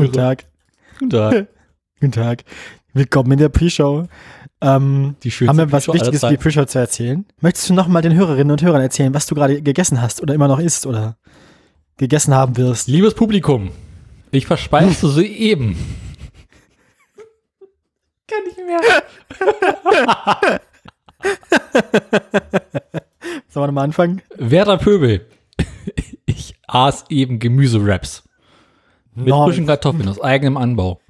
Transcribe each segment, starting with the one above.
Guten Tag. Guten Tag. Guten Tag. Willkommen in der Pre-Show. Ähm, Die schönste haben wir was Wichtiges für die. Pre-Show zu erzählen? Möchtest du noch mal den Hörerinnen und Hörern erzählen, was du gerade gegessen hast oder immer noch isst oder gegessen haben wirst? Liebes Publikum, ich verspeiste soeben. Kann nicht mehr. Sollen wir nochmal anfangen? Werter Pöbel, ich aß eben Gemüsewraps. Mit Nice. frischen Kartoffeln aus eigenem Anbau.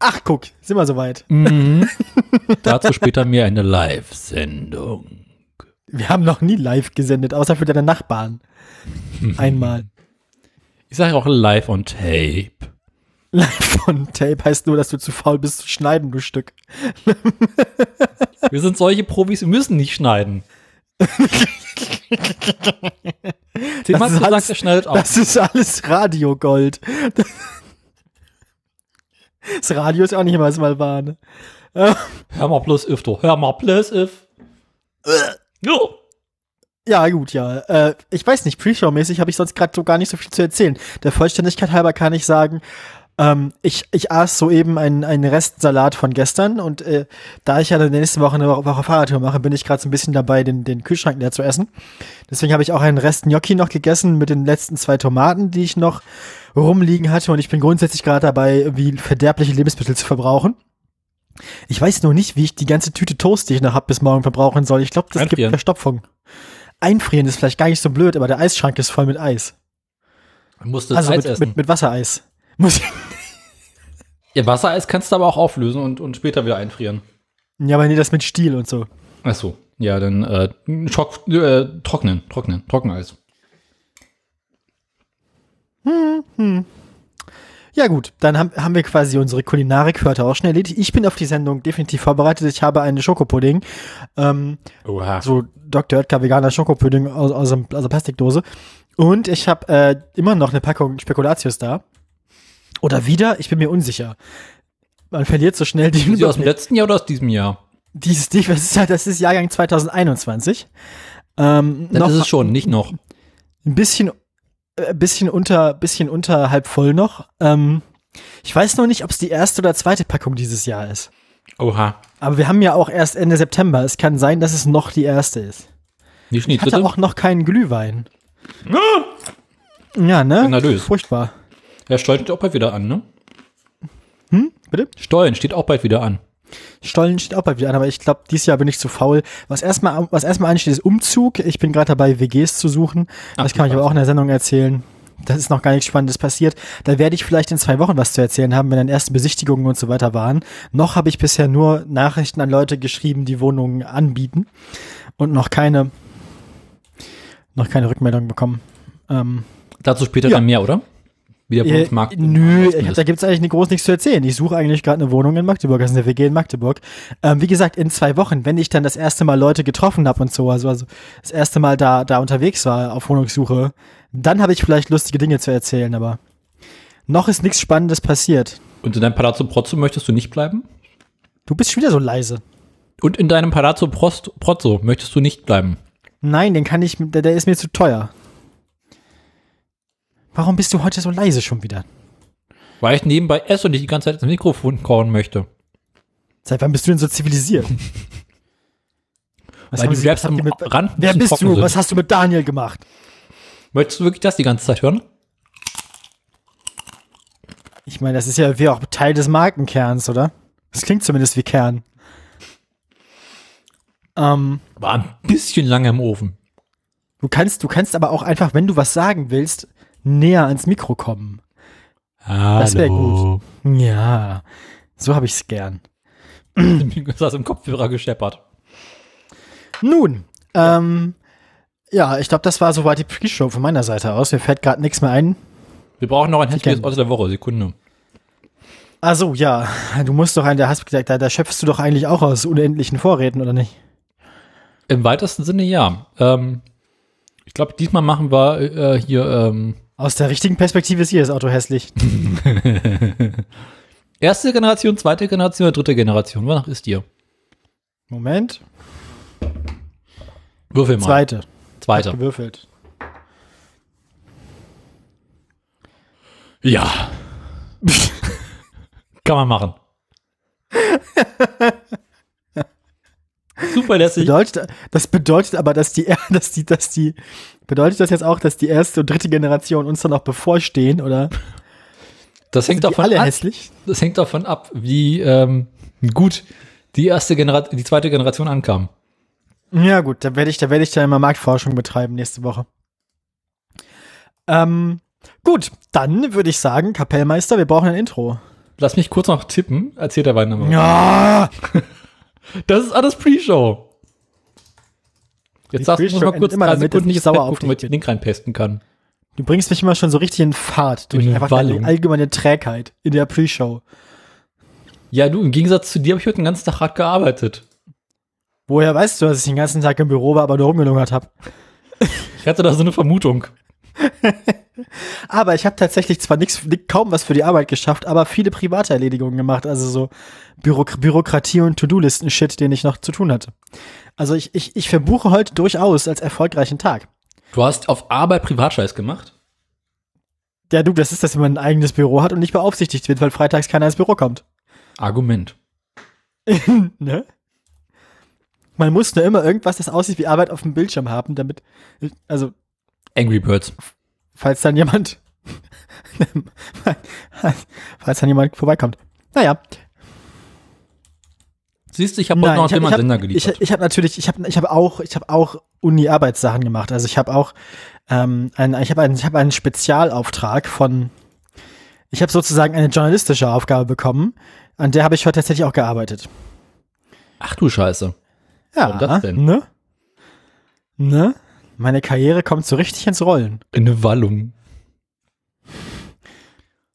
Ach, guck, sind wir soweit. Mhm. Dazu später mehr eine Live-Sendung. Wir haben noch nie live gesendet, außer für deine Nachbarn. Einmal. Ich sage auch live on tape. Live on Tape heißt nur, dass du zu faul bist zu schneiden, du Stück. Wir sind solche Profis, wir müssen nicht schneiden. Ist gesagt, alles- er schneidet auf. Das ist alles Radiogold. Das Radio ist auch nicht immer, mal war. Ne? Hör mal bloß if, du. Hör mal bloß if. Jo. Ja, gut, ja. Äh, ich weiß nicht, Pre-Show-mäßig habe ich sonst gerade so gar nicht so viel zu erzählen. Der Vollständigkeit halber kann ich sagen, ähm, ich, ich aß soeben einen, einen Restsalat von gestern und äh, da ich ja dann nächste Woche eine Woche, Fahrradtour mache, bin ich gerade so ein bisschen dabei, den, den Kühlschrank leer zu essen. Deswegen habe ich auch einen Rest Gnocchi noch gegessen mit den letzten zwei Tomaten, die ich noch rumliegen hatte und ich bin grundsätzlich gerade dabei, wie verderbliche Lebensmittel zu verbrauchen. Ich weiß nur nicht, wie ich die ganze Tüte Toast, die ich noch hab, bis morgen verbrauchen soll. Ich glaube, das gibt Einfrieren. Verstopfung. Einfrieren ist vielleicht gar nicht so blöd, aber der Eisschrank ist voll mit Eis. Du musst das also Eis mit, essen. mit, mit Wassereis. Muss ich, ja, Wassereis kannst du aber auch auflösen und, und später wieder einfrieren. ja, aber nee, das mit Stiel und so. Ach so. Ja, dann äh, Schock, äh, trocknen, trocknen, Trockeneis. Ja gut, dann haben, haben wir quasi unsere Kulinarik heute auch schon erledigt. Ich bin auf die Sendung definitiv vorbereitet. Ich habe einen Schokopudding. Ähm, Oha. so Dr. Oetker veganer Schokopudding aus, aus, einem- aus einer Plastikdose. Und ich habe äh, immer noch eine Packung Spekulatius da. Oder wieder, ich bin mir unsicher. Man verliert so schnell die Ist die aus dem letzten Jahr oder aus diesem Jahr? Dieses Ding, das ist, halt- das ist Jahrgang 2021. Ähm, noch ist es schon, nicht noch. ein bisschen, äh, bisschen unter, bisschen unter halb voll noch. Ähm, ich weiß noch nicht, ob es die erste oder zweite Packung dieses Jahr ist. Oha. Aber wir haben ja auch erst Ende September. Es kann sein, dass es noch die erste ist. Wie Ich hatte bitte? auch noch keinen Glühwein. Ja, ne? Furchtbar. Ja, Stollen steht auch bald wieder an, ne? Hm? Bitte? Stollen steht auch bald wieder an. Stollen steht auch bald wieder an, aber ich glaube, dieses Jahr bin ich zu faul. Was erstmal, was erstmal ansteht, ist Umzug. Ich bin gerade dabei, WGs zu suchen. Ach, das kann ich aber auch in der Sendung erzählen. Das ist noch gar nichts Spannendes passiert. Da werde ich vielleicht in zwei Wochen was zu erzählen haben, wenn dann erste Besichtigungen und so weiter waren. Noch habe ich bisher nur Nachrichten an Leute geschrieben, die Wohnungen anbieten und noch keine, noch keine Rückmeldung bekommen. Ähm, Dazu später Ja. dann mehr, oder? Wie der äh, Wohnungsmarkt. nö, aussieht. ich, da gibt's eigentlich nicht groß nichts zu erzählen. Ich suche eigentlich gerade eine Wohnung in Magdeburg, ist eine WG in Magdeburg. Ähm, wie gesagt, in zwei Wochen, wenn ich dann das erste Mal Leute getroffen habe und so, also, also das erste Mal da, da unterwegs war auf Wohnungssuche, dann habe ich vielleicht lustige Dinge zu erzählen, aber noch ist nichts Spannendes passiert. Und in deinem Palazzo Prozzo möchtest du nicht bleiben? Du bist schon wieder so leise. Und in deinem Palazzo Prost, Prozzo möchtest du nicht bleiben? Nein, den kann ich, der, der ist mir zu teuer. Warum bist du heute so leise schon wieder? Weil ich nebenbei esse und nicht die ganze Zeit ins Mikrofon kauen möchte. Seit wann bist du denn so zivilisiert? Was Weil haben die Sie- Raps am mit, Rand Wer bist du? sind. Was hast du mit Daniel gemacht? Möchtest du wirklich das die ganze Zeit hören? Ich meine, das ist ja wie auch Teil des Markenkerns, oder? Das klingt zumindest wie Kern. Ähm, War ein bisschen lange im Ofen. du kannst, du kannst aber auch einfach, wenn du was sagen willst, näher ans Mikro kommen. Das wär gut. Ja, so habe ich's gern. Das hast im Kopfhörer gescheppert. Nun, ähm, ja, ich glaube, das war soweit die Pre-Show von meiner Seite aus. Mir fällt gerade nichts mehr ein. Wir brauchen noch ein hässliches kenn- Ort der Woche. Sekunde. Also ja, du musst doch ein, da hast gesagt, da, da schöpfst du doch eigentlich auch aus unendlichen Vorräten, oder nicht? Im weitesten Sinne ja. Ähm, ich glaube, diesmal machen wir äh, hier ähm, Aus der richtigen Perspektive ist hier das Auto hässlich. erste Generation, zweite Generation oder dritte Generation. Wonach ist dir? Moment. Würfel mal. Zweite. Zweite. Gewürfelt. Ja. Kann man machen. Zuverlässig. Bedeutet, das bedeutet aber, dass die, dass die, dass die, bedeutet das jetzt auch, dass die erste und dritte Generation uns dann noch bevorstehen, oder? Das hängt davon ab, hässlich? das hängt davon ab, wie ähm, gut die erste Generation, die zweite Generation ankam. Ja, gut, da werde ich, da werde ich dann mal Marktforschung betreiben nächste Woche. Ähm, gut, dann würde ich sagen, Kapellmeister, wir brauchen ein Intro. Lass mich kurz noch tippen. Erzählt der Wein nochmal. Ja, Das ist alles Pre-Show. Jetzt sagst du muss mal kurz drei Sekunden nicht sauer auf damit ich den Link reinpesten kann. du bringst mich immer schon so richtig in Fahrt durch In einfach Wallung. allgemeine Trägheit in der Pre-Show. Ja, du, im Gegensatz zu dir habe ich heute den ganzen Tag hart gearbeitet. Woher weißt du, dass ich den ganzen Tag im Büro war, aber nur rumgelungert habe? Ich hatte da so eine Vermutung. Aber ich habe tatsächlich zwar nichts, kaum was für die Arbeit geschafft, aber viele private Erledigungen gemacht, also so Bürok Bürokratie und To-Do-Listen-Shit, den ich noch zu tun hatte. Also ich, ich, ich verbuche heute durchaus als erfolgreichen Tag. Du hast auf Arbeit Privatscheiß gemacht? Ja, du, das ist, dass man ein eigenes Büro hat und nicht beaufsichtigt wird, weil freitags keiner ins Büro kommt. Argument. ne? Man muss nur immer irgendwas, das aussieht wie Arbeit auf dem Bildschirm haben, damit, also, Angry Birds. Falls dann jemand, falls dann jemand vorbeikommt. Naja, Siehst du, ich habe heute noch ich hab- ich hab- Sender Ich, geliefert. ich habe natürlich, ich habe ich hab auch, ich habe auch Uni-Arbeitssachen gemacht. Also ich habe auch, ähm, ein, ich habe einen, ich habe einen Spezialauftrag von, ich habe sozusagen eine journalistische Aufgabe bekommen, an der habe ich heute tatsächlich auch gearbeitet. Ach du Scheiße. Ja, Warum das denn? ne? Ne? Meine Karriere kommt so richtig ins Rollen. Eine Wallung.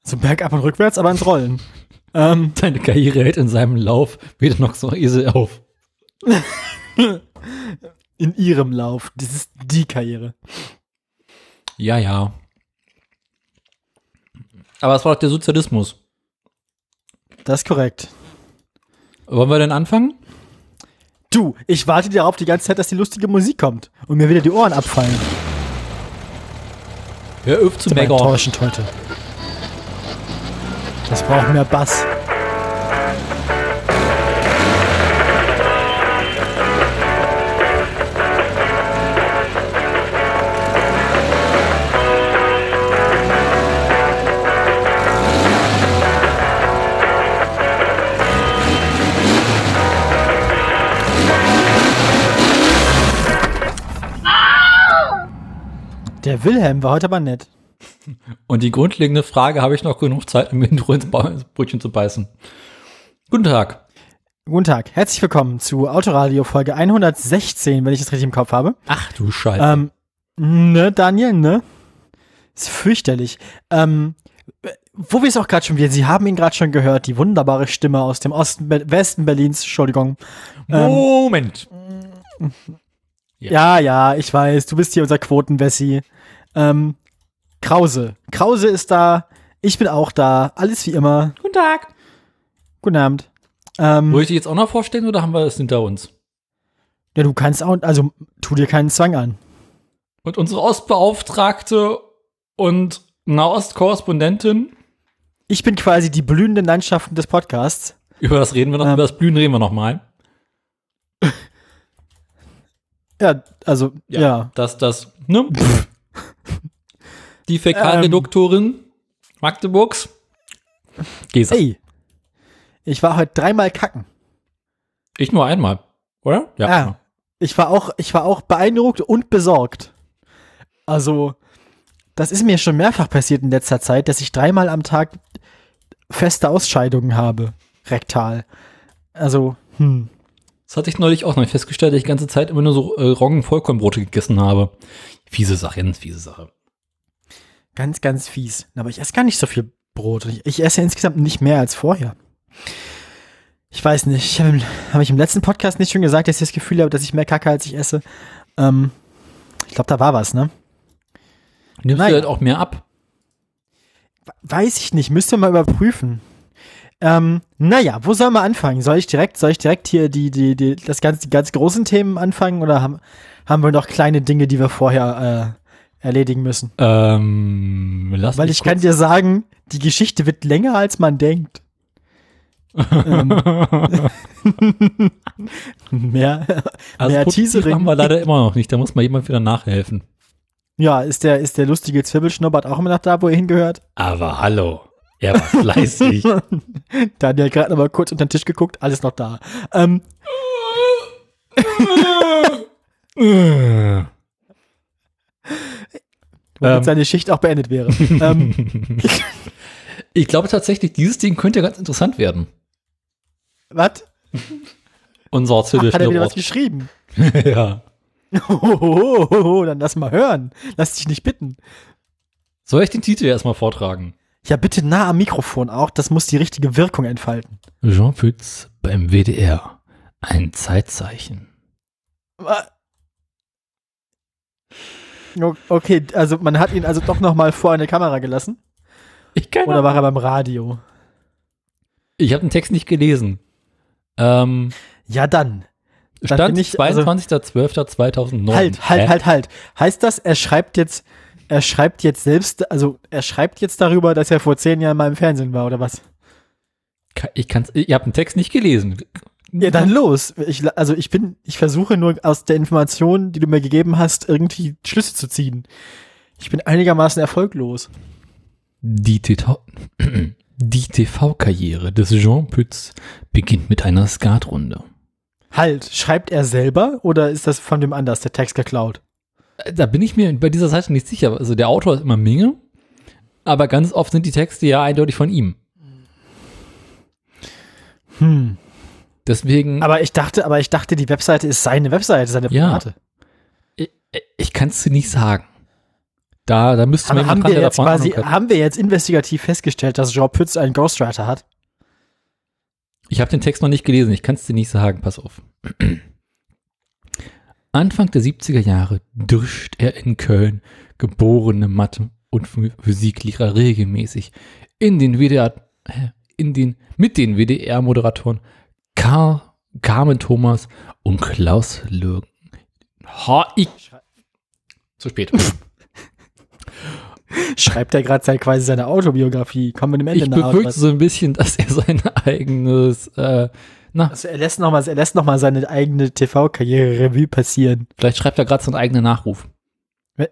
So bergab und rückwärts, aber ins Rollen. ähm, Deine Karriere hält in seinem Lauf weder noch so Esel auf. in ihrem Lauf. Das ist die Karriere. Ja, ja. Aber es war doch der Sozialismus. Das ist korrekt. Wollen wir denn anfangen? Du, ich warte darauf die ganze Zeit, dass die lustige Musik kommt und mir wieder die Ohren abfallen. Hör auf zu meckern. enttäuschend heute. Das braucht mehr Bass. Der Wilhelm war heute aber nett. Und die grundlegende Frage, habe ich noch genug Zeit, um Intro ins Brötchen zu beißen? Guten Tag. Guten Tag, herzlich willkommen zu Autoradio Folge 116, wenn ich das richtig im Kopf habe. Ach du Scheiße. Ähm, ne, Daniel, ne? Ist fürchterlich. Ähm, wo wir es auch gerade schon wieder, Sie haben ihn gerade schon gehört, die wunderbare Stimme aus dem Osten, Be Westen Berlins, Entschuldigung. Ähm, Moment. ja, ja, ich weiß, du bist hier unser Quotenwessi. Ähm, Krause. Krause ist da, ich bin auch da, alles wie immer. Guten Tag. Guten Abend. Ähm, Wollte ich dich jetzt auch noch vorstellen oder haben wir das hinter uns? ja, du kannst auch, also tu dir keinen Zwang an. Und unsere Ostbeauftragte und Nahostkorrespondentin, Ich bin quasi die blühenden Landschaften des Podcasts. über das reden wir noch, Ähm. über das Blühen reden wir noch mal. Ja, also, ja. Das, das, ne? Die Fäkalreduktorin Magdeburgs. Gesa. Ey, ich war heute dreimal kacken. Ich nur einmal, oder? Ja. Ich war auch, ich war auch beeindruckt und besorgt. Also, das ist mir schon mehrfach passiert in letzter Zeit, dass ich dreimal am Tag feste Ausscheidungen habe, rektal. Also, hm. Das hatte ich neulich auch noch festgestellt, dass ich die ganze Zeit immer nur so äh, Roggen-Vollkornbrote gegessen habe. Fiese Sache, ganz fiese Sache. Ganz, ganz fies. Aber ich esse gar nicht so viel Brot. Ich, ich esse insgesamt nicht mehr als vorher. Ich weiß nicht. Habe hab ich im letzten Podcast nicht schon gesagt, dass ich das Gefühl habe, dass ich mehr kacke, als ich esse? Ähm, ich glaube, da war was, ne? Nimmst Naja. du halt auch mehr ab? Weiß ich nicht, müsste mal überprüfen. Ähm, naja, wo soll man anfangen? Soll ich direkt, soll ich direkt hier die, die, die, das ganz, die ganz großen Themen anfangen oder haben, haben wir noch kleine Dinge, die wir vorher erledigen müssen. Ähm, lass Weil ich kann dir sagen, die Geschichte wird länger, als man denkt. ähm, mehr also mehr Teasering. haben wir leider immer noch nicht. Da muss mal jemand wieder nachhelfen. ja, ist der, ist der lustige Zwirbelschnubbert auch immer noch da, wo er hingehört? Aber hallo. Er war fleißig. Daniel hat gerade noch mal kurz unter den Tisch geguckt, alles noch da. Ähm, womit Ähm. seine Schicht auch beendet wäre. ähm, ich glaube tatsächlich, dieses Ding könnte ganz interessant werden. was? Unser Ach, Hat er wieder was geschrieben? ja. Hohoho, dann lass mal hören. Lass dich nicht bitten. Soll ich den Titel erstmal vortragen? Ja, bitte nah am Mikrofon auch, das muss die richtige Wirkung entfalten. Jean Pütz beim WDR. Ein Zeitzeichen. Okay, also man hat ihn also doch noch mal vor eine Kamera gelassen. Ich kann Oder war er beim Radio? Ich habe den Text nicht gelesen. Ähm, Ja, dann. Dann Stand bin ich- also- 22.12.2009. Halt, halt, halt, halt. Heißt das, er schreibt jetzt, er schreibt jetzt selbst, also er schreibt jetzt darüber, dass er vor zehn Jahren mal im Fernsehen war, oder was? Ich kann's, ich habe den Text nicht gelesen. Ja, dann los. Ich, also ich bin, ich versuche nur aus der Information, die du mir gegeben hast, irgendwie Schlüsse zu ziehen. Ich bin einigermaßen erfolglos. Die TV die TV-Karriere des Jean Pütz beginnt mit einer Skatrunde. Halt, schreibt er selber oder ist das von dem anders der Text geklaut? Da bin ich mir bei dieser Seite nicht sicher. Also der Autor ist immer Minge, aber ganz oft sind die Texte ja eindeutig von ihm. Hm. Deswegen, Aber ich dachte, aber ich dachte, die Webseite ist seine Webseite, seine Ja. private. ich, ich kann es dir nicht sagen. Da, da müsste man haben wir jetzt davon quasi, haben wir jetzt investigativ festgestellt, dass Jean Pütz einen Ghostwriter hat? Ich habe den Text noch nicht gelesen, ich kann es dir nicht sagen, pass auf. Anfang der 70er Jahre drischt er in Köln geborene Mathe- und Ph- Physiklehrer regelmäßig in den WDR, in den, mit den WDR-Moderatoren Karl, Carmen Thomas und Klaus Lürgen. Ha, ich. Zu spät. Schreibt er gerade quasi seine Autobiografie? Kommen wir dem Ende Ich befürchte so ein bisschen, dass er sein eigenes, äh, na, Also er lässt nochmal, er lässt noch mal seine eigene TV-Karriere Revue passieren. vielleicht schreibt er gerade seinen eigenen Nachruf.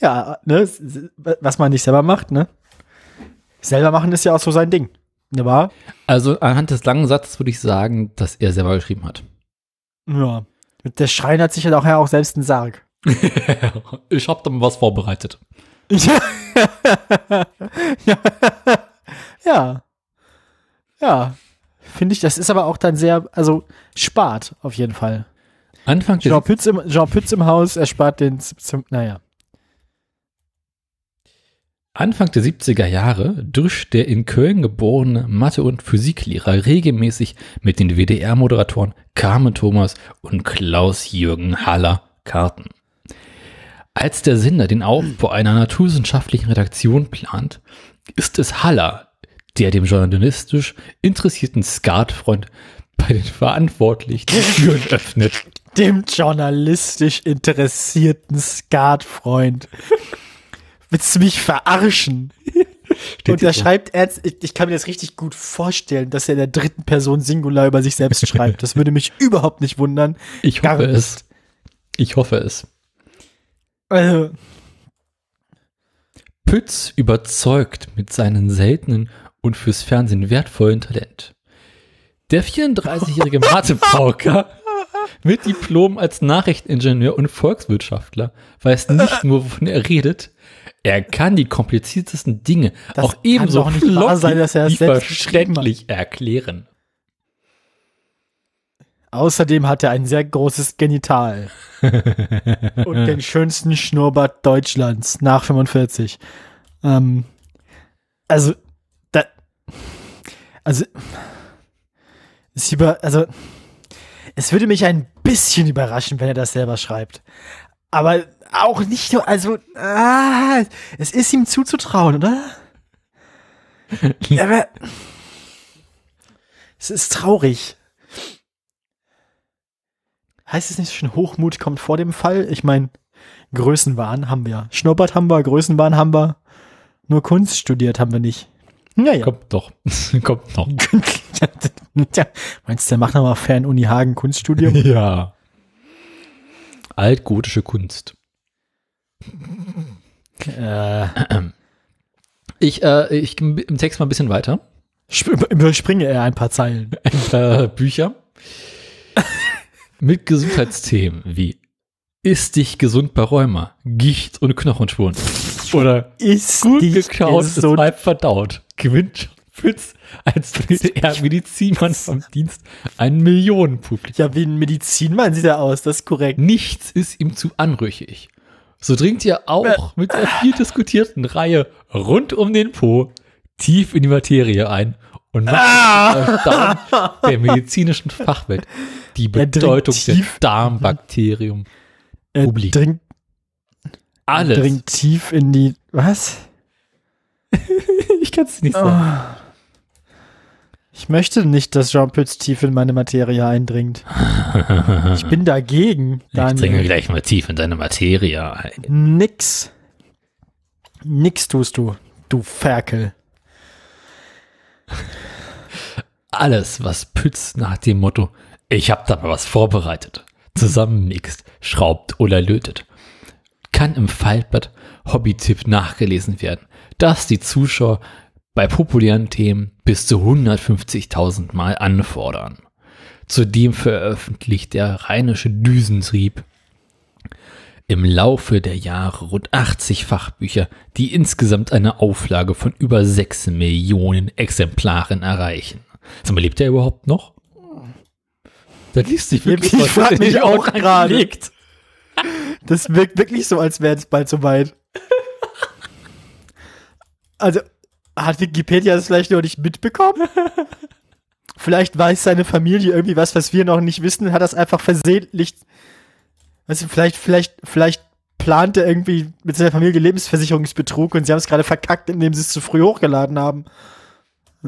ja, ne, was man nicht selber macht, ne? Selber machen ist ja auch so sein Ding. Ne, wahr? Also anhand des langen Satzes würde ich sagen, dass er selber geschrieben hat. Ja. Der Schrein hat sich ja auch, ja auch selbst einen Sarg. ich habe da mal was vorbereitet. ja. ja. Ja. Finde ich, das ist aber auch dann sehr, also spart auf jeden Fall. Anfang Jean Pütz im, Jean Pütz im Haus erspart den, zum, naja. Anfang der 70er Jahre drischt der in Köln geborene Mathe- und Physiklehrer regelmäßig mit den WDR-Moderatoren Carmen Thomas und Klaus-Jürgen Haller Karten. Als der Sender den Aufbau einer naturwissenschaftlichen Redaktion plant, ist es Haller, der dem journalistisch interessierten Skatfreund bei den Verantwortlichen die Türen öffnet. Dem journalistisch interessierten Skatfreund. Willst du mich verarschen? Und er so. schreibt, er, ich, kann mir das richtig gut vorstellen, dass er in der dritten Person Singular über sich selbst schreibt. Das würde mich überhaupt nicht wundern. Ich hoffe es. Ich hoffe es. Also, Pütz überzeugt mit seinem seltenen und fürs Fernsehen wertvollen Talent. Der 34-jährige Mathe-Pauker mit Diplom als Nachrichteningenieur und Volkswirtschaftler weiß nicht nur, wovon er redet, er kann die kompliziertesten Dinge Das auch ebenso doch nicht wahr sein, dass er es selbst verständlich erklären. außerdem hat er ein sehr großes Genital. Und den schönsten Schnurrbart Deutschlands nach 45. Ähm, also, also, es über, also, es würde mich ein bisschen überraschen, wenn er das selber schreibt. Aber auch nicht nur, also, ah, es ist ihm zuzutrauen, oder? Aber, es ist traurig. Heißt es nicht schon, Hochmut kommt vor dem Fall? Ich meine, Größenwahn haben wir. Schnurrbart haben wir, Größenwahn haben wir. Nur Kunst studiert haben wir nicht. Naja. Kommt doch. Kommt noch. Tja, meinst du, der macht nochmal Fernuni Hagen Kunststudium? Ja. Altgotische Kunst. äh, Ich, äh, ich im Text mal ein bisschen weiter. sp- überspringe er ein paar Zeilen. Ein paar Bücher mit Gesundheitsthemen wie Ist dich gesund bei Rheuma, Gicht und Knochenspuren oder Ist gut gekaut, ist halb verdaut. Gewinnt Pütz als DDR-Medizinmann vom Dienst ein Millionenpublikum. Ja, wie ein Medizinmann sieht er aus, das ist korrekt. Nichts ist ihm zu anrüchig. So dringt ihr auch mit der viel diskutierten Reihe rund um den Po tief in die Materie ein und macht Ah! der medizinischen Fachwelt die Bedeutung der Darmbakterium. Er Publik. dringt, Alles. dringt tief in die. Was? Ich kann es nicht sagen. Oh. Ich möchte nicht, dass Jean Pütz tief in meine Materie eindringt. Ich bin dagegen, Ich dringe Daniel. gleich mal tief in deine Materie ein. Nix. Nix tust du, du Ferkel. Alles, was Pütz nach dem Motto, ich hab da mal was vorbereitet, zusammenmixt, schraubt oder lötet, kann im Faltblatt Hobbytipp nachgelesen werden, das die Zuschauer bei populären Themen bis zu 150.000 Mal anfordern. Zudem veröffentlicht der rheinische Düsentrieb im Laufe der Jahre rund 80 Fachbücher, die insgesamt eine Auflage von über 6 Millionen Exemplaren erreichen. Sag mal, lebt er überhaupt noch? Das liest sich wirklich Ich so, als frag hätte er mich auch gerade. Das wirkt wirklich so, als wäre es bald soweit. Also, hat Wikipedia das vielleicht noch nicht mitbekommen? Vielleicht weiß seine Familie irgendwie was, was wir noch nicht wissen, hat das einfach versehentlich. Weißt du, vielleicht, vielleicht, vielleicht plant er irgendwie mit seiner Familie Lebensversicherungsbetrug und sie haben es gerade verkackt, indem sie es zu früh hochgeladen haben.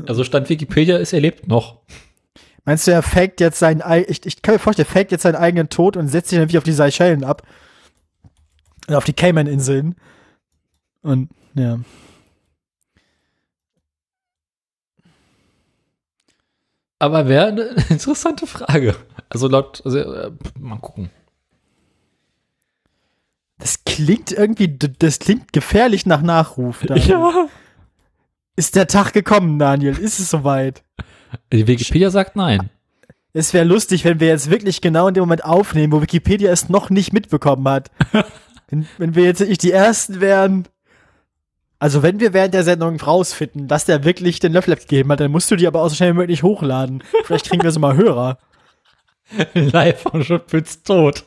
Also stand Wikipedia ist, er lebt noch. Meinst du, er faked jetzt seinen ei- ich, ich kann mir vorstellen, er faked jetzt seinen eigenen Tod und setzt sich dann wie auf die Seychellen ab. Oder auf die Cayman-Inseln. Und, ja. Aber wäre eine interessante Frage. Also laut, also, äh, mal gucken. Das klingt irgendwie, das klingt gefährlich nach Nachruf. Daniel. Ist der Tag gekommen, Daniel? Ist es soweit? Die Wikipedia sagt nein. Es wäre lustig, wenn wir jetzt wirklich genau in dem Moment aufnehmen, wo Wikipedia es noch nicht mitbekommen hat. wenn, wenn wir jetzt nicht die Ersten wären. Also wenn wir während der Sendung rausfinden, dass der wirklich den Löffel gegeben hat, dann musst du die aber auch so schnell wie möglich hochladen. Vielleicht kriegen wir so mal Hörer. Live von Schutz tot.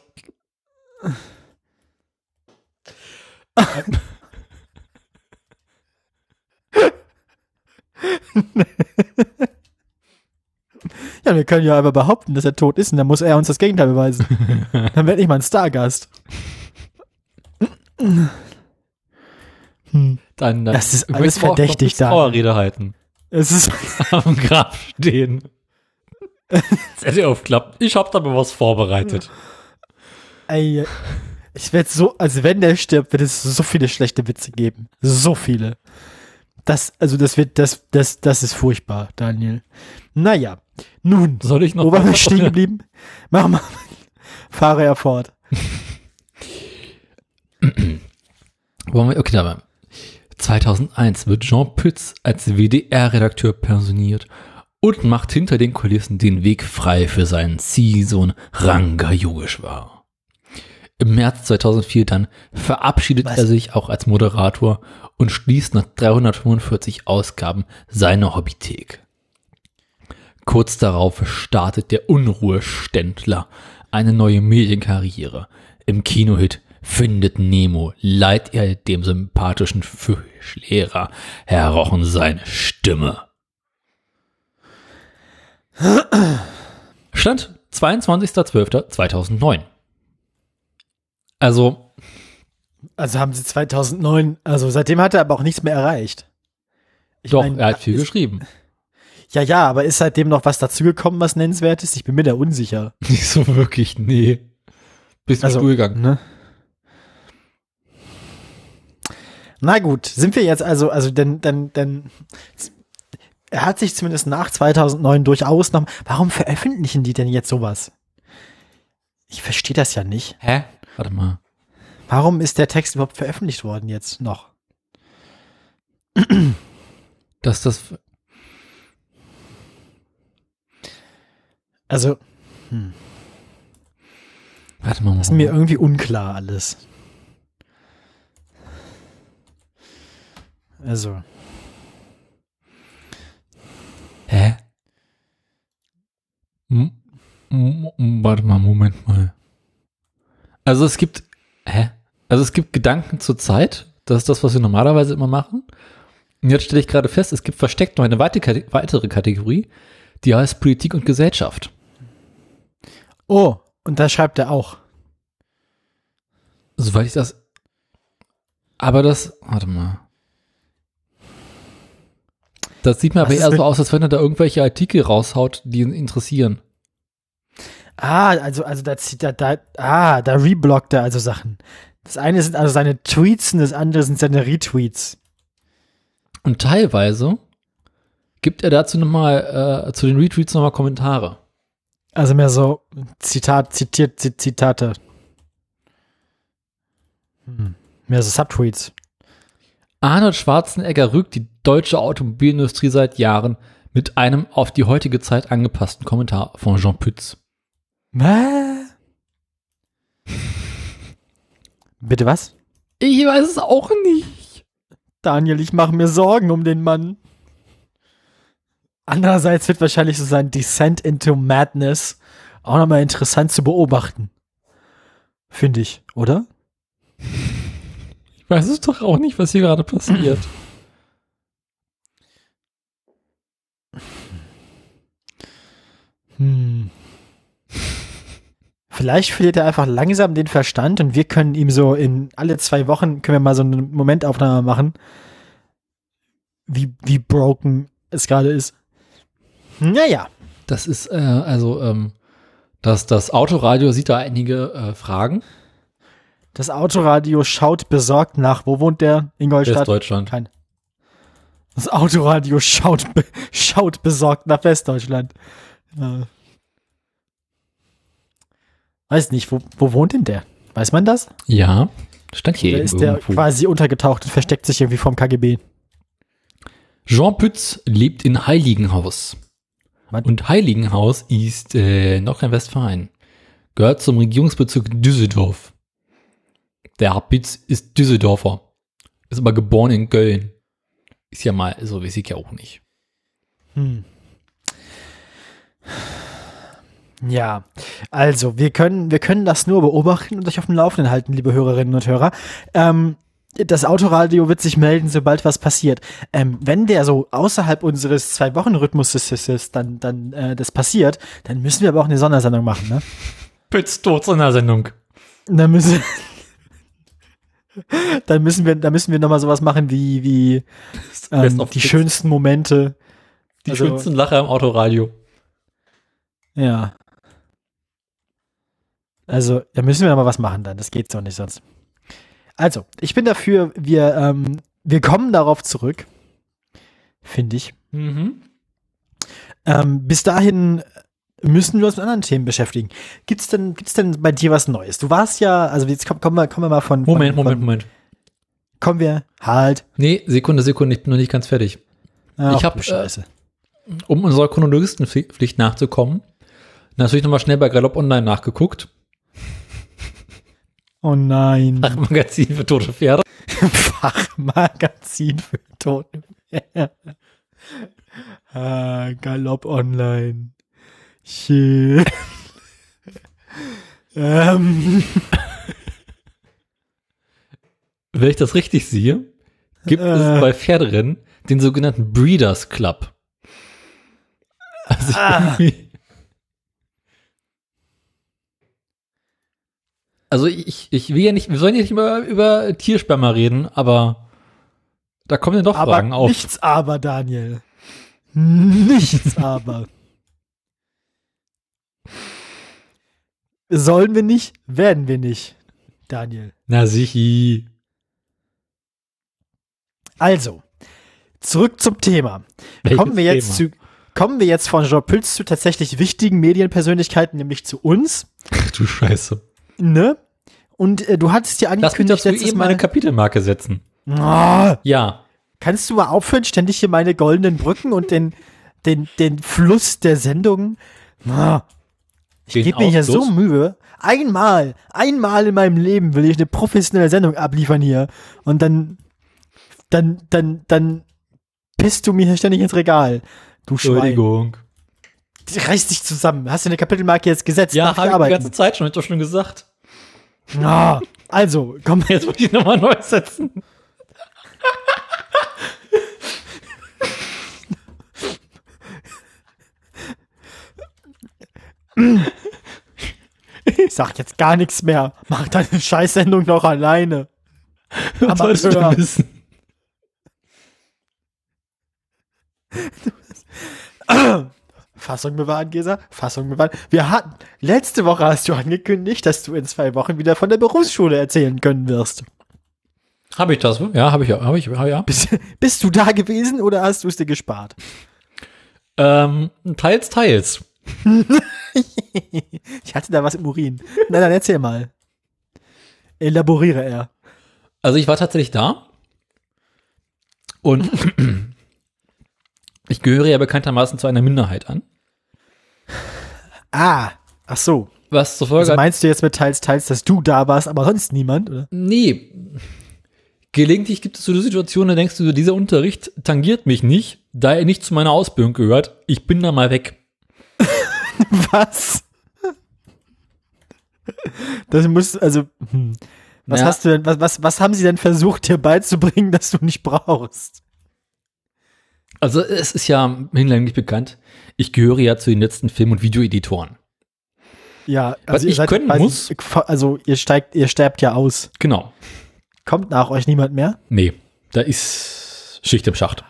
Ja, wir können ja aber behaupten, dass er tot ist und dann muss er uns das Gegenteil beweisen. dann werde ich mal ein Stargast. hm. Dann, dann Das ist alles verdächtig da. Trauerrede halten. Es ist Am Grab stehen. Er aufklappt. Ich hab da mal was vorbereitet. Ey, ich werde so, also wenn der stirbt, wird es so viele schlechte Witze geben. So viele. Das, also das wird, das, das, das ist furchtbar, Daniel. Naja, nun, Soll ich noch wo waren wir weiter- stehen geblieben? Mach mal, fahre er fort. Okay, aber 2001 wird Jean Pütz als WDR-Redakteur pensioniert und macht hinter den Kulissen den Weg frei für seinen Ziehsohn Ranga Yogeshwar. Im März 2004 dann verabschiedet Was? er sich auch als Moderator und schließt nach 345 Ausgaben seine Hobbythek. Kurz darauf startet der Unruheständler eine neue Medienkarriere. Im Kinohit Findet Nemo leiht er dem sympathischen Fischlehrer Herr Rochen seine Stimme. Stand 22.12.2009. Also, Also haben sie 2009, also seitdem hat er aber auch nichts mehr erreicht. Ich doch, mein, er hat viel ist- geschrieben. Ja, ja, aber ist seitdem noch was dazugekommen, was nennenswert ist? Ich bin mir da unsicher. Nicht so wirklich, nee. Bist Also, du gegangen. ne? Na gut, sind wir jetzt also, also denn, denn, denn, er hat sich zumindest nach 2009 durchaus noch, warum veröffentlichen die denn jetzt sowas? Ich verstehe das ja nicht. Hä? Warte mal. Warum ist der Text überhaupt veröffentlicht worden jetzt noch? Dass das. Also, Warte mal. ist mir irgendwie unklar alles. Also, Hä? M warte mal, Moment mal. Also es gibt, hä? Also es gibt Gedanken zur Zeit. Das ist das, was wir normalerweise immer machen. Und jetzt stelle ich gerade fest, es gibt versteckt noch eine weitere Kategorie, die heißt Politik und Gesellschaft. Oh, und da schreibt er auch. Soweit ich das. Aber das, warte mal. Das sieht mir Was aber eher so aus, als wenn er da irgendwelche Artikel raushaut, die ihn interessieren. Ah, also, also da zieht er, da, ah, da reblockt er also Sachen. Das eine sind also seine Tweets und das andere sind seine Retweets. Und teilweise gibt er dazu nochmal, äh, zu den Retweets nochmal Kommentare. Also mehr so Zitat, zitiert, Zit- Zitate. Hm. Mehr so Subtweets. Arnold Schwarzenegger rügt die deutsche Automobilindustrie seit Jahren mit einem auf die heutige Zeit angepassten Kommentar von Jean Pütz. Hä? Bitte was? Ich weiß es auch nicht. Daniel, ich mache mir Sorgen um den Mann. Andererseits wird wahrscheinlich so sein Descent into Madness auch nochmal interessant zu beobachten. Finde ich, oder? Ich weiß es doch auch nicht, was hier gerade passiert. Hm. Vielleicht verliert er einfach langsam den Verstand und wir können ihm so in alle zwei Wochen können wir mal so eine Momentaufnahme machen, wie, wie broken es gerade ist. Naja. Das ist, äh, also, ähm, das, das Autoradio sieht da einige äh, Fragen. Das Autoradio schaut besorgt nach. Wo wohnt der? Ingolstadt? Westdeutschland. Kein. Das Autoradio schaut, be schaut besorgt nach Westdeutschland. Äh. Weiß nicht, wo, wo wohnt denn der? Weiß man das? Ja, stand hier Oder ist der irgendwo. quasi untergetaucht und versteckt sich irgendwie vom KGB? Jean Pütz lebt in Heiligenhaus. Und Heiligenhaus ist äh, Nordrhein-Westfalen. Gehört zum Regierungsbezirk Düsseldorf. Der Pütz ist Düsseldorfer. Ist aber geboren in Köln. Ist ja mal, so weiß ich ja auch nicht. Hm. Ja, also wir können, wir können das nur beobachten und euch auf dem Laufenden halten, liebe Hörerinnen und Hörer. Ähm, das Autoradio wird sich melden, sobald was passiert. Ähm, wenn der so außerhalb unseres Zwei-Wochen-Rhythmuses ist, dann, dann äh, das passiert, dann müssen wir aber auch eine Sondersendung machen, ne? Pütz tot in der Sendung. Dann müssen, dann müssen wir, dann müssen wir noch mal sowas machen wie, wie ähm, die Pütz. schönsten Momente. Die Also- schönsten Lacher im Autoradio. Ja. Also, da müssen wir noch mal was machen dann. Das geht so nicht sonst. Also, ich bin dafür, wir, ähm, wir kommen darauf zurück. Finde ich. Mhm. Ähm, bis dahin müssen wir uns mit anderen Themen beschäftigen. Gibt's denn, gibt's denn bei dir was Neues? Du warst ja, also jetzt komm, kommen wir, kommen wir mal von, Moment, von, Moment, von, Moment. Kommen wir, halt. Nee, Sekunde, Sekunde, ich bin noch nicht ganz fertig. Ach, Ich hab, du äh, Scheiße. Um unserer Chronologistenpflicht nachzukommen, natürlich nochmal schnell bei Galopp Online nachgeguckt. Oh nein. Magazin für tote Pferde. Fachmagazin für Tote. ah, Galopp Online. Schön. ähm, Wenn ich das richtig sehe, gibt Äh. es bei Pferderennen den sogenannten Breeders Club. Also Ah. irgendwie. Also ich, ich will ja nicht, wir sollen ja nicht immer über Tiersperma reden, aber da kommen ja doch aber Fragen auf. nichts aber, Daniel. Nichts aber. Sollen wir nicht, werden wir nicht, Daniel. Na sichi. Also, zurück zum Thema. Welches kommen wir jetzt Thema? zu kommen wir jetzt von Jean Pütz zu tatsächlich wichtigen Medienpersönlichkeiten, nämlich zu uns, Du Scheiße. Ne? Und äh, du hattest ja Lass mich angekündigt dazu eben Mal. eine Kapitelmarke setzen. Ah, Ja. kannst du mal aufhören, ständig hier meine goldenen Brücken und den den den Fluss der Sendung? Ah, ich gebe mir hier so? Mühe. Einmal, einmal in meinem Leben will ich eine professionelle Sendung abliefern hier und dann dann dann dann pisst du mir hier ständig ins Regal. Du Schwein. Entschuldigung. Reiß dich zusammen. Hast du eine Kapitelmarke jetzt gesetzt? Ja, habe ich die ganze Zeit schon, hab ich doch schon gesagt. Ah, also, komm Jetzt muss ich nochmal neu setzen. Ich sag jetzt gar nichts mehr. Mach deine Scheißsendung noch alleine. Was sollst du denn wissen? Fassung bewahren, Gesa. Fassung bewahren. Wir hatten, letzte Woche hast du angekündigt, dass du in zwei Wochen wieder von der Berufsschule erzählen können wirst. Habe ich das? Ja, habe ich, habe ich, ja. Bist, bist du da gewesen oder hast du es dir gespart? Ähm, teils, teils. Ich hatte da was im Urin. Na dann erzähl mal. Elaboriere er. Also ich war tatsächlich da und ich gehöre ja bekanntermaßen zu einer Minderheit an. Ah, ach so. Was zur Folge Also meinst du jetzt mit teils, teils, dass du da warst, aber sonst niemand, oder? nee, gelegentlich gibt es so eine Situation, da denkst du, dieser Unterricht tangiert mich nicht, da er nicht zu meiner Ausbildung gehört, ich bin da mal weg. Was? Das muss, also, hm. was Ja. hast du denn, was, was, was haben sie denn versucht, dir beizubringen, dass du nicht brauchst? Also es ist ja hinlänglich bekannt, ich gehöre ja zu den letzten Film- und Videoeditoren. Ja, Was ihr ich seid können muss- Also, ihr steigt, ihr sterbt ja aus. Genau. Kommt nach euch niemand mehr? Nee, da ist Schicht im Schacht.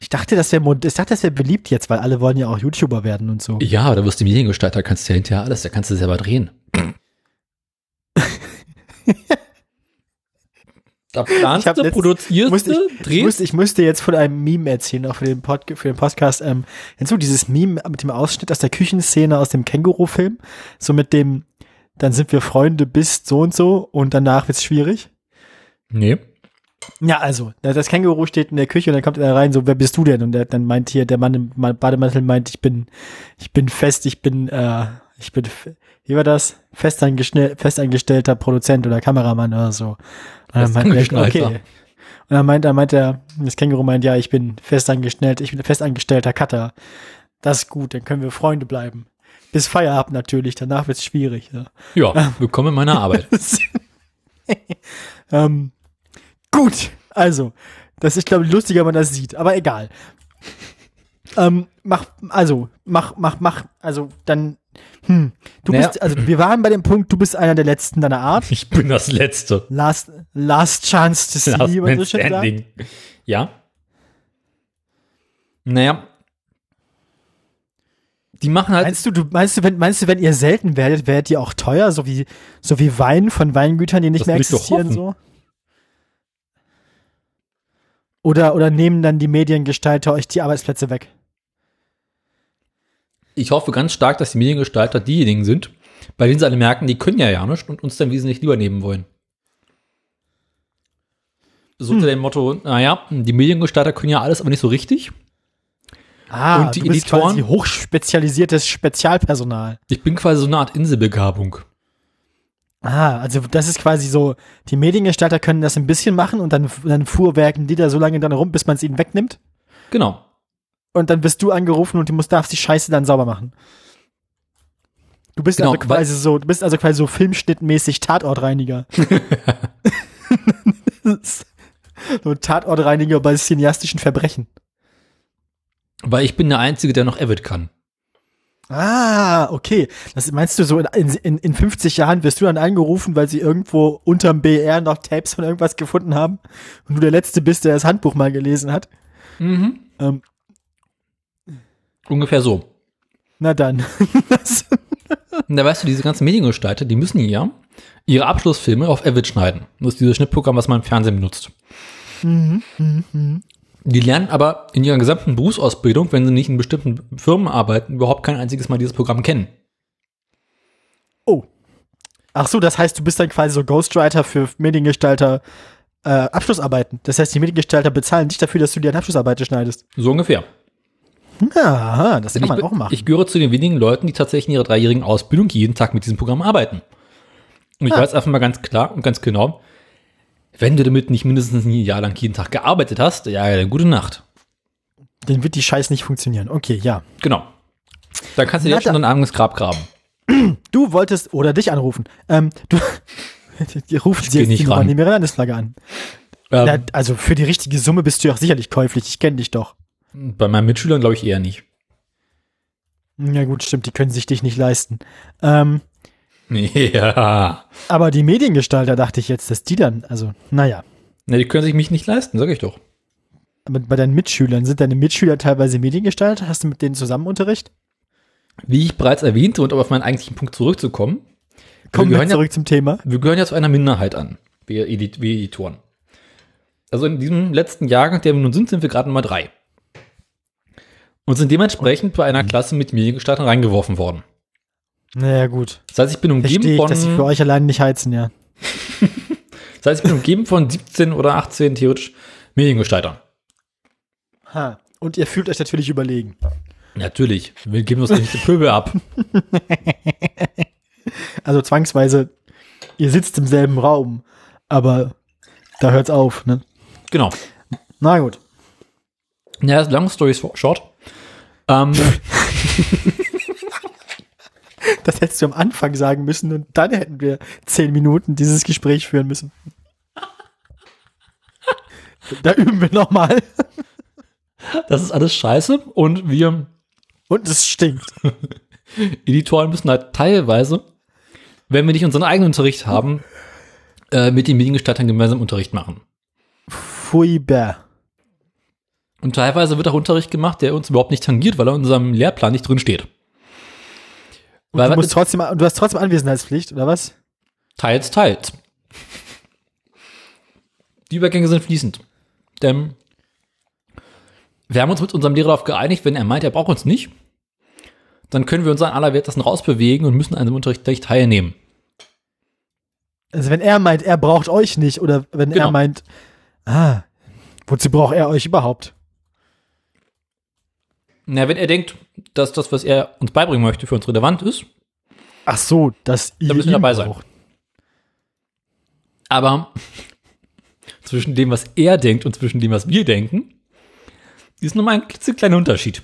Ich dachte, das wäre, ich dachte, das wäre beliebt jetzt, weil alle wollen ja auch YouTuber werden und so. Ja, da wirst du Mediengestalter, kannst du ja hinterher alles, da kannst du selber drehen. da planst Ich hab du, letzt- produzierst musste ich, ich, drehst. musste, ich musste jetzt von einem Meme erzählen, auch für den, Pod, für den Podcast. Ähm, du dieses Meme mit dem Ausschnitt aus der Küchenszene aus dem Känguru-Film? So mit dem, dann sind wir Freunde bis so und so und danach wird's schwierig. Nee. Ja, also, das Känguru steht in der Küche und dann kommt er rein, so, wer bist du denn? Und der, dann meint hier, der Mann im Bademantel meint, ich bin, ich bin fest, ich bin, äh, ich bin, wie war das? Festangestellter Produzent oder Kameramann oder so. Und dann meint er, okay. Und dann meint, dann meint er, das Känguru meint, ja, ich bin festangestellt, ich bin festangestellter Cutter. Das ist gut, dann können wir Freunde bleiben. Bis Feierabend natürlich, danach wird's schwierig. Ja. Ja, willkommen in meiner Arbeit. ähm, gut, also, das ist, glaube ich, lustiger, wenn man das sieht, aber egal. Ähm, mach, also, mach, mach, mach, also, dann, hm, du Naja. bist, also, wir waren bei dem Punkt, du bist einer der Letzten deiner Art. Ich bin das Letzte. Last, last chance to see, Last man so schön sagt. Standing. Ja. Naja. Die machen halt. Meinst du, du, meinst du, wenn, meinst du, wenn ihr selten werdet, werdet ihr auch teuer, so wie, so wie Wein von Weingütern, die nicht Das mehr existieren, so? Oder, oder nehmen dann die Mediengestalter euch die Arbeitsplätze weg? Ich hoffe ganz stark, dass die Mediengestalter diejenigen sind, bei denen sie alle merken, die können ja ja nicht und uns dann wesentlich lieber nehmen wollen. So unter dem Motto, naja, die Mediengestalter können ja alles, aber nicht so richtig. Ah, Und die du bist Editoren? quasi hochspezialisiertes Spezialpersonal. Ich bin quasi so eine Art Inselbegabung. Ah, also das ist quasi so, die Mediengestalter können das ein bisschen machen und dann, dann fuhrwerken die da so lange dann rum, bis man es ihnen wegnimmt. Genau. Und dann wirst du angerufen und du musst, darfst die Scheiße dann sauber machen. Du bist Genau, also quasi so, du bist also quasi so filmschnittmäßig Tatortreiniger. so Tatortreiniger bei cineastischen Verbrechen. Weil ich bin der Einzige, der noch Avid kann. Ah, okay. Das meinst du so, in, in, in 50 Jahren wirst du dann angerufen, weil sie irgendwo unterm BR noch Tapes von irgendwas gefunden haben und du der Letzte bist, der das Handbuch mal gelesen hat? Mhm. Ähm, Ungefähr so. na dann. Da weißt du, diese ganzen Mediengestalter, die müssen ja ihre Abschlussfilme auf Avid schneiden. Das ist dieses Schnittprogramm, was man im Fernsehen benutzt. Die lernen aber in ihrer gesamten Berufsausbildung, wenn sie nicht in bestimmten Firmen arbeiten, überhaupt kein einziges Mal dieses Programm kennen. Oh. Ach so, das heißt, du bist dann quasi so Ghostwriter für Mediengestalter äh, Abschlussarbeiten. Das heißt, die Mediengestalter bezahlen dich dafür, dass du dir eine Abschlussarbeit schneidest. So ungefähr. Ja, das Denn kann man ich, auch machen. ich gehöre zu den wenigen Leuten, die tatsächlich in ihrer dreijährigen Ausbildung jeden Tag mit diesem Programm arbeiten. Und ich Ah. weiß einfach mal ganz klar und ganz genau, wenn du damit nicht mindestens ein Jahr lang jeden Tag gearbeitet hast, ja, dann gute Nacht. Dann wird die Scheiß nicht funktionieren. Okay, ja. Genau. Dann kannst du dir Na jetzt schon dein eigenes Grab graben. Du wolltest, oder dich anrufen. Ähm, du, sie geh jetzt nicht die Nummer neben ihrer Landesflagge an. Ähm, Ja, also für die richtige Summe bist du ja auch sicherlich käuflich. Ich kenne dich doch. Bei meinen Mitschülern glaube ich eher nicht. Ja gut, stimmt, die können sich dich nicht leisten. Ähm, Ja. aber die Mediengestalter dachte ich jetzt, dass die dann, also, naja. Na, die können sich mich nicht leisten, sag ich doch. Aber bei deinen Mitschülern, sind deine Mitschüler teilweise Mediengestalter? Hast du mit denen zusammen Unterricht? Wie ich bereits erwähnte und um auf meinen eigentlichen Punkt zurückzukommen, Kommen wir gehören ja, zurück zum Thema. wir gehören ja zu einer Minderheit an, wir Editoren. Also in diesem letzten Jahrgang, der wir nun sind, sind wir gerade Nummer drei. Und sind dementsprechend bei einer Klasse mit Mediengestaltung reingeworfen worden. Naja, gut. Das heißt, ich bin umgeben Verstehe ich, von, dass sie für euch alleine nicht heizen, ja. das heißt, ich bin umgeben von 17 oder 18 theoretisch Mediengestaltern. Ha. Und ihr fühlt euch natürlich überlegen. Natürlich, wir geben uns nicht die Pöbel ab. Also zwangsweise, ihr sitzt im selben Raum, aber da hört's auf, ne? Genau. Na gut. Ja, long story short. Ähm, Das hättest du am Anfang sagen müssen und dann hätten wir zehn Minuten dieses Gespräch führen müssen. Da üben wir nochmal. das ist alles scheiße und wir Und es stinkt. Editoren müssen halt teilweise, wenn wir nicht unseren eigenen Unterricht haben, äh, mit den Mediengestaltern gemeinsam Unterricht machen. Pfui bäh. Und teilweise wird auch Unterricht gemacht, der uns überhaupt nicht tangiert, weil er in unserem Lehrplan nicht drin steht. Weil Du, musst trotzdem, du hast trotzdem Anwesenheitspflicht, oder was? teils, teils. Die Übergänge sind fließend. Denn wir haben uns mit unserem Lehrer darauf geeinigt, wenn er meint, er braucht uns nicht, dann können wir uns an allerwertesten rausbewegen und müssen an dem Unterricht nicht teilnehmen. Also wenn er meint, er braucht euch nicht, oder wenn Genau. er meint, ah, wozu braucht er euch überhaupt? Na, wenn er denkt, dass das, was er uns beibringen möchte, für uns relevant ist, Ach so, dass ihr Da müssen wir dabei sein. braucht. aber zwischen dem, was er denkt und zwischen dem, was wir denken, ist nochmal ein klitzekleiner Unterschied.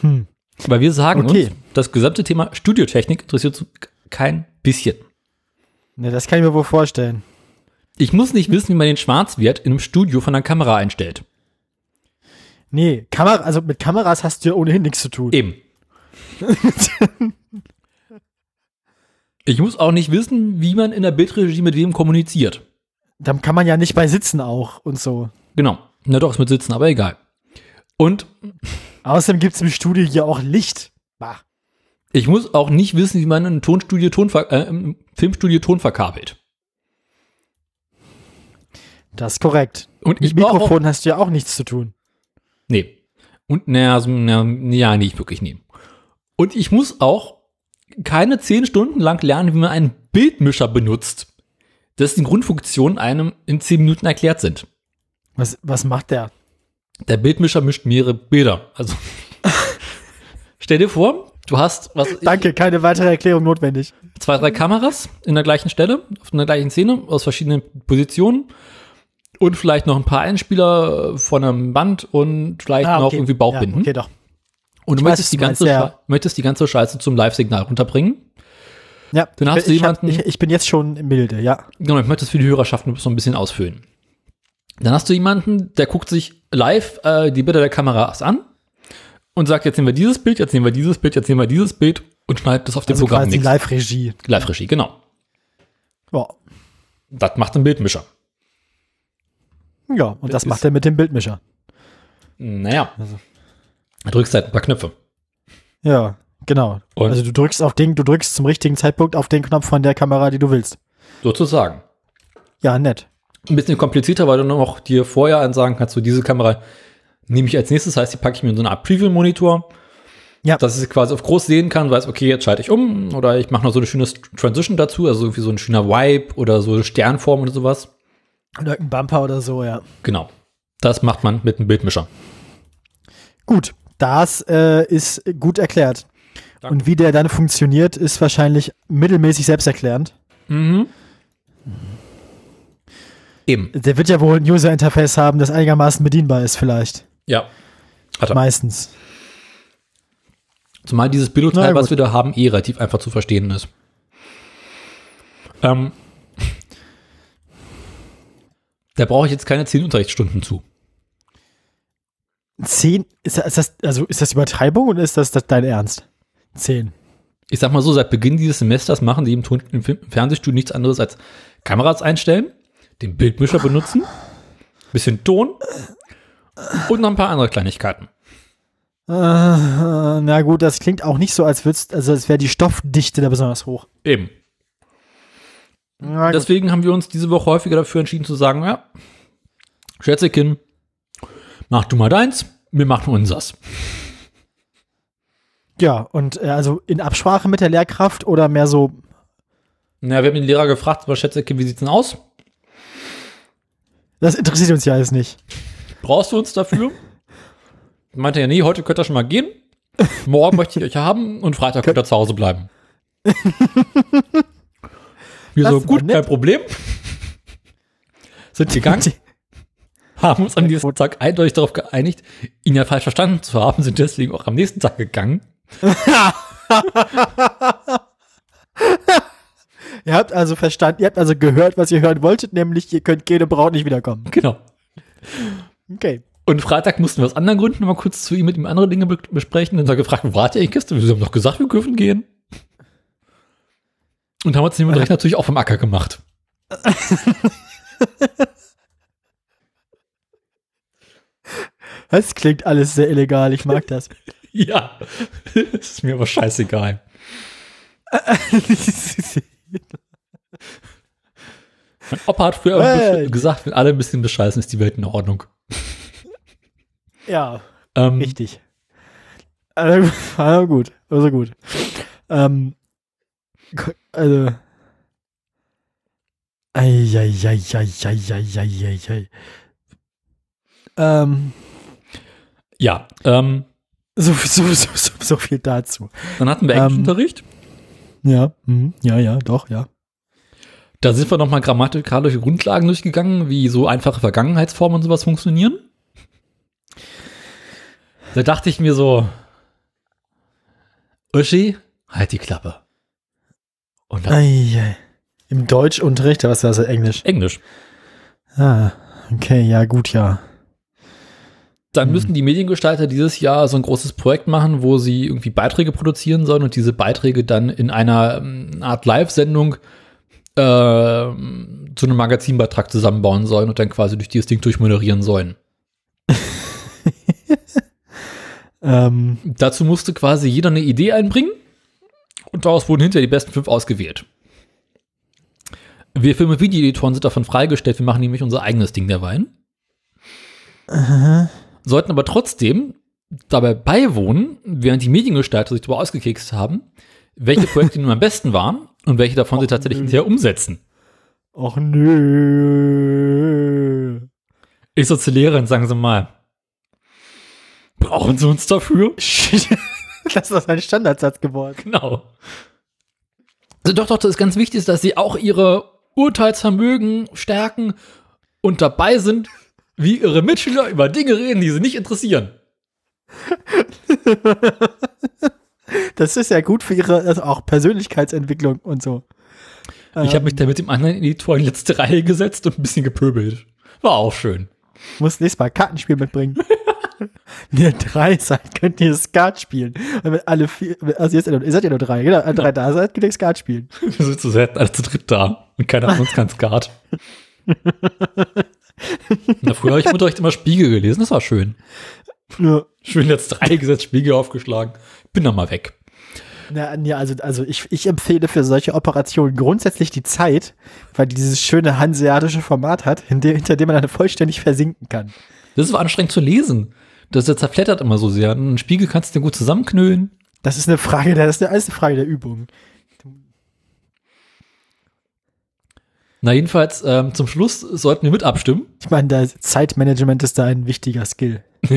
Hm. Weil wir sagen Okay. uns, das gesamte Thema Studiotechnik interessiert uns kein bisschen. Ne, das kann ich mir wohl vorstellen. Ich muss nicht wissen, wie man den Schwarzwert in einem Studio von der Kamera einstellt. Nee, Kamera, also mit Kameras hast du ja ohnehin nichts zu tun. Eben. ich muss auch nicht wissen, wie man in der Bildregie mit wem kommuniziert. Dann kann man ja nicht bei Sitzen auch und so. Genau. Na doch, ist mit Sitzen, aber egal. Und Außerdem gibt's im Studio hier auch Licht. Bah. ich muss auch nicht wissen, wie man ein Tonstudio Ton äh, im Filmstudio Ton verkabelt. Das ist korrekt. Und Mit auch, Mikrofon hast du ja auch nichts zu tun. Nee. Und naja, so, na, ja, nicht wirklich nee. Und ich muss auch keine zehn Stunden lang lernen, wie man einen Bildmischer benutzt. Die Grundfunktionen einem in zehn Minuten erklärt sind. Was, was macht der? Der Bildmischer mischt mehrere Bilder. Also stell dir vor, du hast was weiß ich, Danke, keine weitere Erklärung notwendig. zwei, drei Kameras in der gleichen Stelle, auf einer gleichen Szene, aus verschiedenen Positionen und vielleicht noch ein paar Einspieler von einem Band und vielleicht Ah, noch okay. irgendwie Bauchbinden. Ja, okay, doch. Und du Ich weiß, möchtest, was die du meinst, ganze, ja. Möchtest die ganze Scheiße zum Live-Signal runterbringen. Ja, Dann ich, hast du ich, hab- jemanden- ich, ich bin jetzt schon milde, ja. Genau, ich möchte es für die Hörerschaft nur so ein bisschen ausfüllen. Dann hast du jemanden, der guckt sich live äh, die Bilder der Kameras an und sagt, jetzt nehmen wir dieses Bild, jetzt nehmen wir dieses Bild, jetzt nehmen wir dieses Bild und schneidet das auf dem Also Programm quasi. Live-Regie. Live-Regie, genau. Ja. Das macht ein Bildmischer. Ja, und das Das macht er mit dem Bildmischer. Naja. Also. Du drückst halt ein paar Knöpfe. Ja, genau. Und- also du drückst auf den, du drückst zum richtigen Zeitpunkt auf den Knopf von der Kamera, die du willst. Sozusagen. Ja, nett. Ein bisschen komplizierter, weil du noch dir vorher ansagen kannst, so diese Kamera nehme ich als nächstes, heißt, die packe ich mir in so eine Art Preview-Monitor. Ja. Dass ich quasi auf groß sehen kann, weiß, okay, jetzt schalte ich um oder ich mache noch so eine schöne Transition dazu, also irgendwie so ein schöner Vibe oder so eine Sternform oder sowas. Oder ein Bumper oder so, ja. Genau. Das macht man mit einem Bildmischer. Gut, das äh, ist gut erklärt. Danke. Und wie der dann funktioniert, ist wahrscheinlich mittelmäßig selbsterklärend. Mhm. Eben. Der wird ja wohl ein User-Interface haben, das einigermaßen bedienbar ist, vielleicht. Ja. Hat er. Meistens. Zumal dieses ja, was wir da haben, eh relativ einfach zu verstehen ist. Ähm, da brauche ich jetzt keine 10 Unterrichtsstunden zu. Zehn, ist das, also ist das Übertreibung oder ist das, das dein Ernst? Zehn. Ich sag mal so, seit Beginn dieses Semesters machen die im, Ton, im Fernsehstudio nichts anderes als Kameras einstellen, den Bildmischer benutzen, bisschen Ton und noch ein paar andere Kleinigkeiten. Äh, na gut, das klingt auch nicht so, als also als wäre die Stoffdichte da besonders hoch. Eben. Na gut. Deswegen haben wir uns diese Woche häufiger dafür entschieden zu sagen, ja, Schätzekin, mach du mal deins, wir machen unsers. Ja, und äh, also in Absprache mit der Lehrkraft oder mehr so, Na, wir haben den Lehrer gefragt, aber Schätzekin, wie sieht's denn aus? das interessiert uns ja alles nicht. Brauchst du uns dafür? Meinte er, nee, heute könnt ihr schon mal gehen. Morgen möchte ich euch haben und Freitag könnt ihr zu Hause bleiben. Wir Das so, gut, kein Problem. Sind gegangen, haben uns am nächsten Tag eindeutig darauf geeinigt, ihn ja falsch verstanden zu haben, sind deswegen auch am nächsten Tag gegangen. Ihr habt also verstanden, ihr habt also gehört, was ihr hören wolltet, nämlich ihr könnt und braucht nicht wiederkommen. Genau. Okay. Und Freitag mussten wir aus anderen Gründen mal kurz zu ihm mit ihm andere Dinge be besprechen. Dann hat er gefragt, wo wart ihr eigentlich gestern? Wir haben doch gesagt, wir dürfen gehen. Und haben uns den Unterricht natürlich auch vom Acker gemacht. Das klingt alles sehr illegal, ich mag das. Ja, das ist mir aber scheißegal. Mein Opa hat früher Hey. gesagt, wenn alle ein bisschen bescheißen, ist die Welt in Ordnung. ja, Ähm, richtig. Also, gut, also gut. Ähm, also. Eieieiei. Ähm, ja, ähm, so, so, so, so, so viel dazu. dann hatten wir Ähm, Englischunterricht. Ja, mhm, ja, ja, doch, ja. Da sind wir nochmal grammatikalische Grundlagen durchgegangen, wie so einfache Vergangenheitsformen und sowas funktionieren. Da dachte ich mir so, Uschi, halt die Klappe. Und dann. Im Deutschunterricht, was war das? Englisch? Englisch. Ah, okay, ja, gut, ja. Dann müssen die Mediengestalter dieses Jahr so ein großes Projekt machen, wo sie irgendwie Beiträge produzieren sollen und diese Beiträge dann in einer ähm, Art Live-Sendung ähm, zu einem Magazinbeitrag zusammenbauen sollen und dann quasi durch dieses Ding durchmoderieren sollen. Ähm, Dazu musste quasi jeder eine Idee einbringen und daraus wurden hinterher die besten fünf ausgewählt. Wir Film- und Videoeditoren sind davon freigestellt, wir machen nämlich unser eigenes Ding derweil. Sollten aber trotzdem dabei beiwohnen, während die Mediengestalter sich darüber ausgekekst haben, welche Projekte nun am besten waren und welche davon sie tatsächlich nö. hinterher umsetzen. Och nö. Ich so zur Lehrerin, sagen Sie mal, brauchen Sie uns dafür? das ist ein Standardsatz geworden. Genau. Also doch, doch, das ist ganz wichtig, dass sie auch ihre Urteilsvermögen stärken und dabei sind, wie ihre Mitschüler über Dinge reden, die sie nicht interessieren. Das ist ja gut für ihre also auch Persönlichkeitsentwicklung und so. ich habe mich da mit dem anderen Editor in die letzte Reihe gesetzt und ein bisschen gepöbelt. War auch schön. Muss nächstes Mal Kartenspiel mitbringen. Wenn ihr drei seid, könnt ihr Skat spielen. Und wenn alle vier, also jetzt, ihr seid ja nur drei, genau, wenn drei da seid, könnt ihr Skat spielen. Wir sind zu selten alle zu dritt da und keiner von uns kann Skat. Na, früher habe ich im Unterricht immer Spiegel gelesen, das war schön. Ja. Schön letzte Reihe gesetzt, Spiegel aufgeschlagen. Bin dann mal weg. Na, ja, also, also ich, ich empfehle für solche Operationen grundsätzlich die Zeit, weil die dieses schöne hanseatische Format hat, hinter dem man dann vollständig versinken kann. Das ist so anstrengend zu lesen. Das, das zerflettert immer so sehr. Einen Spiegel kannst du dir gut zusammenknüllen. Das ist eine Frage, der, das ist eine, alles eine Frage der Übung. Na, jedenfalls, ähm, zum Schluss sollten wir mit abstimmen. Ich meine, da Zeitmanagement ist da ein wichtiger Skill.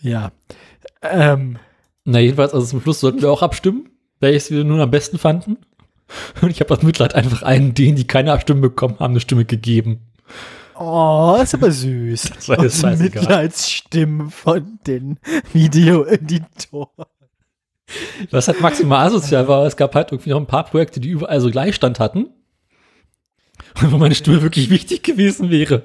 ja. Ähm, Na, jedenfalls, also zum Schluss sollten wir auch abstimmen, welches wir nun am besten fanden. Und ich habe aus Mitleid einfach einen, denen, die keine Abstimmung bekommen haben, eine Stimme gegeben. oh, ist aber süß. Das war jetzt Aus. Mitleidsstimmen von den Videoeditoren. Was halt maximal asozial war, es gab halt irgendwie noch ein paar Projekte, die überall so Gleichstand hatten. Und wo meine Stimme wirklich wichtig gewesen wäre.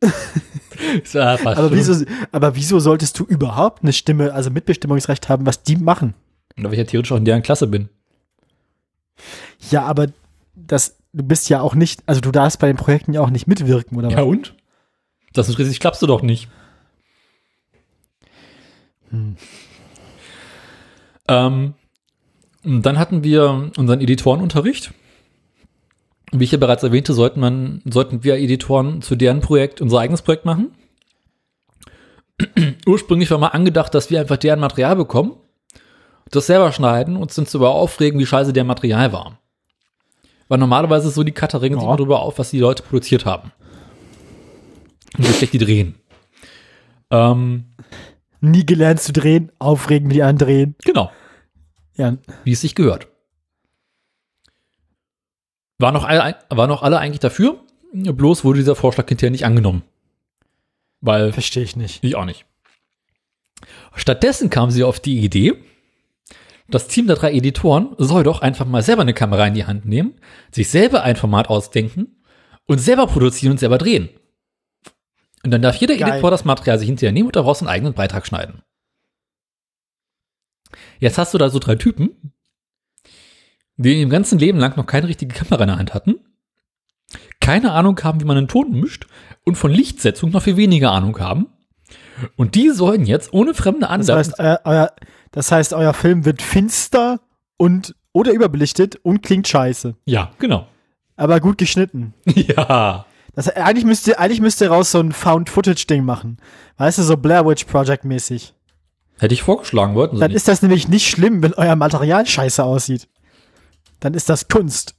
War fast Aber wieso, aber wieso solltest du überhaupt eine Stimme, also Mitbestimmungsrecht haben, was die machen? Weil ich ja theoretisch auch in deren Klasse bin. Ja, aber das, du bist ja auch nicht, also du darfst bei den Projekten ja auch nicht mitwirken, oder Ja was? und? Das ist richtig, klappst du doch nicht. Ähm, und dann hatten wir unseren Editorenunterricht. Wie ich ja bereits erwähnte, sollten, man, sollten wir Editoren zu deren Projekt unser eigenes Projekt machen. Ursprünglich war mal angedacht, dass wir einfach deren Material bekommen, das selber schneiden und uns darüber aufregen, wie scheiße der Material war. Weil normalerweise ist so, die Cutter regen sich Ja. immer darüber auf, was die Leute produziert haben. Und wie schlecht die drehen. Ähm, Nie gelernt zu drehen, aufregen, die andrehen. genau. Ja, wie es sich gehört. Waren noch alle, waren noch alle eigentlich dafür, bloß wurde dieser Vorschlag hinterher nicht angenommen. Weil, verstehe ich nicht. ich auch nicht. Stattdessen kam sie auf die Idee, das Team der drei Editoren soll doch einfach mal selber eine Kamera in die Hand nehmen, sich selber ein Format ausdenken und selber produzieren und selber drehen. Und dann darf jeder Geil. Editor das Material sich hinterher nehmen und daraus einen eigenen Beitrag schneiden. Jetzt hast du da so drei Typen, die im ganzen Leben lang noch keine richtige Kamera in der Hand hatten, keine Ahnung haben, wie man einen Ton mischt und von Lichtsetzung noch viel weniger Ahnung haben. Und die sollen jetzt ohne fremde Das Angaben heißt, euer, euer, das heißt, euer Film wird finster und oder überbelichtet und klingt scheiße. Ja, genau. Aber gut geschnitten. Ja. Das, eigentlich müsste, eigentlich müsste raus so ein Found-Footage-Ding machen. Weißt du, so Blair Witch Project-mäßig. Hätte ich vorgeschlagen, wollten sie Dann nicht. ist das nämlich nicht schlimm, wenn euer Material scheiße aussieht. Dann ist das Kunst.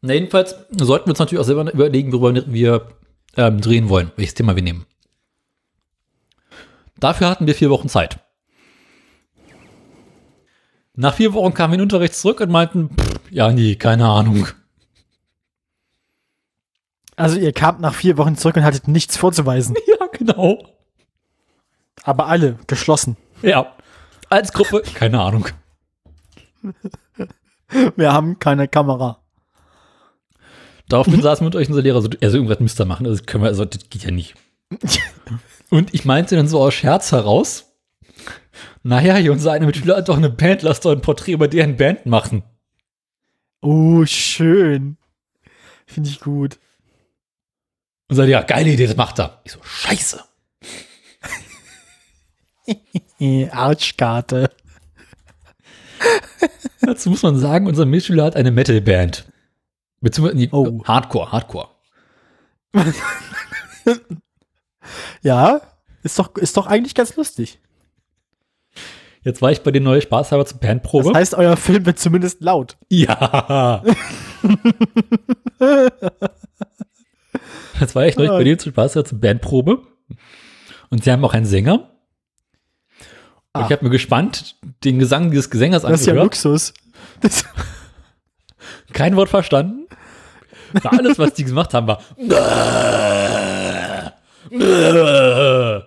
Na, jedenfalls sollten wir uns natürlich auch selber überlegen, worüber wir ähm, drehen wollen, welches Thema wir nehmen. Dafür hatten wir vier Wochen Zeit. Nach vier Wochen kamen wir in den Unterricht zurück und meinten, pff, ja, nee, keine Ahnung. Also ihr kamt nach vier Wochen zurück und hattet nichts vorzuweisen. Ja, genau. Aber alle geschlossen. Ja. Als Gruppe, keine Ahnung. Wir haben keine Kamera. Daraufhin saßen wir mit euch unser Lehrer so, also irgendwas müsst ihr machen, das können wir, also das geht ja nicht. Und ich meinte dann so aus Scherz heraus, naja, hier unser eine Mitschüler hat doch eine Band, lass doch ein Porträt über deren Band machen. Oh, schön. Finde ich gut. Und sagt, ja, geile Idee, das macht er. Ich so, scheiße. Arschkarte. Dazu muss man sagen, unser Mitschüler hat eine Metalband. Beziehungsweise, Oh. Hardcore, Hardcore. Ja, ist doch, ist doch eigentlich ganz lustig. Jetzt war ich bei den neuen Spaßhalber zur Das Bandprobe. heißt, euer Film wird zumindest laut. ja. Jetzt war ich neulich bei denen zu Spaßhalber zur Bandprobe. Und sie haben auch einen Sänger. Ah. ich habe mir gespannt den Gesang dieses Gesängers Das ist ja angehört. Luxus. Das, Kein Wort verstanden. Alles, was die gemacht haben, war.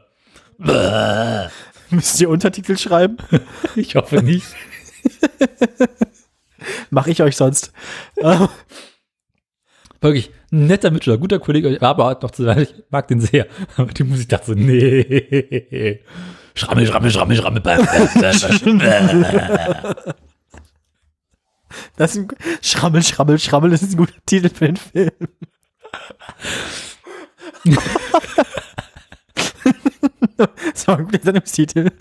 müsst ihr Untertitel schreiben? Ich hoffe nicht. Mach ich euch sonst. Wirklich netter Mitschüler, guter Kollege, aber halt noch zu sagen, ich mag den sehr. Aber die Musik dachte so, nee. Schrammel, schrammel, schrammel, schrammel. Das ist ein, Schrammel, Schrammel, Schrammel, das ist ein guter Titel für den Film. Das war ein guter Sendungstitel.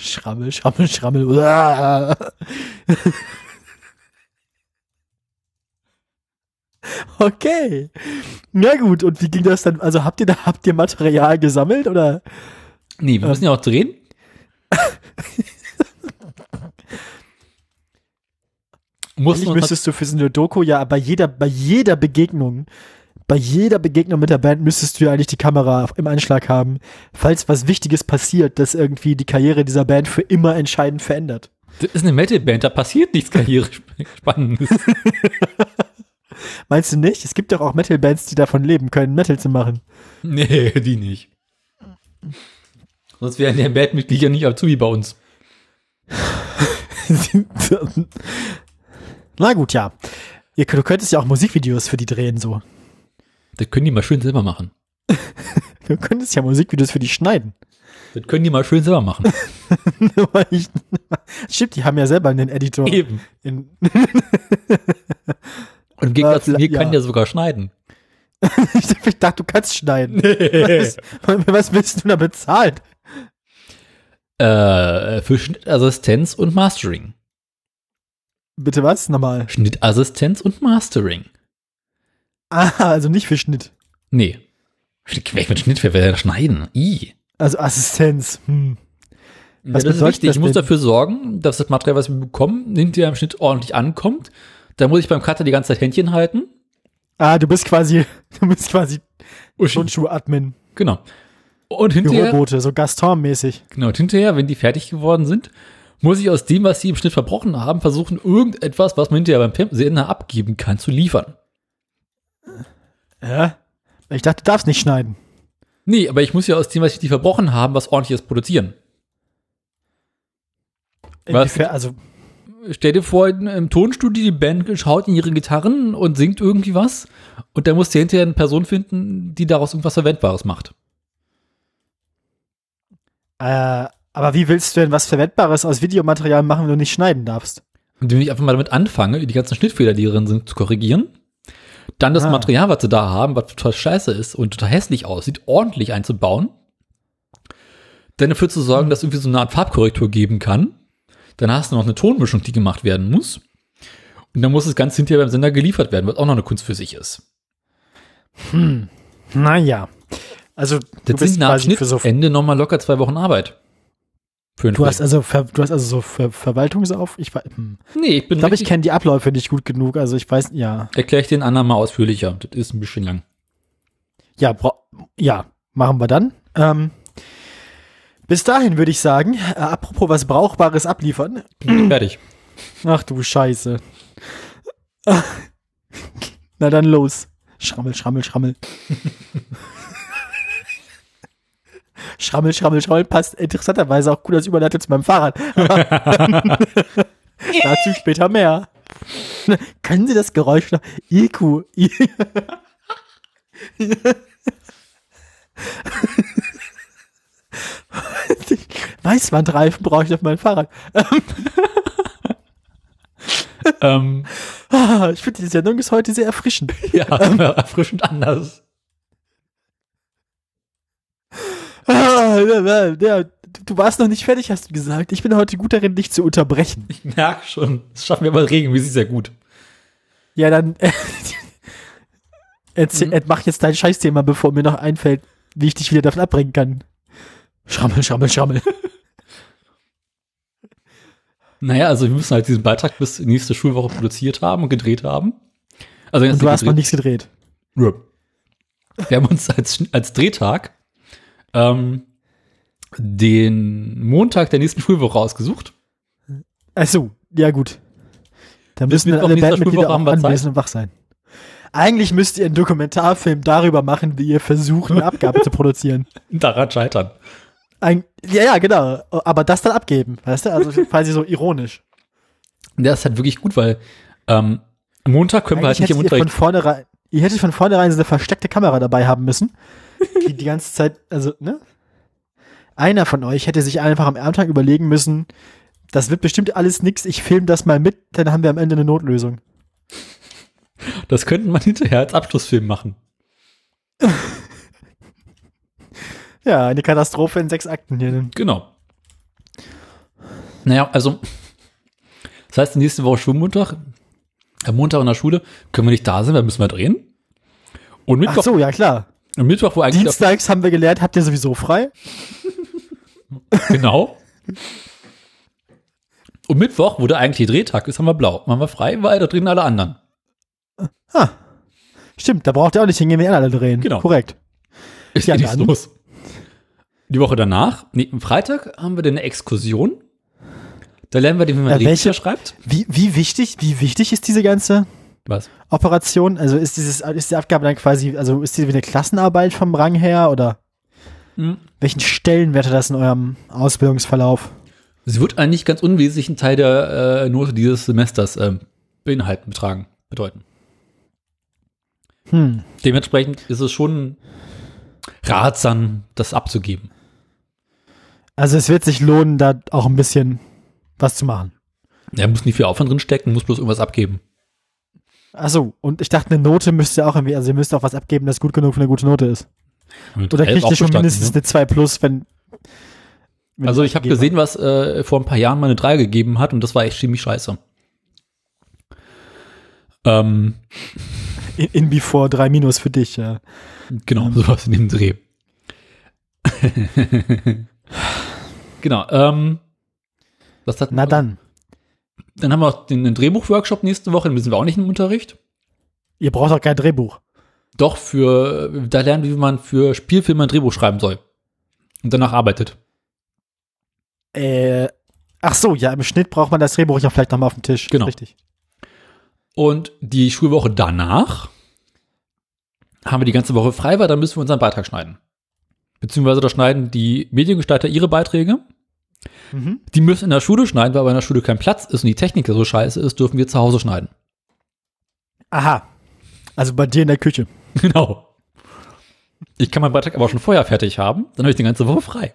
Schrammel, Schrammel, Schrammel. Okay. Na gut, und wie ging das dann? Also habt ihr da, habt ihr Material gesammelt oder? Nee, wir müssen ja auch drehen. Mussten Eigentlich müsstest du für so eine Doku ja bei jeder, bei jeder Begegnung, bei jeder Begegnung mit der Band müsstest du ja eigentlich die Kamera im Anschlag haben, falls was Wichtiges passiert, das irgendwie die Karriere dieser Band für immer entscheidend verändert. das ist eine Metalband, da passiert nichts Karrierespannendes. Meinst du nicht? Es gibt doch auch Metal-Bands, die davon leben können, Metal zu machen. nee, die nicht. Sonst wären die Bandmitglieder nicht Azubi bei uns. Na gut, ja. Ihr, du könntest ja auch Musikvideos für die drehen, so. Das können die mal schön selber machen. Du könntest ja Musikvideos für die schneiden. Das können die mal schön selber machen. Stimmt, die haben ja selber einen Editor. Eben. In, Und im Gegensatz zu mir ja. kann der sogar schneiden. ich dachte, du kannst schneiden. Was, was willst du da bezahlt? Äh, für Schnittassistenz und Mastering. Bitte was? Nochmal. Schnittassistenz und Mastering. Ah, also nicht für Schnitt. Nee. Ich mit Schnitt wer will der schneiden? I. Also Assistenz. Hm. Was Was das ist wichtig. Ich muss denn? dafür sorgen, dass das Material, was wir bekommen, hinterher im Schnitt ordentlich ankommt. Da muss ich beim Cutter die ganze Zeit Händchen halten. Ah, du bist quasi, du bist quasi Turnschuh-Admin. Genau. Und hinterher, Bürobote, so Gaston-mäßig. genau, und hinterher, wenn die fertig geworden sind, muss ich aus dem, was sie im Schnitt verbrochen haben, versuchen, irgendetwas, was man hinterher beim Sender abgeben kann, zu liefern. Ja. Ich dachte, du darfst nicht schneiden. Nee, aber ich muss ja aus dem, was die verbrochen haben, was ordentliches produzieren. Was? Also, Stell dir vor, im Tonstudio die Band schaut in ihre Gitarren und singt irgendwie was und da musst du hinterher eine Person finden, die daraus irgendwas Verwendbares macht. äh, aber wie willst du denn was Verwendbares aus Videomaterial machen, wenn du nicht schneiden darfst? Und wenn ich einfach mal damit anfange, die ganzen Schnittfehler, die darin sind, zu korrigieren, dann das Ah. Material, was sie da haben, was total scheiße ist und total hässlich aussieht, ordentlich einzubauen, dann dafür zu sorgen, dass es irgendwie so eine Art Farbkorrektur geben kann. Dann hast du noch eine Tonmischung, die gemacht werden muss. Und dann muss das Ganze hinterher beim Sender geliefert werden, was auch noch eine Kunst für sich ist. Naja. Also, du Das bist sind nach für so Schnittende nochmal locker zwei Wochen Arbeit. Für Du hast also, du hast also so Ver, Verwaltungsauf. Ich, hm. Nee, ich bin ich glaube, ich kenne die Abläufe nicht gut genug. Also ich weiß, ja, Erkläre ich den anderen mal ausführlicher. Das ist ein bisschen lang. ja, bra- ja, machen wir dann. Ähm, bis dahin würde ich sagen, äh, apropos was Brauchbares abliefern. Fertig. Ach du Scheiße. Na dann los. Schrammel, schrammel, schrammel. schrammel, schrammel, schrammel passt interessanterweise auch gut als Überleitung zu meinem Fahrrad. Dazu später mehr. Können Sie das Geräusch noch? IQ. Weißwandreifen brauche ich auf mein Fahrrad. ähm, Ich finde, die Sendung ist heute sehr erfrischend. ja, erfrischend anders. Ah, ja, ja, ja, du warst noch nicht fertig, hast du gesagt. Ich bin heute gut darin, dich zu unterbrechen. Ich merke schon. Das schaffen wir aber regelmäßig sehr gut. Ja, dann äh, erzähl, äh, mach jetzt dein Scheißthema, bevor mir noch einfällt, wie ich dich wieder davon abbringen kann. Schrammel, schrammel, schrammel. Naja, also wir müssen halt diesen Beitrag bis nächste Schulwoche produziert haben und gedreht haben. Also Und du hast noch gedreht. nichts gedreht. Ja. Wir haben uns als, als Drehtag ähm, den Montag der nächsten Schulwoche ausgesucht. Ach so, ja gut. Da müssen Mittwoch alle Bandmitglieder auch wir anwesend und wach sein. Eigentlich müsst ihr einen Dokumentarfilm darüber machen, wie ihr versucht, eine Abgabe zu produzieren. Daran scheitern. Ein, ja, ja, genau. Aber das dann abgeben, weißt du? Also quasi so ironisch. Der ist halt wirklich gut, weil ähm, am Montag können wir halt Eigentlich nicht im ihr von Unterricht. vornherein, ihr hättet von vornherein so eine versteckte Kamera dabei haben müssen, die die ganze Zeit, also, ne? Einer von euch hätte sich einfach am Ernttag überlegen müssen, das wird bestimmt alles nix. Ich film das mal mit, dann haben wir am Ende eine Notlösung. Das könnte man hinterher als Abschlussfilm machen. Ja, eine Katastrophe in sechs Akten hier. Genau. Naja, also, das heißt, nächste Woche Schulmontag, am Montag in der Schule, können wir nicht da sein, weil müssen wir drehen. Und Ach Mittwoch, so, ja klar. Und Mittwoch, wo eigentlich Dienstags haben wir gelernt, habt ihr sowieso frei? Genau. Und Mittwoch, wo der eigentliche Drehtag ist, haben wir blau. Machen wir frei, weil da drehen alle anderen. Ah. Stimmt, da braucht ihr auch nicht hingehen, wenn alle drehen. Genau. Korrekt. Ist Ja, ja nichts los. Die Woche danach, nee, am Freitag haben wir dann eine Exkursion. Da lernen wir, wie man Äh, Drehbücher welche- schreibt. Wie, wie wichtig, wie wichtig ist diese ganze Was? Operation? Also ist dieses, ist die Abgabe dann quasi, also ist die wie eine Klassenarbeit vom Rang her oder Hm. welchen Stellenwert hat das in eurem Ausbildungsverlauf? Sie wird einen nicht ganz unwesentlichen Teil der äh, Note dieses Semesters ähm, beinhalten, betragen, bedeuten. Hm. Dementsprechend ist es schon ratsam, das abzugeben. Also es wird sich lohnen, da auch ein bisschen was zu machen. Er muss nicht viel Aufwand drin stecken, muss bloß irgendwas abgeben. Achso, und ich dachte, eine Note müsst ihr auch irgendwie, also ihr müsst auch was abgeben, das gut genug für eine gute Note ist. Und Oder er kriegt ihr schon mindestens ne? eine 2 plus, wenn. wenn Also ich habe gesehen, was äh, vor ein paar Jahren mal eine 3 gegeben hat und das war echt ziemlich scheiße. Ähm. In, in Before 3 minus für dich, ja. genau, sowas in dem Dreh. genau, ähm, was hat Na dann. Dann haben wir auch den, den Drehbuchworkshop nächste Woche, dann sind wir auch nicht im Unterricht. Ihr braucht auch kein Drehbuch. Doch, für, da lernen wir, wie man für Spielfilme ein Drehbuch schreiben soll. Und danach arbeitet. Äh, ach so, ja, im Schnitt braucht man das Drehbuch ja vielleicht nochmal auf dem Tisch. Genau. Richtig. Und die Schulwoche danach haben wir die ganze Woche frei, weil dann müssen wir unseren Beitrag schneiden. Beziehungsweise da schneiden die Mediengestalter ihre Beiträge. Mhm. Die müssen in der Schule schneiden, weil bei in der Schule kein Platz ist und die Technik so scheiße ist, dürfen wir zu Hause schneiden. Aha. Also bei dir in der Küche. Genau. Ich kann meinen Beitrag aber schon vorher fertig haben, dann habe ich die ganze Woche frei.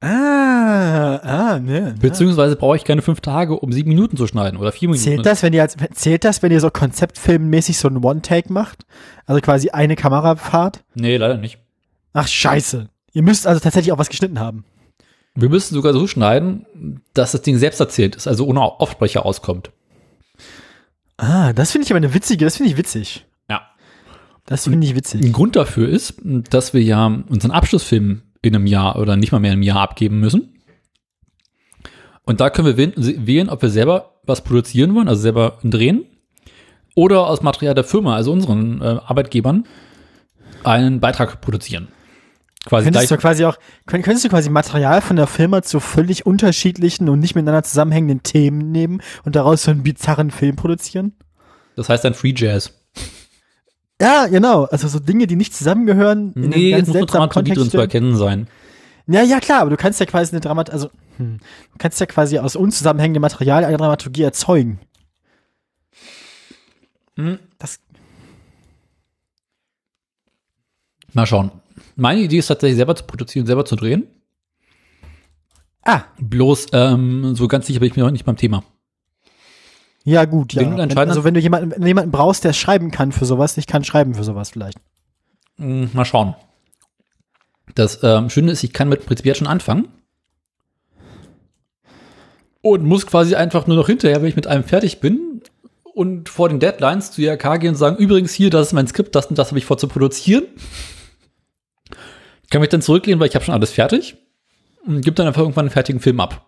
Ah, ah, ne. Beziehungsweise brauche ich keine fünf Tage, um sieben Minuten zu schneiden oder vier Minuten. Zählt das, wenn ihr als, zählt das, wenn ihr so konzeptfilmmäßig so einen One-Take macht? Also quasi eine Kamerafahrt? Nee, leider nicht. Ach, scheiße. Ihr müsst also tatsächlich auch was geschnitten haben. Wir müssen sogar so schneiden, dass das Ding selbst erzählt ist, also ohne Aufsprecher auskommt. Ah, das finde ich aber eine witzige, das finde ich witzig. Ja. Das finde ich witzig. Ein Grund dafür ist, dass wir ja unseren Abschlussfilm in einem Jahr oder nicht mal mehr in einem Jahr abgeben müssen. Und da können wir wählen- wählen, ob wir selber was produzieren wollen, also selber drehen, oder aus Material der Firma, also unseren äh, Arbeitgebern, einen Beitrag produzieren. Quasi Könntest du quasi auch, könnt, könntest du quasi Material von der Firma zu völlig unterschiedlichen und nicht miteinander zusammenhängenden Themen nehmen und daraus so einen bizarren Film produzieren? das heißt dann Free Jazz. Ja, genau. Also so Dinge, die nicht zusammengehören, in Nee, einem es muss eine Dramaturgie drin zu erkennen sein. Ja, ja, klar, aber du kannst ja quasi eine Dramat, also hm, du kannst ja quasi aus unzusammenhängendem Material eine Dramaturgie erzeugen. Hm. Das, Mal schauen. Meine Idee ist tatsächlich selber zu produzieren, selber zu drehen. ah, Bloß ähm, so ganz sicher bin ich mir noch nicht beim Thema. ja gut, ja. Wenn also wenn du jemanden, jemanden brauchst, der schreiben kann für sowas, ich kann schreiben für sowas vielleicht. Hm, Mal schauen. Das ähm, Schöne ist, ich kann mit prinzipiell schon anfangen. Und muss quasi einfach nur noch hinterher, wenn ich mit einem fertig bin und vor den Deadlines zu IRK gehen und sagen, übrigens hier, das ist mein Skript, das und das habe ich vor zu produzieren. Kann mich dann zurücklehnen, weil ich habe schon alles fertig und gebe dann einfach irgendwann einen fertigen Film ab.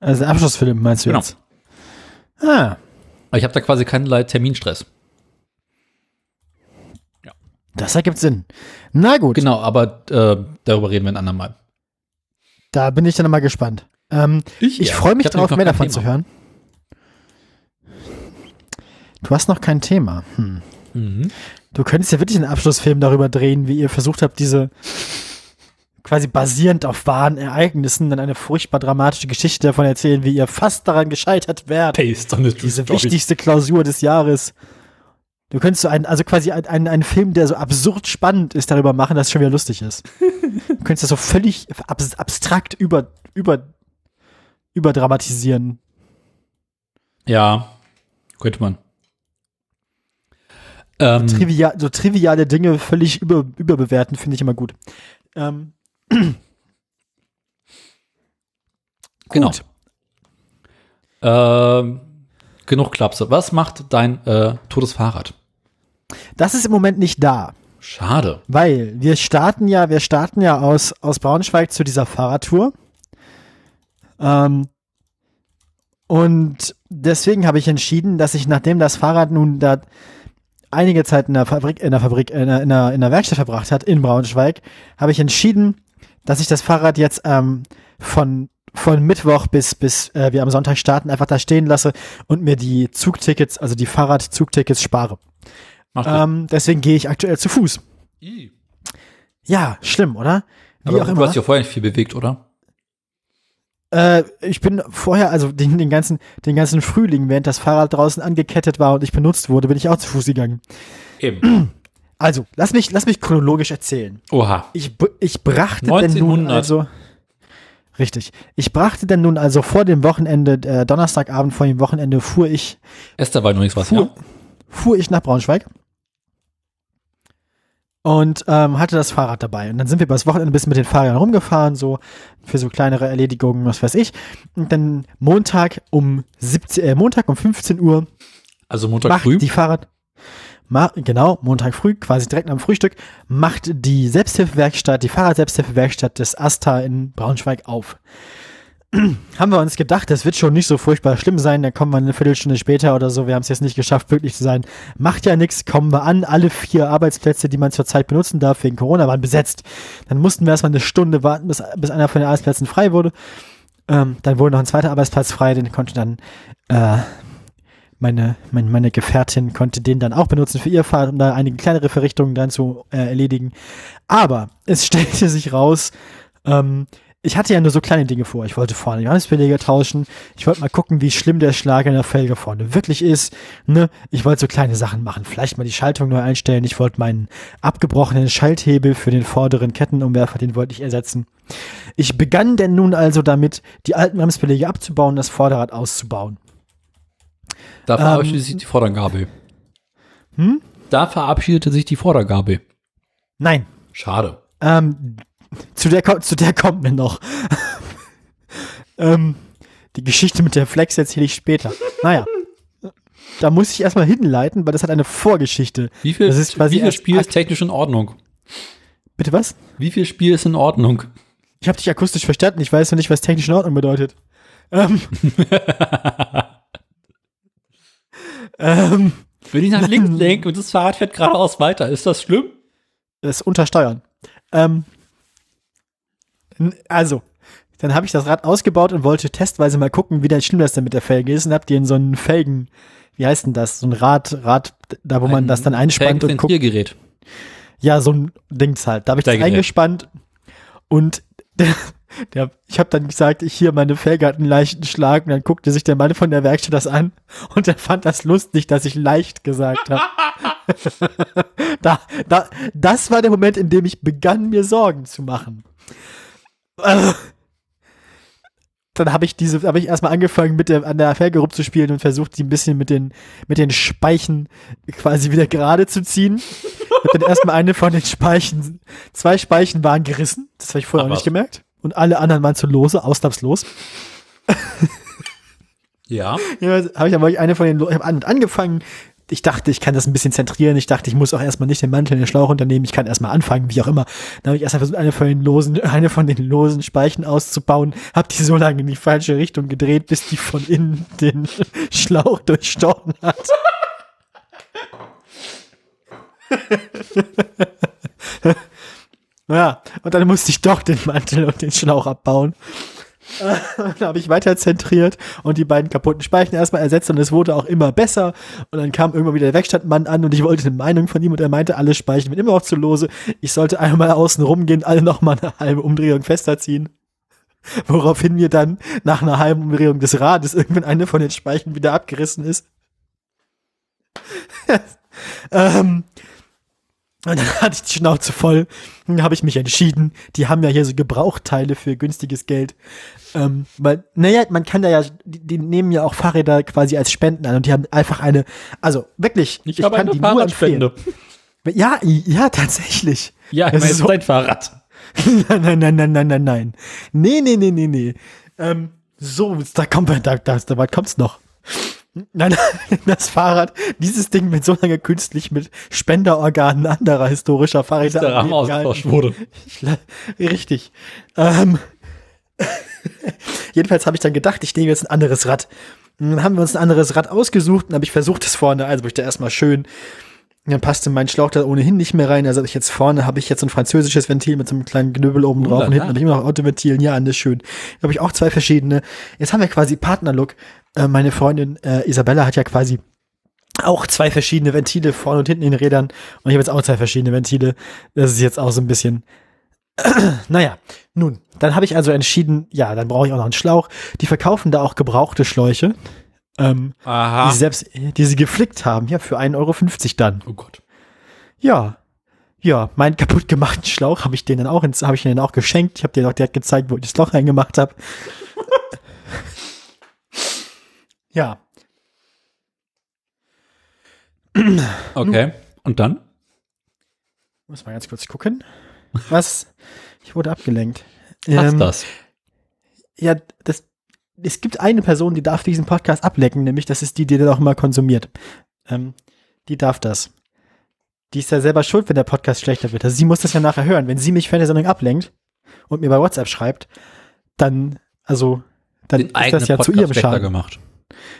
Also Abschlussfilm meinst du Genau. jetzt? Ah, ich habe da quasi keinerlei Terminstress. das ergibt Sinn. Na gut, Genau, aber äh, darüber reden wir ein andermal. da bin ich dann mal gespannt. Ähm, ich ja. freue mich hab drauf, mehr davon Thema. zu hören. Du hast noch kein Thema. Hm. Mhm. Du könntest ja wirklich einen Abschlussfilm darüber drehen, wie ihr versucht habt, diese quasi basierend auf wahren Ereignissen dann eine furchtbar dramatische Geschichte davon erzählen, wie ihr fast daran gescheitert wärt, Paste on the diese wichtigste Klausur des Jahres. Du könntest so einen, also quasi einen, einen, Film, der so absurd spannend ist, darüber machen, dass es schon wieder lustig ist. du könntest das so völlig abs abstrakt über, über überdramatisieren. Ja, könnte man. Ähm, Trivia so triviale Dinge völlig über, überbewerten, finde ich immer gut. Ähm, Genau. gut. ähm, genug Klapse. Was macht dein äh, totes Fahrrad? Das ist im Moment nicht da. Schade. Weil wir starten ja, wir starten ja aus, aus Braunschweig zu dieser Fahrradtour. Ähm, und deswegen habe ich entschieden, dass ich, nachdem das Fahrrad nun da einige Zeit in der Fabrik, in der Fabrik, in der, in der, in der Werkstatt verbracht hat, in Braunschweig, habe ich entschieden, dass ich das Fahrrad jetzt ähm, von, von Mittwoch bis, bis äh, wir am Sonntag starten, einfach da stehen lasse und mir die Zugtickets, also die Fahrradzugtickets spare. Ähm, deswegen gehe ich aktuell zu Fuß. Ih. Ja, schlimm, oder? Wie Aber auch du immer. hast ja vorher nicht viel bewegt, oder? Äh, ich bin vorher, also den, den, ganzen, den ganzen Frühling, während das Fahrrad draußen angekettet war und ich benutzt wurde, bin ich auch zu Fuß gegangen. Eben. Also, lass mich, lass mich chronologisch erzählen. Oha. Ich, ich brachte denn nun 1900. also. Richtig. Ich brachte denn nun also vor dem Wochenende, äh, Donnerstagabend vor dem Wochenende, fuhr ich, Esther war übrigens was, Fuhr- ja? fuhr ich nach Braunschweig und ähm, hatte das Fahrrad dabei. Und dann sind wir übers Wochenende ein bisschen mit den Fahrrädern rumgefahren, so für so kleinere Erledigungen, was weiß ich. Und dann Montag um 17, äh, Montag um 15 Uhr Also Montag macht früh. die Fahrrad, ma, genau, Montag früh, quasi direkt am Frühstück, macht die Selbsthilfewerkstatt, die Fahrrad-Selbsthilfewerkstatt des Asta in Braunschweig auf. haben wir uns gedacht, das wird schon nicht so furchtbar schlimm sein, dann kommen wir eine Viertelstunde später oder so, wir haben es jetzt nicht geschafft, pünktlich zu sein. Macht ja nichts, kommen wir an, alle vier Arbeitsplätze, die man zurzeit benutzen darf, wegen Corona, waren besetzt. Dann mussten wir erstmal eine Stunde warten, bis, bis einer von den Arbeitsplätzen frei wurde. Ähm, dann wurde noch ein zweiter Arbeitsplatz frei, den konnte dann äh, meine, meine, meine Gefährtin konnte den dann auch benutzen für ihr Fahrrad, um da einige kleinere Verrichtungen dann zu äh, erledigen. Aber es stellte sich raus, ähm, ich hatte ja nur so kleine Dinge vor. Ich wollte vorne die Johannisbeläge tauschen. Ich wollte mal gucken, wie schlimm der Schlag in der Felge vorne wirklich ist. Ne? Ich wollte so kleine Sachen machen. Vielleicht mal die Schaltung neu einstellen. Ich wollte meinen abgebrochenen Schalthebel für den vorderen Kettenumwerfer, den wollte ich ersetzen. Ich begann denn nun also damit, die alten Bremsbeläge abzubauen, das Vorderrad auszubauen. Da Ähm, verabschiedete sich die Vordergabel. Hm? Da verabschiedete sich die Vordergabel. Nein, Schade. Ähm, zu der, zu der kommt mir noch. ähm, die Geschichte mit der Flex erzähle ich später. Naja. Da muss ich erstmal hinleiten, weil das hat eine Vorgeschichte. Wie viel, Das ist wie viel Spiel ist technisch in Ordnung? Bitte was? Wie viel Spiel ist in Ordnung? Ich habe dich akustisch verstanden. Ich weiß noch nicht, was technisch in Ordnung bedeutet. Ähm, ähm, Wenn ich nach links lenke und das Fahrrad fährt geradeaus weiter, ist das schlimm? das Untersteuern. Ähm, also, dann habe ich das Rad ausgebaut und wollte testweise mal gucken, wie schlimm das denn mit der Felge ist und hab die in so einen Felgen, wie heißt denn das, so ein Rad, Rad, da wo man das dann einspannt und guckt. Felgenzentriergerät. Ja, so ein Dings halt. Da habe ich das eingespannt und der, der, ich habe dann gesagt, ich hier, meine Felge hat einen leichten Schlag und dann guckte sich der Mann von der Werkstatt das an und er fand das lustig, dass ich leicht gesagt habe. da, da, das war der Moment, in dem ich begann, mir Sorgen zu machen. Dann habe ich diese, habe ich erstmal angefangen, mit der, an der Felge rumzuspielen und versucht, sie ein bisschen mit den, mit den Speichen quasi wieder gerade zu ziehen. Ich habe dann erstmal eine von den Speichen, zwei Speichen waren gerissen, das habe ich vorher Ach auch nicht gemerkt. Und alle anderen waren zu lose, ausnahmslos. Ja. Ja, habe ich aber eine von den, ich habe angefangen. Ich dachte, ich kann das ein bisschen zentrieren. Ich dachte, ich muss auch erstmal nicht den Mantel in den Schlauch unternehmen. Ich kann erstmal anfangen, wie auch immer. Dann habe ich erstmal versucht, eine von den losen, eine von den losen Speichen auszubauen. Habe die so lange in die falsche Richtung gedreht, bis die von innen den Schlauch durchstochen hat. Ja, und dann musste ich doch den Mantel und den Schlauch abbauen. Dann habe ich weiter zentriert und die beiden kaputten Speichen erstmal ersetzt und es wurde auch immer besser. Und dann kam irgendwann wieder der Werkstattmann an und ich wollte eine Meinung von ihm und er meinte, alle Speichen sind immer noch zu lose. Ich sollte einmal außen rumgehen, alle nochmal eine halbe Umdrehung fester ziehen. Woraufhin mir dann nach einer halben Umdrehung des Rades irgendwann eine von den Speichen wieder abgerissen ist. ähm, Und dann hatte ich die Schnauze voll. Dann habe ich mich entschieden. Die haben ja hier so Gebrauchteile für günstiges Geld. Ähm, weil, naja, man kann da ja, die, die nehmen ja auch Fahrräder quasi als Spenden an und die haben einfach eine, also wirklich, Ich, habe eine Fahrradspende. Ja, ja, tatsächlich. Ja, ich Das meine, ist so dein Fahrrad. nein, nein, nein, nein, nein, nein, nein. Nee, nee, nee, nee, nee. Ähm, so, da kommt, da, da, da weit kommt's noch. Nein, nein, das Fahrrad, dieses Ding wird so lange künstlich mit Spenderorganen anderer historischer Fahrräder Der Rahmen ausgetauscht wurde. Ich Richtig. Ähm, jedenfalls habe ich dann gedacht, ich nehme jetzt ein anderes Rad. Und dann haben wir uns ein anderes Rad ausgesucht und habe ich versucht, das vorne, also habe ich da erstmal schön, dann passte mein Schlauch da ohnehin nicht mehr rein. Also ich jetzt vorne habe ich jetzt ein französisches Ventil mit so einem kleinen Knüppel oben drauf und hinten habe ich immer noch Autoventilen. Ja, alles schön. Da habe ich auch zwei verschiedene. Jetzt haben wir quasi Partnerlook. Äh, meine Freundin äh, Isabella hat ja quasi auch zwei verschiedene Ventile vorne und hinten in den Rädern. Und ich habe jetzt auch zwei verschiedene Ventile. Das ist jetzt auch so ein bisschen. naja, nun, dann habe ich also entschieden, ja, dann brauche ich auch noch einen Schlauch. Die verkaufen da auch gebrauchte Schläuche, ähm, die, sie selbst, die sie geflickt haben, ja, für 1,50 Euro dann. Oh Gott. Ja. Ja, meinen kaputt gemachten Schlauch habe ich denen dann auch ins, habe ich denen auch geschenkt. Ich habe dir auch direkt gezeigt, wo ich das Loch reingemacht habe. ja. Okay. Und dann? Muss mal ganz kurz gucken. Was? Ich wurde abgelenkt. Passt Ähm, das? Ja, das, es gibt eine Person, die darf diesen Podcast ablecken, nämlich das ist die, die den auch immer konsumiert. Ähm, die darf das. Die ist ja selber schuld, wenn der Podcast schlechter wird. Also sie muss das ja nachher hören. Wenn sie mich für eine Sendung ablenkt und mir bei WhatsApp schreibt, dann, also, dann ist das ja zu ihrem Schaden. gemacht.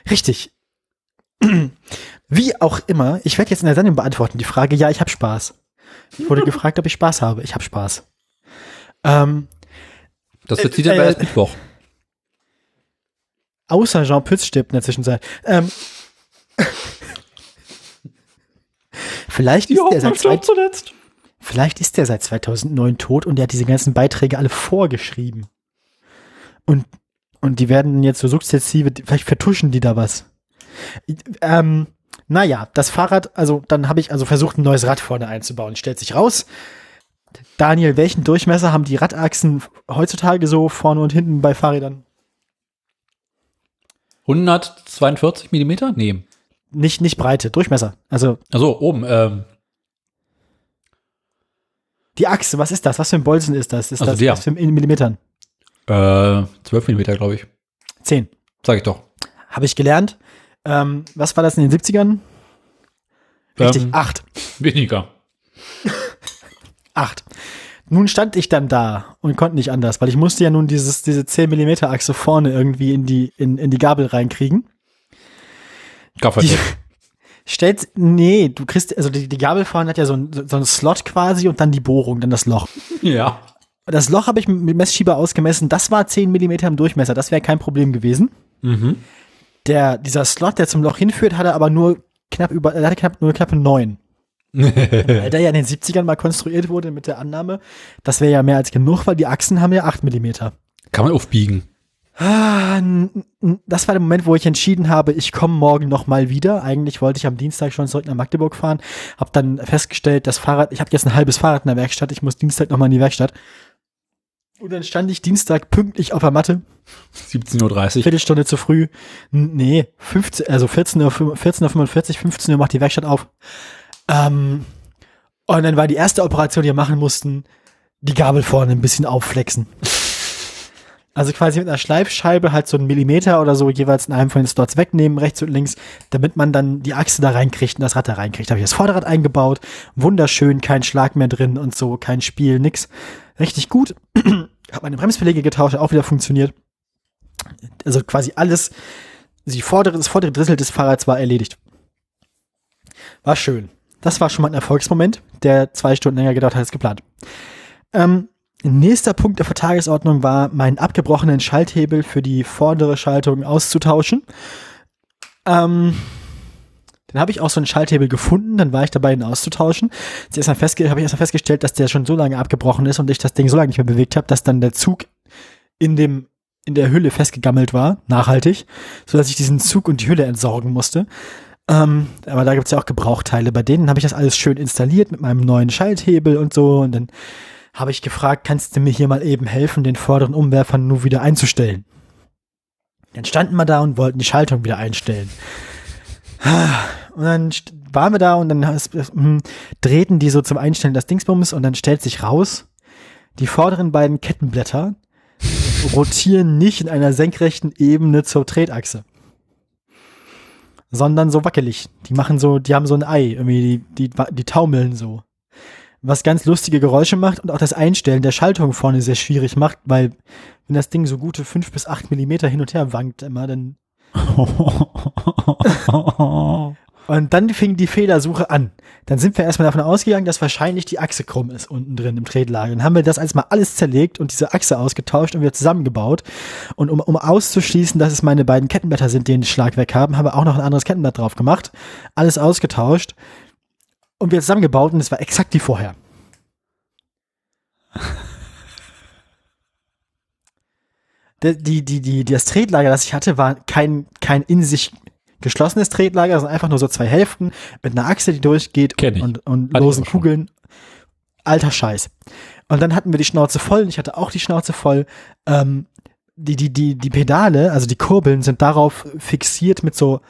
Richtig. Wie auch immer, ich werde jetzt in der Sendung beantworten die Frage, ja, ich habe Spaß. Ich wurde gefragt, ob ich Spaß habe. Ich habe Spaß. Ähm, Das wird Äh, dann äh, erst Mittwoch. Außer Jean Pütz stirbt in der Zwischenzeit. Ähm, vielleicht, ist der seit zwei, zuletzt. vielleicht ist der seit 2009 tot und der hat diese ganzen Beiträge alle vorgeschrieben. Und, und die werden jetzt so sukzessive, vielleicht vertuschen die da was. Ähm, naja, das Fahrrad, also dann habe ich also versucht, ein neues Rad vorne einzubauen. Stellt sich raus. Daniel, welchen Durchmesser haben die Radachsen heutzutage so vorne und hinten bei Fahrrädern? 142 Millimeter? Nee. Nicht, nicht Breite, Durchmesser. Also Also oben, ähm, Die Achse, was ist das? Was für ein Bolzen ist das? Ist Also das der. was für in Millimetern? äh, 12 Millimeter, glaube ich. Zehn. Sag ich doch. Habe ich gelernt. Ähm, was war das in den 70ern? Richtig, Ähm, acht. Weniger. Acht. Nun stand ich dann da und konnte nicht anders, weil ich musste ja nun dieses, diese 10 Millimeter Achse vorne irgendwie in die, in, in die Gabel reinkriegen. Gaffertape. stellt, nee, du kriegst, also die, die Gabel vorne hat ja so ein, so ein Slot quasi und dann die Bohrung, dann das Loch. ja. Das Loch habe ich mit Messschieber ausgemessen, das war 10 Millimeter im Durchmesser, das wäre kein Problem gewesen. Mhm. Der, dieser Slot, der zum Loch hinführt, hatte aber nur knapp über, er hatte knapp, nur knappe neun. Weil der ja in den 70ern mal konstruiert wurde mit der Annahme, das wäre ja mehr als genug, weil die Achsen haben ja 8 Millimeter. Kann man aufbiegen. Ah, das war der Moment, wo ich entschieden habe, ich komme morgen noch mal wieder. Eigentlich wollte ich am Dienstag schon zurück nach Magdeburg fahren, habe dann festgestellt, das Fahrrad, ich habe jetzt ein halbes Fahrrad in der Werkstatt, ich muss Dienstag noch mal in die Werkstatt. Und dann stand ich Dienstag pünktlich auf der Matte, 17.30 Uhr. Viertelstunde zu früh. Nee, 15, also 14 Uhr, 14.45 Uhr, 15 Uhr macht die Werkstatt auf. Ähm, und dann war die erste Operation, die wir machen mussten, die Gabel vorne ein bisschen aufflexen. Also quasi mit einer Schleifscheibe halt so einen Millimeter oder so jeweils in einem von den Slots wegnehmen, rechts und links, damit man dann die Achse da reinkriegt und das Rad da reinkriegt. Da habe ich das Vorderrad eingebaut, wunderschön, kein Schlag mehr drin und so, kein Spiel, nix. Richtig gut. habe meine Bremsbeläge getauscht, auch wieder funktioniert. Also quasi alles, die vordere, das vordere Drittel des Fahrrads war erledigt. War schön. Das war schon mal ein Erfolgsmoment, der zwei Stunden länger gedauert hat als geplant. Ähm, nächster Punkt auf der Tagesordnung war, meinen abgebrochenen Schalthebel für die vordere Schaltung auszutauschen. Ähm, dann habe ich auch so einen Schalthebel gefunden, dann war ich dabei, ihn auszutauschen. Festge habe ich erst mal festgestellt, dass der schon so lange abgebrochen ist und ich das Ding so lange nicht mehr bewegt habe, dass dann der Zug in dem in der Hülle festgegammelt war, nachhaltig, so dass ich diesen Zug und die Hülle entsorgen musste. Ähm, aber da gibt's ja auch Gebrauchteile. Bei denen habe ich das alles schön installiert mit meinem neuen Schalthebel und so. Und dann habe ich gefragt, kannst du mir hier mal eben helfen, den vorderen Umwerfer nur wieder einzustellen? Dann standen wir da und wollten die Schaltung wieder einstellen. Und dann waren wir da und dann hm, drehten die so zum Einstellen das Dingsbums und dann stellt sich raus, die vorderen beiden Kettenblätter rotieren nicht in einer senkrechten Ebene zur Tretachse, sondern so wackelig. Die machen so, die haben so ein Ei, irgendwie, die, die, die taumeln so. Was ganz lustige Geräusche macht und auch das Einstellen der Schaltung vorne sehr schwierig macht, weil wenn das Ding so gute fünf bis acht Millimeter hin und her wankt immer, dann Und dann fing die Fehlersuche an. Dann sind wir erstmal davon ausgegangen, dass wahrscheinlich die Achse krumm ist unten drin im Tretlager. Dann haben wir das alles mal alles zerlegt und diese Achse ausgetauscht und wieder zusammengebaut. Und um, um auszuschließen, dass es meine beiden Kettenblätter sind, die den Schlag weg haben, haben wir auch noch ein anderes Kettenblatt drauf gemacht. Alles ausgetauscht und wieder zusammengebaut und es war exakt wie vorher. Die, die, die, das Tretlager, das ich hatte, war kein, kein in sich geschlossenes Tretlager, sondern einfach nur so zwei Hälften mit einer Achse, die durchgeht und, und, und losen Kugeln. Alter Scheiß. Und dann hatten wir die Schnauze voll, und ich hatte auch die Schnauze voll. Ähm, die, die, die, die Pedale, also die Kurbeln, sind darauf fixiert mit so,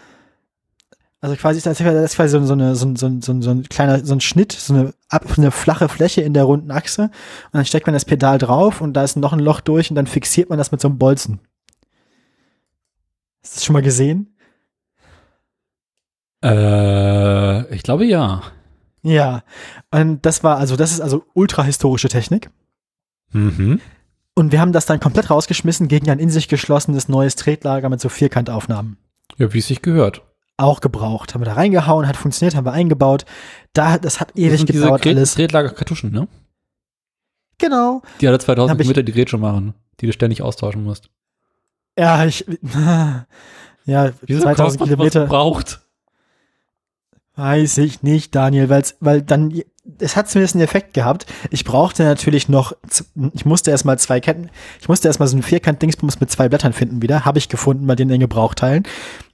also quasi, das ist quasi so, so, eine, so, so, so, so ein kleiner, so ein Schnitt, so eine, eine flache Fläche in der runden Achse. Und dann steckt man das Pedal drauf und da ist noch ein Loch durch und dann fixiert man das mit so einem Bolzen. Hast du das schon mal gesehen? Äh, ich glaube ja. Ja, und das war also, das ist also ultrahistorische Technik. Mhm. Und wir haben das dann komplett rausgeschmissen gegen ein in sich geschlossenes neues Tretlager mit so Vierkantaufnahmen. Ja, wie es sich gehört. Auch gebraucht. Haben wir da reingehauen, hat funktioniert, haben wir eingebaut. Da, das hat ewig das gedauert diese alles. Tretlager-Kartuschen, ne? Genau. Die alle 2000 Meter die Rätsel machen, die du ständig austauschen musst. Ja, ich, ja, Wieso 2000 Kilometer. braucht? Weiß ich nicht, Daniel, weil's, weil dann, es hat zumindest einen Effekt gehabt. Ich brauchte natürlich noch, ich musste erstmal zwei Ketten, ich musste erstmal so einen Vierkant-Dingsbums mit zwei Blättern finden wieder, habe ich gefunden bei den in Gebrauchteilen,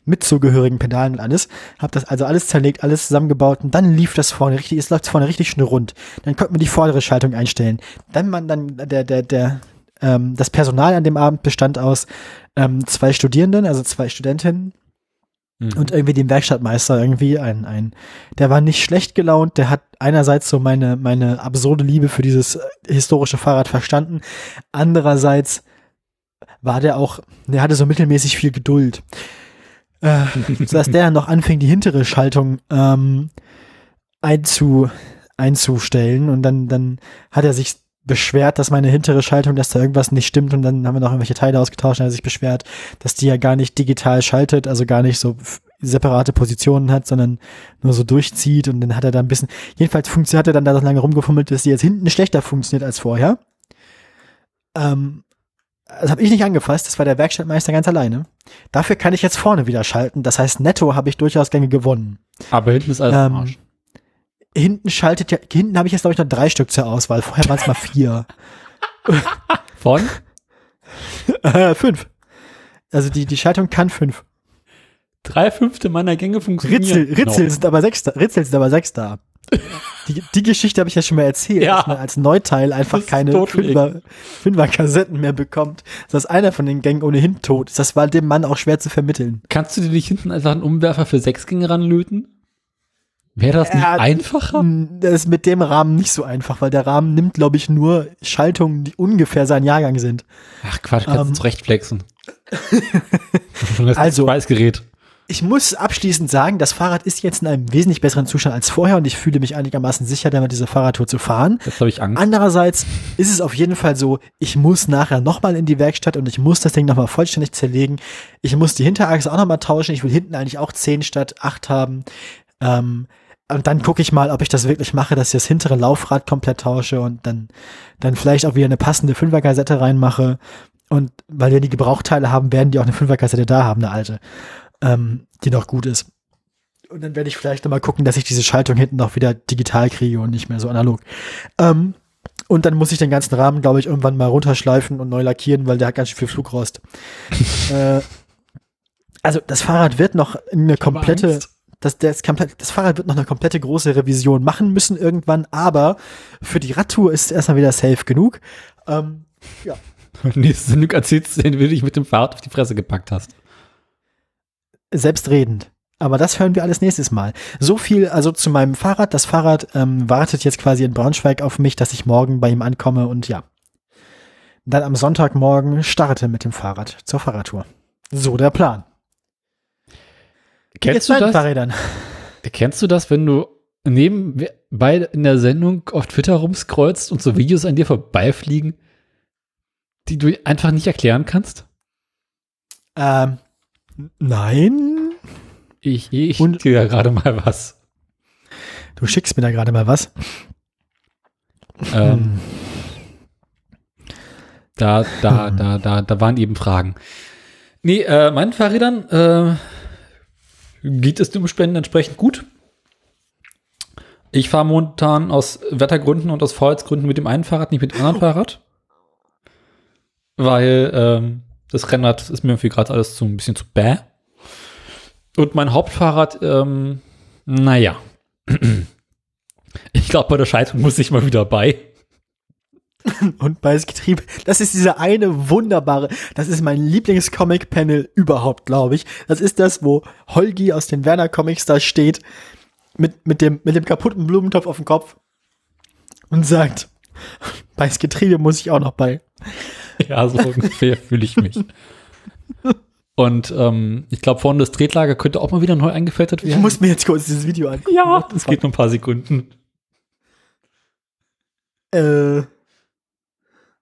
mit zugehörigen Pedalen und alles. Habe das also alles zerlegt, alles zusammengebaut und dann lief das vorne richtig, es läuft vorne richtig schön rund. Dann konnte man die vordere Schaltung einstellen. Dann man dann, der, der, der, ähm, das Personal an dem Abend bestand aus ähm, zwei Studierenden, also zwei Studentinnen, Mhm. Und irgendwie dem Werkstattmeister irgendwie ein, ein, der war nicht schlecht gelaunt, der hat einerseits so meine, meine absurde Liebe für dieses äh, historische Fahrrad verstanden, andererseits war der auch, der hatte so mittelmäßig viel Geduld. Äh, sodass der noch anfing, die hintere Schaltung ähm, einzu, einzustellen und dann, dann hat er sich beschwert, dass meine hintere Schaltung, dass da irgendwas nicht stimmt und dann haben wir noch irgendwelche Teile ausgetauscht und er hat sich beschwert, dass die ja gar nicht digital schaltet, also gar nicht so separate Positionen hat, sondern nur so durchzieht und dann hat er da ein bisschen, jedenfalls hat er dann da so lange rumgefummelt, dass die jetzt hinten schlechter funktioniert als vorher. Ähm, das habe ich nicht angefasst, das war der Werkstattmeister ganz alleine. Dafür kann ich jetzt vorne wieder schalten, das heißt netto habe ich durchaus Gänge gewonnen. Aber hinten ist alles ähm, Arsch hinten schaltet ja, hinten habe ich jetzt glaube ich noch drei Stück zur Auswahl. Vorher waren es mal vier. Von? äh, fünf. Also die, die Schaltung kann fünf. Drei Fünfte meiner Gänge funktionieren. Ritzel, Ritzel no. sind aber sechs da. Ritzel sind aber sechs da. Die, die Geschichte habe ich ja schon mal erzählt, ja. dass man als Neuteil einfach keine Fünfer, Fünfer-Kassetten mehr bekommt. Dass einer von den Gängen ohnehin tot ist. Das war dem Mann auch schwer zu vermitteln. Kannst du dir nicht hinten einfach einen Umwerfer für sechs Gänge ranlöten? Wäre das nicht äh, einfacher? Das ist mit dem Rahmen nicht so einfach, weil der Rahmen nimmt, glaube ich, nur Schaltungen, die ungefähr sein Jahrgang sind. Ach Quatsch, kannst ähm, du zurechtflexen. also, Preisgerät. Ich muss abschließend sagen, das Fahrrad ist jetzt in einem wesentlich besseren Zustand als vorher und ich fühle mich einigermaßen sicher, damit diese Fahrradtour zu fahren. Jetzt habe ich Angst. Andererseits ist es auf jeden Fall so, ich muss nachher nochmal in die Werkstatt und ich muss das Ding nochmal vollständig zerlegen. Ich muss die Hinterachse auch nochmal tauschen. Ich will hinten eigentlich auch 10 statt 8 haben. Ähm, und dann gucke ich mal, ob ich das wirklich mache, dass ich das hintere Laufrad komplett tausche und dann, dann vielleicht auch wieder eine passende Fünferkassette reinmache. Und weil wir die Gebrauchteile haben, werden die auch eine Fünferkassette da haben, eine alte, ähm, die noch gut ist. Und dann werde ich vielleicht nochmal gucken, dass ich diese Schaltung hinten noch wieder digital kriege und nicht mehr so analog. Ähm, und dann muss ich den ganzen Rahmen, glaube ich, irgendwann mal runterschleifen und neu lackieren, weil der hat ganz schön viel Flugrost. äh, also das Fahrrad wird noch eine komplette das, das, das Fahrrad wird noch eine komplette große Revision machen müssen irgendwann, aber für die Radtour ist es erstmal wieder safe genug. Ähm, ja. Nächste Sendung erzählst du, den du dich mit dem Fahrrad auf die Fresse gepackt hast. Selbstredend. Aber das hören wir alles nächstes Mal. So viel also zu meinem Fahrrad. Das Fahrrad ähm, wartet jetzt quasi in Braunschweig auf mich, dass ich morgen bei ihm ankomme und ja. Dann am Sonntagmorgen starte mit dem Fahrrad zur Fahrradtour. So der Plan. Kennst du das? Fahrrädern? Kennst du das, wenn du neben bei in der Sendung auf Twitter rumscrollst und so Videos an dir vorbeifliegen, die du einfach nicht erklären kannst? Ähm, nein. Ich, ich und, dir ja gerade mal was. Du schickst mir da gerade mal was. Ähm, da, da, da, da, da waren eben Fragen. Nee, äh, meinen Fahrrädern äh, geht es dem Spenden entsprechend gut. Ich fahre momentan aus Wettergründen und aus Vorheitsgründen mit dem einen Fahrrad, nicht mit dem anderen Fahrrad. Weil ähm, das Rennrad ist mir irgendwie gerade alles zu ein bisschen zu bäh. Und mein Hauptfahrrad, ähm, naja. Ich glaube, bei der Schaltung muss ich mal wieder bei. Und bei das Getriebe, das ist diese eine wunderbare, das ist mein Lieblingscomic-Panel überhaupt, glaube ich. Das ist das, wo Holgi aus den Werner Comics da steht, mit, mit, dem, mit dem kaputten Blumentopf auf dem Kopf und sagt, bei das Getriebe muss ich auch noch bei. Ja, so ungefähr fühle ich mich. Und ähm, ich glaube, vorne das Tretlager könnte auch mal wieder neu eingefettet werden. Ich muss mir jetzt kurz dieses Video angucken. Ja, das geht nur ein paar Sekunden. Äh,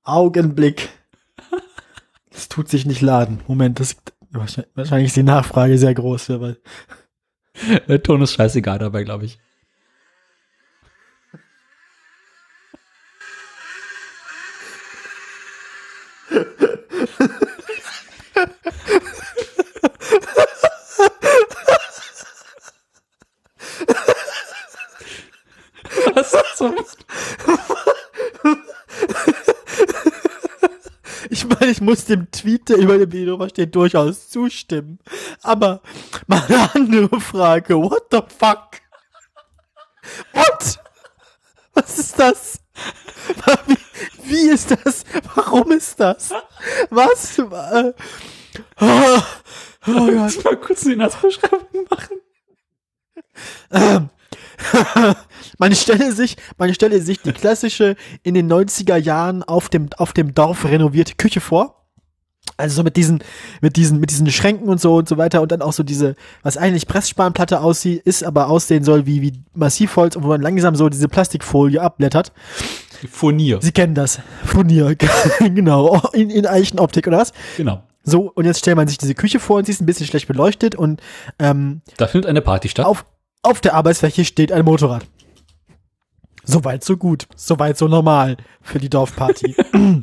Augenblick. Es tut sich nicht laden. Moment, das wahrscheinlich ist die Nachfrage sehr groß. Weil Der Ton ist scheißegal dabei, glaube ich. Was zum Ich meine, ich muss dem Tweet, der über dem Video steht, durchaus zustimmen. Aber mal eine andere Frage. What the fuck? What? Was ist das? Wie, wie ist das? Warum ist das? Was? Oh, oh Gott. mal kurz die Nassbeschreibung machen. Ähm, man stelle sich, man stelle sich die klassische in den 90er Jahren auf dem, auf dem Dorf renovierte Küche vor. Also so mit diesen, mit diesen, mit diesen Schränken und so und so weiter und dann auch so diese, was eigentlich Pressspanplatte aussieht, ist aber aussehen soll wie, wie Massivholz, wo man langsam so diese Plastikfolie abblättert. Furnier. Sie kennen das. Furnier, genau. In, in Eichenoptik, oder was? Genau. So, und jetzt stellt man sich diese Küche vor und sie ist ein bisschen schlecht beleuchtet und ähm, da findet eine Party statt. Auf, auf der Arbeitsfläche steht ein Motorrad. Soweit so gut, soweit so normal für die Dorfparty.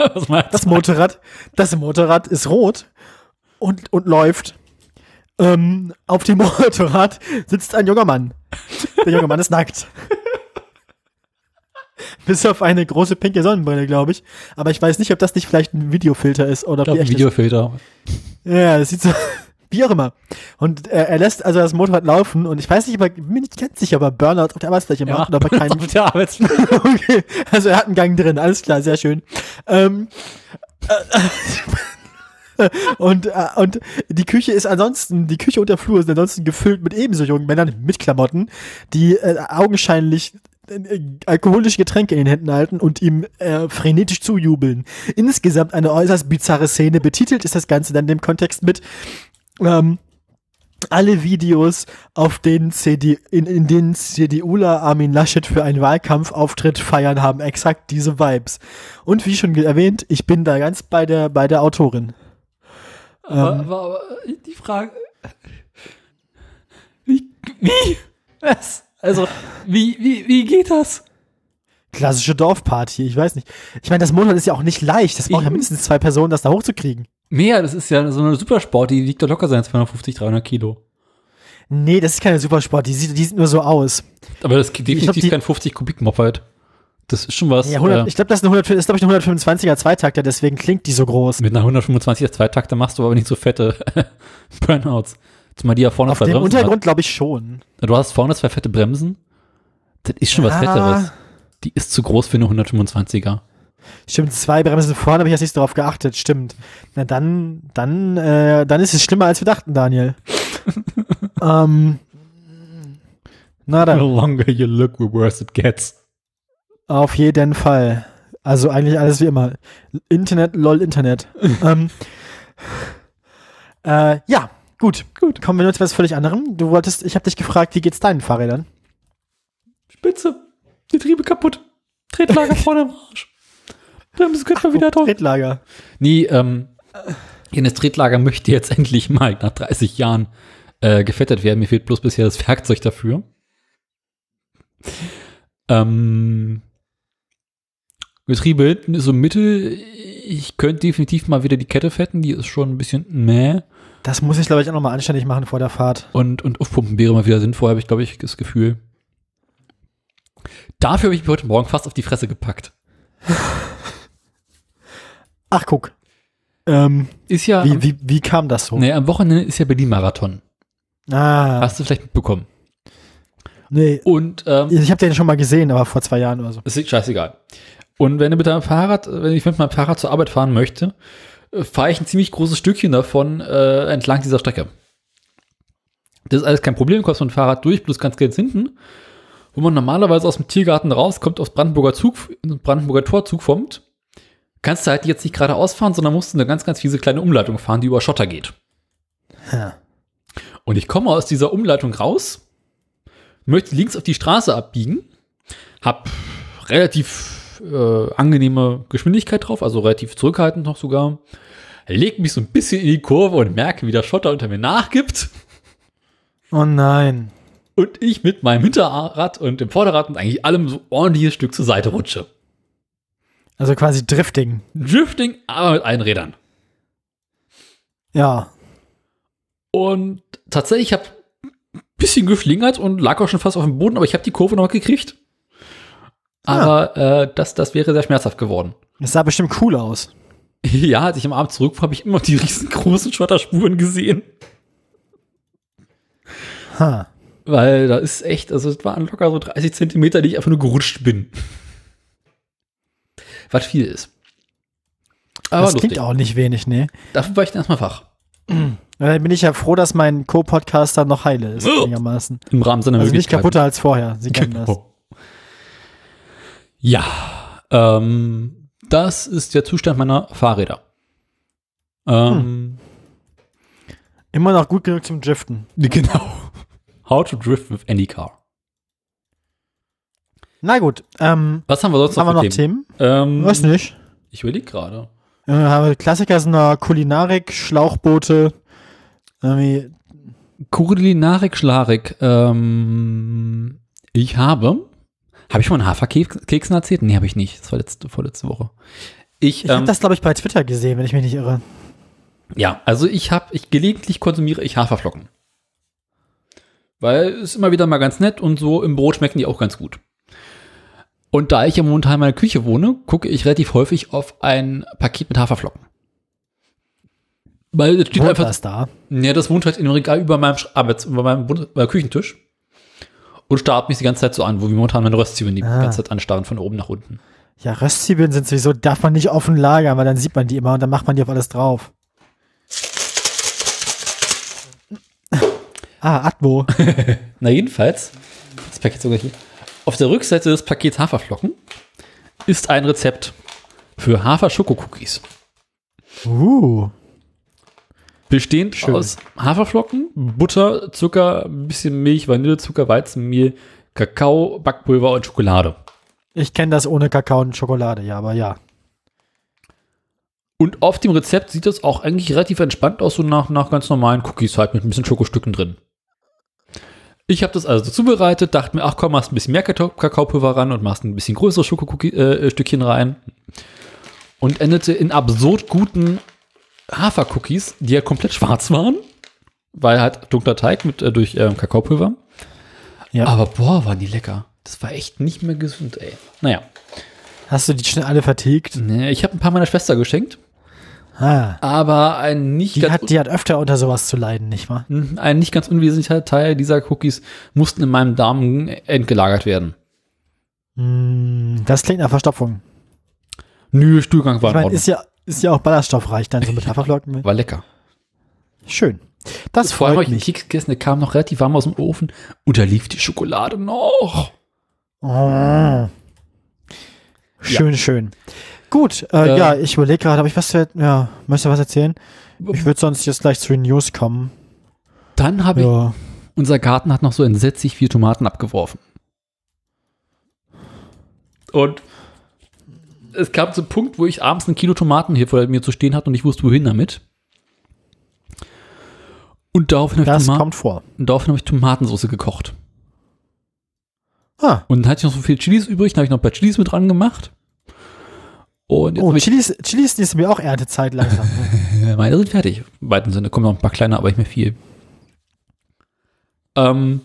das Motorrad, das Motorrad ist rot und, und läuft. Ähm, auf dem Motorrad sitzt ein junger Mann. Der junge Mann ist nackt. Bis auf eine große pinke Sonnenbrille, glaube ich. Aber ich weiß nicht, ob das nicht vielleicht ein Videofilter ist oder ich glaub, Videofilter. Ja, das sieht so, wie auch immer. Und äh, er lässt also das Motorrad laufen und ich weiß nicht, aber bin nicht ganz sicher, ob er Burnout auf der Arbeitsfläche ja, macht, aber keinen. Auf der Arbeitsfläche. okay, also er hat einen Gang drin, alles klar, sehr schön. Ähm, äh, und, äh, und die Küche ist ansonsten, die Küche und der Flur ist ansonsten gefüllt mit ebenso jungen Männern mit Klamotten, die äh, augenscheinlich äh, alkoholische Getränke in den Händen halten und ihm äh, frenetisch zujubeln. Insgesamt eine äußerst bizarre Szene. Betitelt ist das Ganze dann dem Kontext mit ähm, alle Videos, auf denen CD, in, in denen CDUler Armin Laschet für einen Wahlkampfauftritt feiern, haben exakt diese Vibes. Und wie schon erwähnt, ich bin da ganz bei der, bei der Autorin. Aber, ähm, aber, aber die Frage, wie, wie, was? Also, wie, wie, wie geht das? Klassische Dorfparty, ich weiß nicht. Ich meine, das Monat ist ja auch nicht leicht. Das braucht ja mindestens zwei Personen, das da hochzukriegen. Mehr, das ist ja so eine Supersport, die wiegt doch locker sein 250, 300 Kilo. Nee, das ist keine Supersport, die sieht, die sieht nur so aus. Aber das ist definitiv kein 50 Kubik Moped. Das ist schon was. Ja, 100, äh, ich glaube, das ist, eine 100, ist glaube ich, eine 125er Zweitakter, deswegen klingt die so groß. Mit einer 125er Zweitakter machst du aber nicht so fette Burnouts. Zumal die ja vorne Auf zwei dem Bremsen Untergrund glaube ich schon. Du hast vorne zwei fette Bremsen. Das ist schon was Ah. Fetteres. Die ist zu groß für eine 125er. Stimmt, zwei Bremsen vorne, habe ich jetzt nicht darauf geachtet. Stimmt. Na dann, dann, äh, dann ist es schlimmer, als wir dachten, Daniel. ähm, na The dann, longer you look, the worse it gets. auf jeden Fall. Also eigentlich alles wie immer. Internet, lol, Internet. ähm, äh, ja, gut, gut. Kommen wir nur zu was völlig anderem. Du wolltest, ich habe dich gefragt, wie geht's deinen Fahrrädern? Spitze. Getriebe kaputt. Tretlager vorne im Arsch. Bremse könnte mal wieder drauf. Tretlager. Nee, ähm, das Tretlager möchte jetzt endlich mal nach 30 Jahren äh, gefettet werden. Mir fehlt bloß bisher das Werkzeug dafür. Ähm, Getriebe hinten ist so mittel. Ich könnte definitiv mal wieder die Kette fetten. Die ist schon ein bisschen meh. Das muss ich, glaube ich, auch nochmal anständig machen vor der Fahrt. Und, und aufpumpen wäre mal wieder sinnvoll, habe ich, glaube ich, das Gefühl. Dafür habe ich mich heute Morgen fast auf die Fresse gepackt. Ach, guck. Ähm, Ist ja, wie, wie, wie kam das so? nee, am Wochenende ist ja Berlin-Marathon. Ah, Hast du vielleicht mitbekommen. nee. Und ähm, Ich habe den schon mal gesehen, aber vor zwei Jahren oder so. ist scheißegal. Und wenn du mit deinem Fahrrad, wenn ich mit meinem Fahrrad zur Arbeit fahren möchte, äh, fahre ich ein ziemlich großes Stückchen davon äh, entlang dieser Strecke. Das ist alles kein Problem, kommst mit dem Fahrrad durch, bloß ganz ganz hinten, wo man normalerweise aus dem Tiergarten rauskommt, aufs Brandenburger Zug, Brandenburger Tor zukommt, kannst du halt jetzt nicht geradeaus fahren, sondern musst eine ganz, ganz fiese kleine Umleitung fahren, die über Schotter geht. Ja. Und ich komme aus dieser Umleitung raus, möchte links auf die Straße abbiegen, hab relativ äh, angenehme Geschwindigkeit drauf, also relativ zurückhaltend noch sogar, leg mich so ein bisschen in die Kurve und merke, wie der Schotter unter mir nachgibt Oh nein. und ich mit meinem Hinterrad und dem Vorderrad und eigentlich allem so ordentliches Stück zur Seite rutsche. Also quasi Drifting. Drifting, aber mit allen Rädern. Ja. Und tatsächlich, ich habe ein bisschen geschlingert und lag auch schon fast auf dem Boden, aber ich habe die Kurve noch gekriegt. Aber äh, das, das wäre sehr schmerzhaft geworden. Das sah bestimmt cool aus. Ja, als ich am Abend zurück war, habe ich immer die riesengroßen Schotterspuren gesehen. Ha. Weil da ist echt, also es waren locker so 30 Zentimeter, die ich einfach nur gerutscht bin. Was viel ist. Aber das lustig. klingt auch nicht wenig, nee. Dafür war ich dann erstmal wach. Dann bin ich ja froh, dass mein Co-Podcaster noch heile ist, Oh. einigermaßen. Im Rahmen seiner Also nicht kaputter als vorher. Sie kennen das. Genau. Ja, ähm, das ist der Zustand meiner Fahrräder. Ähm, Immer noch gut genug zum Driften. Genau. How to drift with any car. Na gut, ähm, Was haben wir sonst haben wir noch noch Themen? Themen? Ähm, Weiß nicht. Ich überlege gerade. Äh, Klassiker sind da Kulinarik, Schlauchboote, irgendwie, Kulinarik, Schlarik. Ähm, ich habe. Habe ich schon mal einen Haferkeksen erzählt? Nee, habe ich nicht. Das war letzte, vorletzte Woche. Ich, ich ähm, habe das glaube ich bei Twitter gesehen, wenn ich mich nicht irre. ja, also ich habe, ich gelegentlich konsumiere ich Haferflocken. Weil es immer wieder mal ganz nett und so im Brot schmecken die auch ganz gut. Und da ich ja momentan in meiner Küche wohne, gucke ich relativ häufig auf ein Paket mit Haferflocken. Weil es steht Wohnt einfach, das da? Ja, das wohnt halt in dem Regal über meinem Arbeits-, über meinem äh, Küchentisch. Und starrt mich die ganze Zeit so an, wo wir momentan meine Röstzwiebeln die Ah. ganze Zeit anstarren, von oben nach unten. Ja, Röstzwiebeln sind sowieso, darf man nicht offen lagern, weil dann sieht man die immer und dann macht man die auf alles drauf. Ah, Atmo. Na, jedenfalls, das Paket sogar hier. Auf der Rückseite des Pakets Haferflocken ist ein Rezept für Hafer-Schokokookies. Uh. Bestehend Schön. aus Haferflocken, Butter, Zucker, ein bisschen Milch, Vanillezucker, Weizenmehl, Kakao, Backpulver und Schokolade. Ich kenne das ohne Kakao und Schokolade, ja, aber ja. Und auf dem Rezept sieht das auch eigentlich relativ entspannt aus, so nach, nach ganz normalen Cookies halt mit ein bisschen Schokostücken drin. Ich habe das also zubereitet, dachte mir, ach komm, machst ein bisschen mehr Kakao- Kakaopulver ran und machst ein bisschen größere Schokostückchen rein. Und endete in absurd guten Hafercookies, die ja komplett schwarz waren, weil halt dunkler Teig mit äh, durch ähm, Kakaopulver. Ja. Aber boah, waren die lecker. Das war echt nicht mehr gesund, ey. Naja, Hast du die schnell alle vertilgt? nee, ich habe ein paar meiner Schwester geschenkt. Ah. Aber ein nicht, Die ganz, hat, die hat öfter unter sowas zu leiden, nicht wahr? un- ein nicht ganz unwesentlicher Teil dieser Cookies mussten in meinem Darm entgelagert werden. Hm, das klingt nach Verstopfung. Nö, Stuhlgang war Ich in meine, Ordnung. ist ja, ist ja auch ballaststoffreich dann so mit Haferflocken. War lecker. Schön. Das habe freut mich. Gegessen, der kam noch relativ warm aus dem Ofen und da lief die Schokolade noch. Oh. Schön, schön. Gut, äh, Äh, ja, ich überlege gerade, habe ich was zu, ja, möchtest du was erzählen? Ich würde sonst jetzt gleich zu den News kommen. Dann habe ich, Ja. unser Garten hat noch so entsetzlich viel Tomaten abgeworfen. Und es kam zum Punkt, wo ich abends ein Kilo Tomaten hier vor mir zu stehen hatte und ich wusste, wohin damit. Und daraufhin habe ich, Toma daraufhin habe ich Tomatensauce gekocht. Ah. Und dann hatte ich noch so viel Chilis übrig, dann habe ich noch ein paar Chilis mit dran gemacht. Und Oh, ich, Chilis, Chilis ist mir auch Erntezeit langsam. meine sind fertig. Im weiten Sinne kommen noch ein paar kleine, aber nicht mehr viel. Ähm,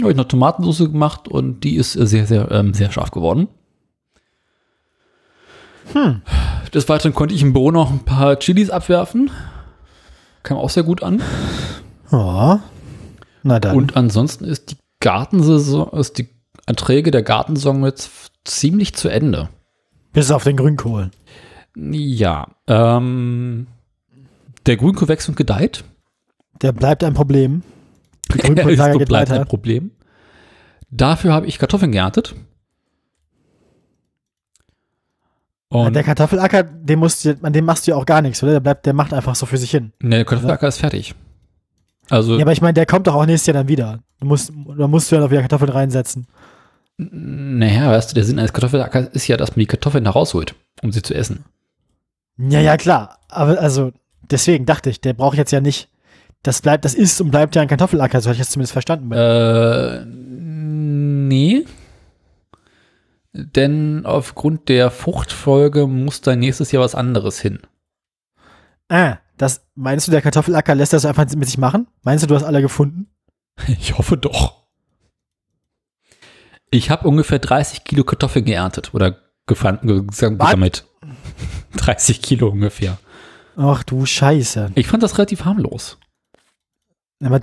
habe ich noch Tomatensauce gemacht und die ist sehr, sehr, ähm, sehr scharf geworden. Hm. Des Weiteren konnte ich im Büro noch ein paar Chilis abwerfen. Kam auch sehr gut an. Ja. Na dann. Und ansonsten ist die Gartensaison, ist die Erträge der Gartensaison jetzt ziemlich zu Ende. Bis auf den Grünkohl. Ja, ähm, der Grünkohl wächst und gedeiht. Der bleibt ein Problem. Die und geht bleibt ein weiter. Problem. Dafür habe ich Kartoffeln geerntet. Und Der Kartoffelacker, dem musst du, an dem machst du ja auch gar nichts, oder? Der bleibt, der macht einfach so für sich hin. ne, der Kartoffelacker ist fertig. Also, Ja, aber ich meine, der kommt doch auch nächstes Jahr dann wieder. Du musst, da musst du ja noch wieder Kartoffeln reinsetzen. Naja, weißt du, der Sinn eines Kartoffelackers ist ja, dass man die Kartoffeln da rausholt, um sie zu essen. Ja, ja, klar. Aber also, deswegen dachte ich, der braucht jetzt ja nicht. Das bleibt, das ist und bleibt ja ein Kartoffelacker, so hatte ich das zumindest verstanden. Äh, nee. Denn aufgrund der Fruchtfolge muss da nächstes Jahr was anderes hin. ah, das, meinst du, der Kartoffelacker lässt das einfach mit sich machen? Meinst du, du hast alle gefunden? Ich hoffe doch. Ich habe ungefähr 30 Kilo Kartoffeln geerntet oder gefangen, ge- gesammelt. 30 Kilo ungefähr. Ach du Scheiße. Ich fand das relativ harmlos. Aber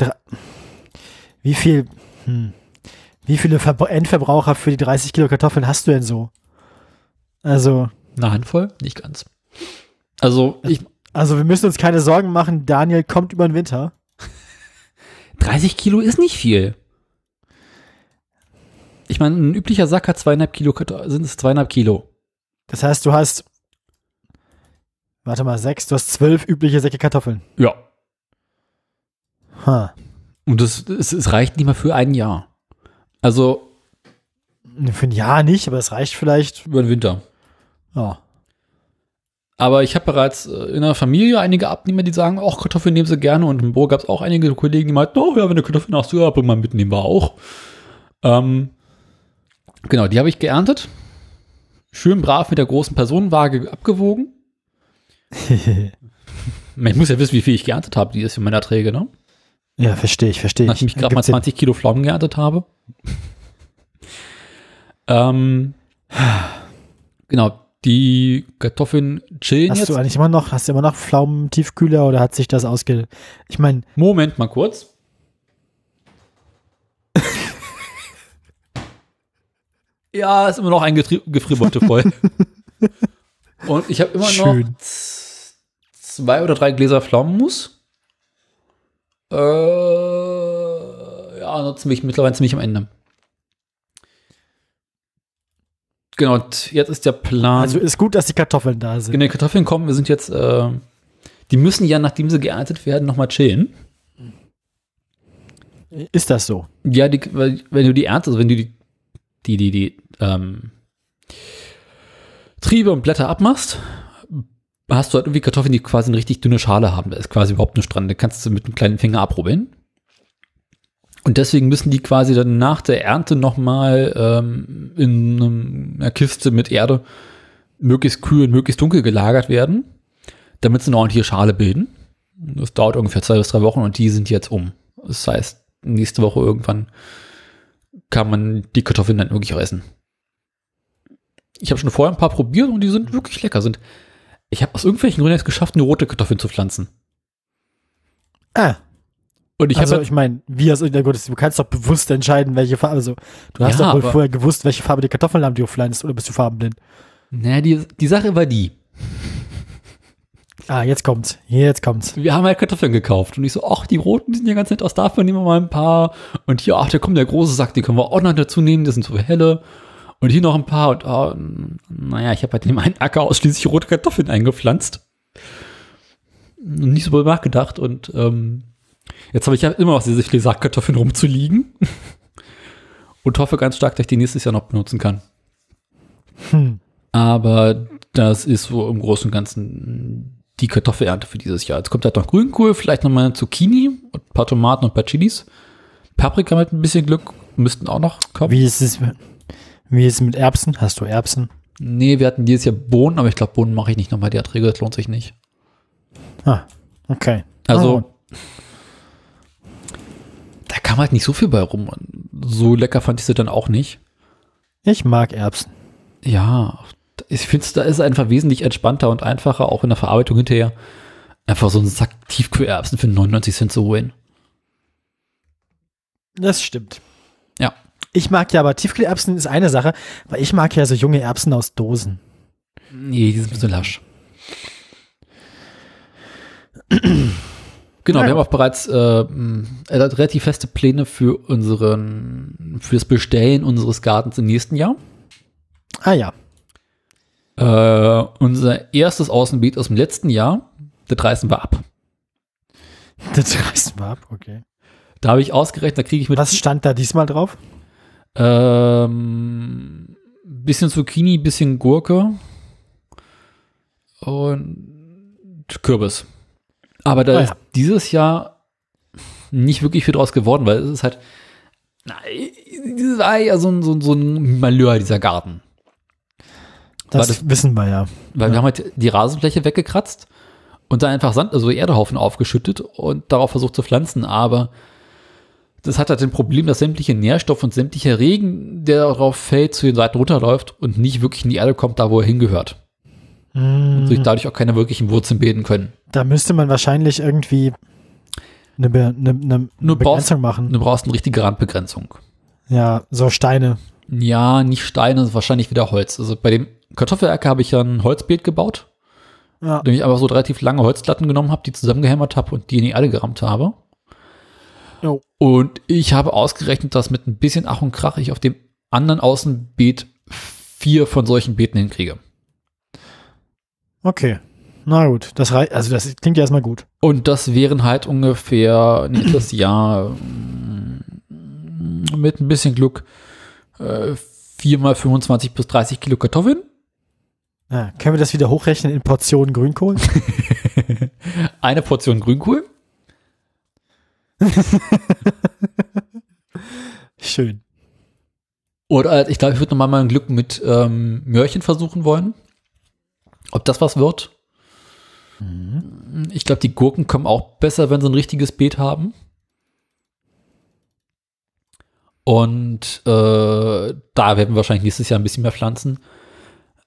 wie viel, hm, wie viele Verbra Endverbraucher für die 30 Kilo Kartoffeln hast du denn so? Also, Eine Handvoll? Nicht ganz. Also, ich, also wir müssen uns keine Sorgen machen, Daniel kommt über den Winter. 30 Kilo ist nicht viel. Ich meine, ein üblicher Sack hat zweieinhalb Kilo, sind es zweieinhalb Kilo. Das heißt, du hast, warte mal, sechs, du hast zwölf übliche Säcke Kartoffeln. Ja. Ha. Und das, es, es reicht nicht mal für ein Jahr. Also, Für ein Jahr nicht, aber es reicht vielleicht. über den Winter. Ja. Aber ich habe bereits äh, in der Familie einige Abnehmer, die sagen, auch Kartoffeln nehmen sie gerne. Und im Büro gab es auch einige Kollegen, die meinten, oh ja, wenn du Kartoffeln hast, ja, bring mal mit, nehmen wir auch. Ähm, genau, die habe ich geerntet. Schön brav mit der großen Personenwaage abgewogen. Ich muss ja wissen, wie viel ich geerntet habe, die ist in meiner Erträge, ne? ja, verstehe ich, verstehe ich. Nachdem ich gerade mal Gibt's den- 20 Kilo Pflaumen geerntet habe. ähm, genau, die Kartoffeln chillen Hast jetzt. du eigentlich immer noch, hast du immer noch Pflaumen Tiefkühler oder hat sich das ausge... Ich meine, Moment mal kurz. ja, ist immer noch ein Gefrierbeutel voll. Und ich habe immer noch Schön. z- zwei oder drei Gläser Pflaumenmus. Äh, ja, ansonsten bin ich mittlerweile ziemlich am Ende. Genau, und jetzt ist der Plan. also ist gut, dass die Kartoffeln da sind. in den Kartoffeln kommen, wir sind jetzt, äh, die müssen ja, nachdem sie geerntet werden, nochmal chillen. Ist das so? Ja, die, weil, wenn du die erntest, also wenn du die, die, die, die ähm, Triebe und Blätter abmachst, hast du halt irgendwie Kartoffeln, die quasi eine richtig dünne Schale haben. Da ist quasi überhaupt nichts dran. Da kannst du mit einem kleinen Finger abrubbeln. Und deswegen müssen die quasi dann nach der Ernte nochmal ähm, in einer Kiste mit Erde möglichst kühl und möglichst dunkel gelagert werden, damit sie eine ordentliche Schale bilden. Das dauert ungefähr zwei bis drei Wochen und die sind jetzt um. Das heißt, nächste Woche irgendwann kann man die Kartoffeln dann wirklich auch essen. Ich habe schon vorher ein paar probiert und die sind wirklich lecker. Sind Ich habe aus irgendwelchen Gründen es geschafft, eine rote Kartoffel zu pflanzen. Ah, Und ich also habe ich meine, wie aus irgendeiner Grund, du kannst doch bewusst entscheiden, welche Farbe, also du hast Ja, doch wohl vorher gewusst, welche Farbe die Kartoffeln haben, die du pflanzt, oder bist du farbenblind? naja, die, die Sache war die. Ah, jetzt kommt's, jetzt kommt's. Wir haben halt Kartoffeln gekauft. Und ich so, ach, die roten, die sind ja ganz nett aus, davon nehmen wir mal ein paar. Und hier, ach, da kommt der große Sack, die können wir auch noch dazu nehmen, das sind so helle. Und hier noch ein paar. Und ah, naja, ich habe halt in dem einen Acker ausschließlich rote Kartoffeln eingepflanzt. Und nicht so drüber nachgedacht. Und ähm, jetzt habe ich ja immer noch sehr viele Sackkartoffeln rumzuliegen. Und hoffe ganz stark, dass ich die nächstes Jahr noch benutzen kann. Hm. Aber das ist so im Großen und Ganzen die Kartoffelernte für dieses Jahr. Jetzt kommt halt noch Grünkohl, vielleicht noch mal eine Zucchini und ein paar Tomaten und ein paar Chilis. Paprika mit ein bisschen Glück müssten auch noch kommen. Wie ist es, wie ist es mit Erbsen? Hast du Erbsen? Nee, wir hatten dieses Jahr Bohnen, aber ich glaube, Bohnen mache ich nicht nochmal. Die Erträge, das lohnt sich nicht. Ah, okay. Also, Oh. da kam halt nicht so viel bei rum. So lecker fand ich sie dann auch nicht. Ich mag Erbsen. Ja, ich finde, da ist es einfach wesentlich entspannter und einfacher, auch in der Verarbeitung hinterher, einfach so einen Sack Tiefkühlerbsen für 99 Cent zu holen. Das stimmt. Ja. Ich mag ja, aber Tiefkühlerbsen ist eine Sache, weil ich mag ja so junge Erbsen aus Dosen. Nee, die sind ein bisschen lasch. Genau, Ja. wir haben auch bereits äh, hat relativ feste Pläne für unseren, für das Bestellen unseres Gartens im nächsten Jahr. Ah ja. Äh, unser erstes Außenbeet aus dem letzten Jahr, das reißen wir ab. Das reißt mal ab, okay. Da habe ich ausgerechnet, da kriege ich mit Was stand da diesmal drauf? Ähm, bisschen Zucchini, bisschen Gurke und Kürbis. Aber da Ah, ist ja. dieses Jahr nicht wirklich viel draus geworden, weil es ist halt, na, das war ja so ein, so, so ein Malheur, dieser Garten. Das, das- wissen wir ja. Weil wir haben halt die Rasenfläche weggekratzt und dann einfach Sand, also Erdehaufen aufgeschüttet und darauf versucht zu pflanzen, aber das hat halt ein Problem, dass sämtliche Nährstoff und sämtlicher Regen, der darauf fällt, zu den Seiten runterläuft und nicht wirklich in die Erde kommt, da wo er hingehört. Und sich dadurch auch keine wirklichen Wurzeln bilden können. Da müsste man wahrscheinlich irgendwie eine, Be eine, eine, eine Nur brauchst- Begrenzung machen. Du brauchst eine richtige Randbegrenzung. Ja, so Steine. Ja, nicht Steine, wahrscheinlich wieder Holz. Also bei dem Kartoffelacker habe ich ja ein Holzbeet gebaut, Ja. indem ich einfach so relativ lange Holzplatten genommen habe, die zusammengehämmert habe und die in die Erde gerammt habe. Jo. Und ich habe ausgerechnet, dass mit ein bisschen Ach und Krach ich auf dem anderen Außenbeet vier von solchen Beeten hinkriege. Okay. Na gut, das rei also das klingt ja erstmal gut. Und das wären halt ungefähr nächstes Jahr mm, mit ein bisschen Glück äh, 4 mal 25 bis 30 Kilo Kartoffeln. Ja, können wir das wieder hochrechnen in Portionen Grünkohl? Eine Portion Grünkohl. Schön. Oder äh, ich glaube, ich würde nochmal mal ein Glück mit ähm, Möhrchen versuchen wollen. Ob das was wird? Ich glaube, die Gurken kommen auch besser, wenn sie ein richtiges Beet haben. Und äh, da werden wir wahrscheinlich nächstes Jahr ein bisschen mehr pflanzen.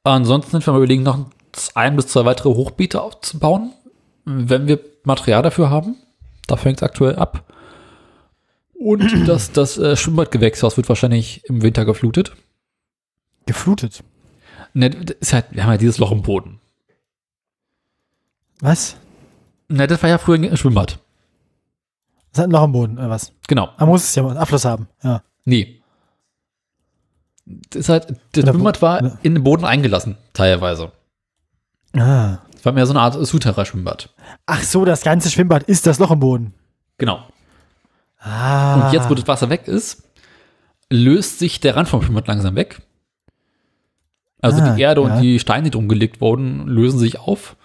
Ansonsten sind wir mal überlegen, noch ein bis zwei weitere Hochbeete aufzubauen, wenn wir Material dafür haben. Da fängt es aktuell ab. Und das, das äh, Schwimmbadgewächshaus wird wahrscheinlich im Winter geflutet. Geflutet. Ne, ist halt, wir haben ja dieses Loch im Boden. Was? Ne, das war ja früher ein Schwimmbad. Das hat ein Loch im Boden, oder was? Genau. Man muss es ja einen Abfluss haben. Ja. Nee. Das halt, das Schwimmbad war in den Boden eingelassen, teilweise. Ah. Es war mehr so eine Art Souterrain-Schwimmbad. Ach so, das ganze Schwimmbad ist das Loch im Boden. Genau. Ah. Und jetzt, wo das Wasser weg ist, löst sich der Rand vom Schwimmbad langsam weg. Also Ah, die Erde ja. und die Steine, die drum gelegt wurden, lösen sich auf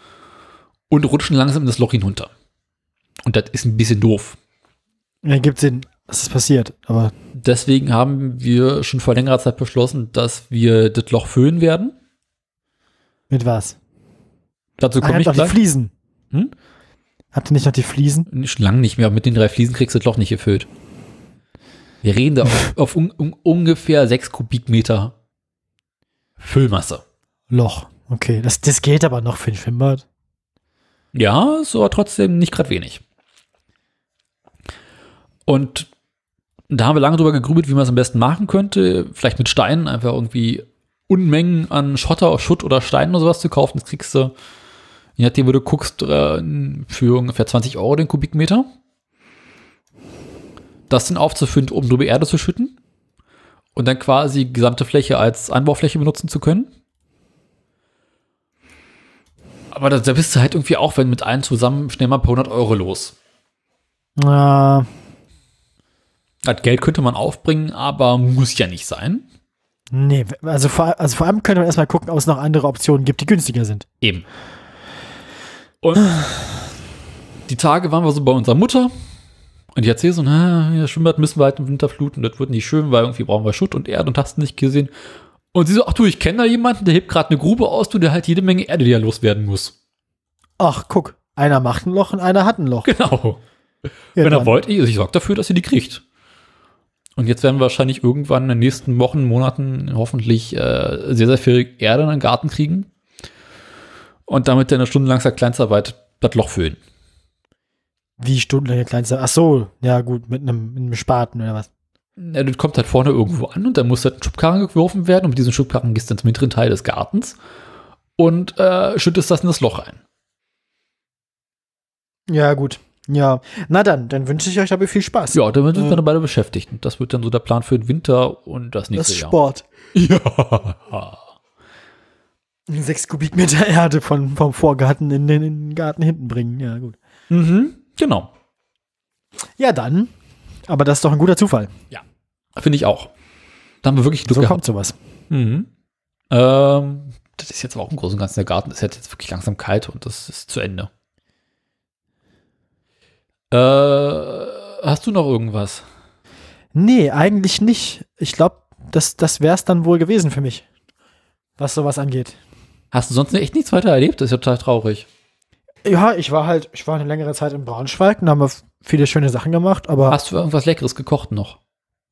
und rutschen langsam in das Loch hinunter. Und das ist ein bisschen doof. Ja, gibt Sinn, dass das passiert. Aber Deswegen haben wir schon vor längerer Zeit beschlossen, dass wir das Loch füllen werden. mit was? Dazu komme ich noch die gleich. Fliesen. Hm? Habt ihr nicht noch die Fliesen? Schon lange nicht mehr. Mit den drei Fliesen kriegst du das Loch nicht gefüllt. Wir reden da auf, auf un, un, ungefähr sechs Kubikmeter Füllmasse. Loch. Okay, das, das geht aber noch für ein Schwimmbad. Ja, ist aber trotzdem nicht gerade wenig. Und da haben wir lange drüber gegrübelt, wie man es am besten machen könnte. Vielleicht mit Steinen einfach irgendwie Unmengen an Schotter, Schutt oder Steinen oder sowas zu kaufen. Das kriegst du, je nachdem, wo du guckst, äh, für ungefähr 20 Euro den Kubikmeter. Das dann aufzufüllen, um drüber Erde zu schütten. Und dann quasi die gesamte Fläche als Anbaufläche benutzen zu können. Aber da, da bist du halt irgendwie auch, wenn mit allen zusammen schnell mal ein paar hundert Euro los. Ja, Das Geld könnte man aufbringen, aber muss ja nicht sein. nee, also vor, also vor allem könnte man erstmal gucken, ob es noch andere Optionen gibt, die günstiger sind. Eben. Und die Tage waren wir so bei unserer Mutter und die erzählt so, na, ja, Schwimmbad müssen wir halt im Winter fluten, das wird nicht schön, weil irgendwie brauchen wir Schutt und Erde und hast nicht gesehen. Und sie so, ach du, ich kenne da jemanden, der hebt gerade eine Grube aus, du, der halt jede Menge Erde, die er loswerden muss. Ach, guck, einer macht ein Loch und einer hat ein Loch. Genau. Ja, Wenn er dann- wollt, ich, ich sorge dafür, dass ihr die kriegt. Und jetzt werden wir wahrscheinlich irgendwann in den nächsten Wochen, Monaten hoffentlich äh, sehr, sehr viel Erde in den Garten kriegen. Und damit in einer stundenlanger Kleinstarbeit das Loch füllen. Wie stundenlange kleinste. Ach so, ja gut, mit einem, mit einem Spaten oder was. Ja, das kommt halt vorne irgendwo an und dann muss halt ein Schubkarren geworfen werden und mit diesem Schubkarren gehst du dann zum hinteren Teil des Gartens und äh, schüttest das in das Loch rein. Ja, gut. Ja. Na dann, dann wünsche ich euch dabei viel Spaß. Ja, damit sind Äh. wir dann beide beschäftigt. Und das wird dann so der Plan für den Winter und das das nächste ist Jahr. Sport. Ja. Sechs Kubikmeter Erde von, vom Vorgarten in den, in den Garten hinten bringen. Ja, gut. Mhm, genau. Ja, dann. Aber das ist doch ein guter Zufall. Finde ich auch. Da haben wir wirklich Glück So gehabt. kommt sowas. Mhm. Ähm, das ist jetzt aber auch im Großen und Ganzen der Garten. ist halt jetzt wirklich langsam kalt und das ist zu Ende. Äh, hast du noch irgendwas? Nee, eigentlich nicht. Ich glaube, das, das wäre es dann wohl gewesen für mich. Was sowas angeht. Hast du sonst echt nichts weiter erlebt? Das ist ja total traurig. Ja, ich war halt, ich war eine längere Zeit in Braunschweig und haben wir viele schöne Sachen gemacht, aber Hast du irgendwas Leckeres gekocht noch?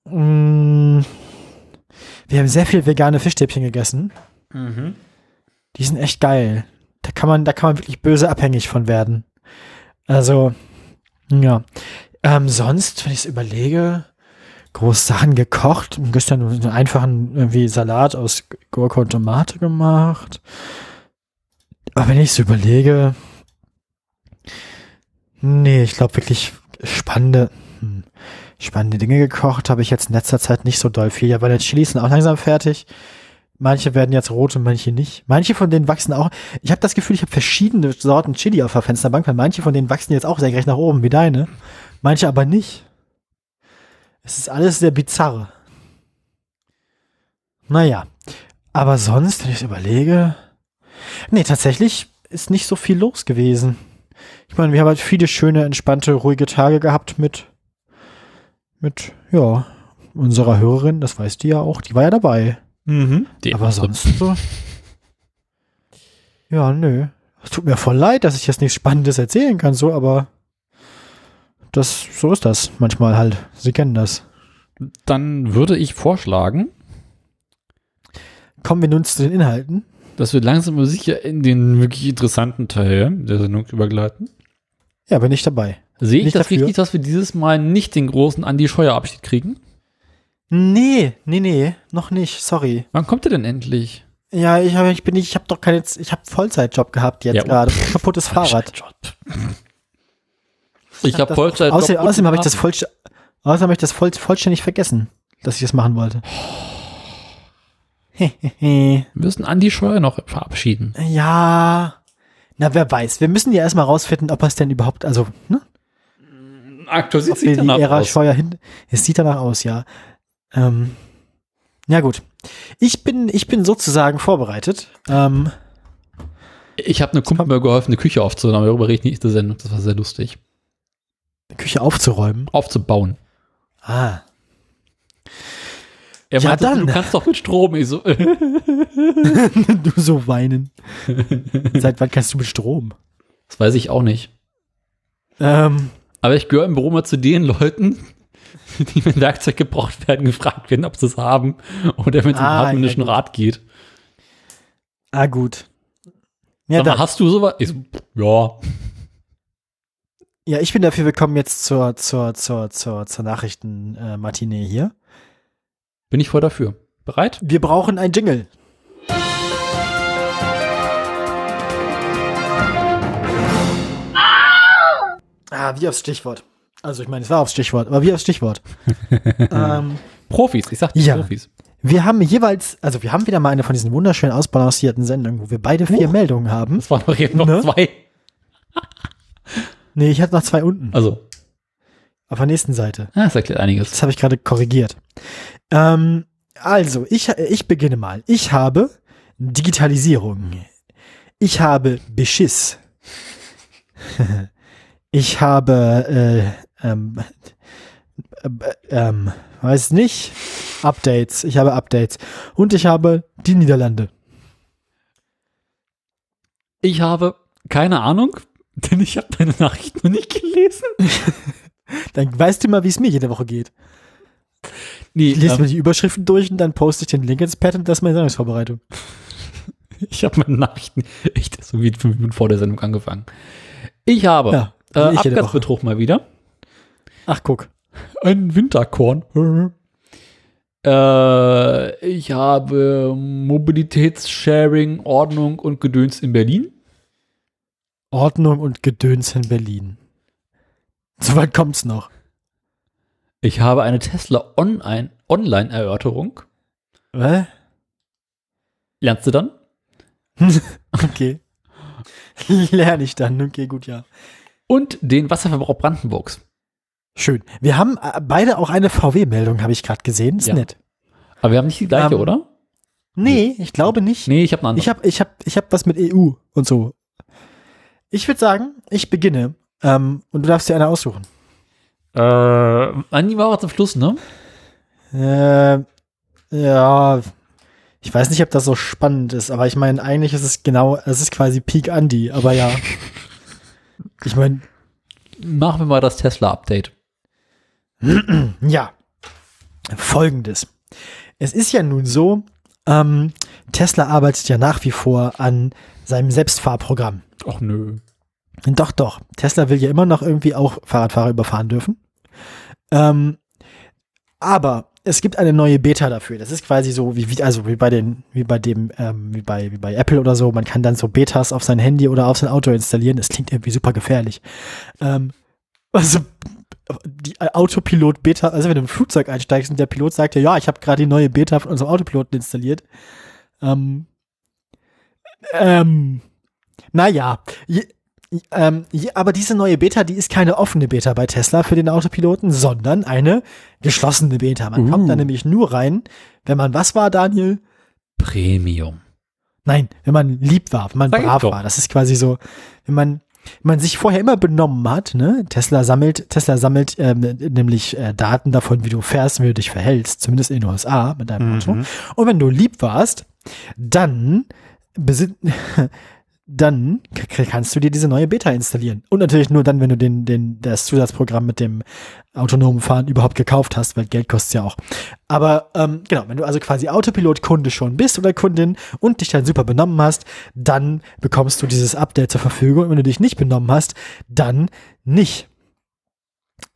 mh, wir haben sehr viel vegane Fischstäbchen gegessen. Die sind echt geil. Da kann man, da kann man wirklich böse abhängig von werden. Also, ja. Ähm, sonst, wenn ich es überlege, groß Sachen gekocht. Gestern einen einfachen irgendwie Salat aus Gurke und Tomate gemacht. Aber wenn ich es überlege, nee, ich glaube wirklich spannende, hm, spannende Dinge gekocht habe ich jetzt in letzter Zeit nicht so doll viel. Ja, weil die Chilis sind auch langsam fertig. Manche werden jetzt rot und manche nicht. Manche von denen wachsen auch. Ich habe das Gefühl, ich habe verschiedene Sorten Chili auf der Fensterbank, weil manche von denen wachsen jetzt auch senkrecht nach oben wie deine. Manche aber nicht. Es ist alles sehr bizarr. Naja. Aber sonst, wenn ich es überlege. Nee, tatsächlich ist nicht so viel los gewesen. Ich meine, wir haben halt viele schöne, entspannte, ruhige Tage gehabt mit, mit, ja, unserer Hörerin, das weißt du ja auch, die war ja dabei. Mhm. Die Aber sonst so. Ja, nö. Es tut mir voll leid, dass ich jetzt nichts Spannendes erzählen kann, so, aber das, so ist das manchmal halt. Sie kennen das. Dann würde ich vorschlagen, Kommen wir nun zu den Inhalten. dass wir langsam aber sicher in den wirklich interessanten Teil der Sendung übergleiten. Ja, bin ich dabei. Sehe ich Nicht das dafür. richtig, dass wir dieses Mal nicht den großen Andi Scheuer Abschied kriegen? Nee, nee, nee, noch nicht, sorry. Wann kommt er denn endlich? Ja, ich habe ich bin nicht, ich habe doch keine ich habe Vollzeitjob gehabt jetzt Ja, gerade. Kaputtes Fahrrad. Ich habe Vollzeit. Außerdem, außerdem habe ich das voll, außerdem habe ich das voll, vollständig vergessen, dass ich das machen wollte. Wir müssen Andi Scheuer noch verabschieden. ja. Na, wer weiß. Wir müssen ja erstmal rausfinden, ob er es denn überhaupt, also, ne? Aktuell sieht die danach Ära aus. Scheuer hin. Es sieht danach aus, ja. Ähm, ja, gut. Ich bin, ich bin sozusagen vorbereitet. Ähm, Ich habe eine Kumpel mir geholfen, eine Küche aufzubauen, aber darüber rede ich nicht der Sendung. Das war sehr lustig. Küche aufzuräumen. Aufzubauen. Ah. Er Ja, meinte, dann. du kannst doch mit Strom. Ich so, du so weinen. Seit wann kannst du mit Strom? das weiß ich auch nicht. Ähm, Aber ich gehöre im Büro mal zu den Leuten, die, wenn Werkzeug gebraucht werden, gefragt werden, ob sie es haben oder wenn es um Ah, hartmännischen ja, gut. Rat geht. ah, gut. Ja, Sag mal, hast du sowas? Ich so, ja. Ja, ich bin dafür, wir kommen jetzt zur, zur, zur, zur, zur Nachrichten-Matinee hier. Bin ich voll dafür. Bereit? Wir brauchen ein Jingle. Ah, wie aufs Stichwort. Also ich meine, es war aufs Stichwort, aber wie aufs Stichwort. ähm, Profis, ich sag die Ja. Profis. wir haben jeweils, also wir haben wieder mal eine von diesen wunderschön ausbalancierten Sendungen, wo wir beide vier Huch. Meldungen haben. Das waren doch jetzt noch Ne? zwei. Nee, ich hatte noch zwei unten, Also, auf der nächsten Seite. ja, das erklärt einiges. Das habe ich gerade korrigiert. Ähm, also, ich, ich beginne mal. Ich habe Digitalisierung. Ich habe Beschiss. Ich habe, äh, ähm, äh, ähm, weiß nicht, Updates. Ich habe Updates. Und ich habe die Niederlande. Ich habe keine Ahnung, denn ich habe deine Nachricht noch nicht gelesen. Dann weißt du mal, wie es mir jede Woche geht. Nee, Ich lese ähm, mir die Überschriften durch und dann poste ich den Link ins Pad und das ist meine Sendungsvorbereitung. ich habe meine Nachrichten echt so wie fünf Minuten vor der Sendung angefangen. Ich habe Ja, äh, ich. Abgasbetrug mal wieder. Ach, guck. Ein Winterkorn. äh, ich habe Mobilitätssharing, Ordnung und Gedöns in Berlin. Ordnung und Gedöns in Berlin. Soweit kommt's noch. Ich habe eine Tesla Online- Online-Erörterung. Hä? Lernst du dann? Okay. Lerne ich dann. Okay, gut, ja. Und den Wasserverbrauch Brandenburgs. Schön. Wir haben äh, beide auch eine VW-Meldung, habe ich gerade gesehen. Ist Ja. nett. Aber wir haben nicht die gleiche, Ähm, oder? Nee, ich glaube nicht. Nee, ich habe eine andere. Ich habe ich hab, ich hab was mit EU und so. Ich würde sagen, ich beginne. Ähm, und du darfst dir eine aussuchen. äh, Andi war auch zum Schluss, ne? Äh, ja, ich weiß nicht, ob das so spannend ist, aber ich meine, eigentlich ist es genau, es ist quasi Peak Andy, aber ja. Ich meine, Machen wir mal das Tesla-Update. ja. Folgendes. Es ist ja nun so, ähm, Tesla arbeitet ja nach wie vor an seinem Selbstfahrprogramm. Ach nö. Doch, doch. Tesla will ja immer noch irgendwie auch Fahrradfahrer überfahren dürfen. Ähm, aber es gibt eine neue Beta dafür. Das ist quasi so wie, wie also wie bei den, wie bei dem, ähm, wie bei, wie bei Apple oder so. Man kann dann so Betas auf sein Handy oder auf sein Auto installieren. Das klingt irgendwie super gefährlich. Ähm, also die Autopilot-Beta, also wenn du im Flugzeug einsteigst und der Pilot sagt ja, ja, ich habe gerade die neue Beta von unserem Autopiloten installiert. Ähm, ähm, naja, je, ähm, je, aber diese neue Beta, die ist keine offene Beta bei Tesla für den Autopiloten, sondern eine geschlossene Beta. Man Uh. kommt da nämlich nur rein, wenn man, was war, Daniel? Premium. Nein, wenn man lieb war, wenn man Sag brav war. Das ist quasi so, wenn man, wenn man sich vorher immer benommen hat, ne? Tesla sammelt, Tesla sammelt ähm, nämlich äh, Daten davon, wie du fährst, wie du dich verhältst, zumindest in den USA mit deinem Auto. Und wenn du lieb warst, dann dann kannst du dir diese neue Beta installieren. Und natürlich nur dann, wenn du den, den, das Zusatzprogramm mit dem autonomen Fahren überhaupt gekauft hast, weil Geld kostet ja auch. Aber ähm, genau, wenn du also quasi Autopilot-Kunde schon bist oder Kundin und dich dann super benommen hast, dann bekommst du dieses Update zur Verfügung. Und wenn du dich nicht benommen hast, dann nicht.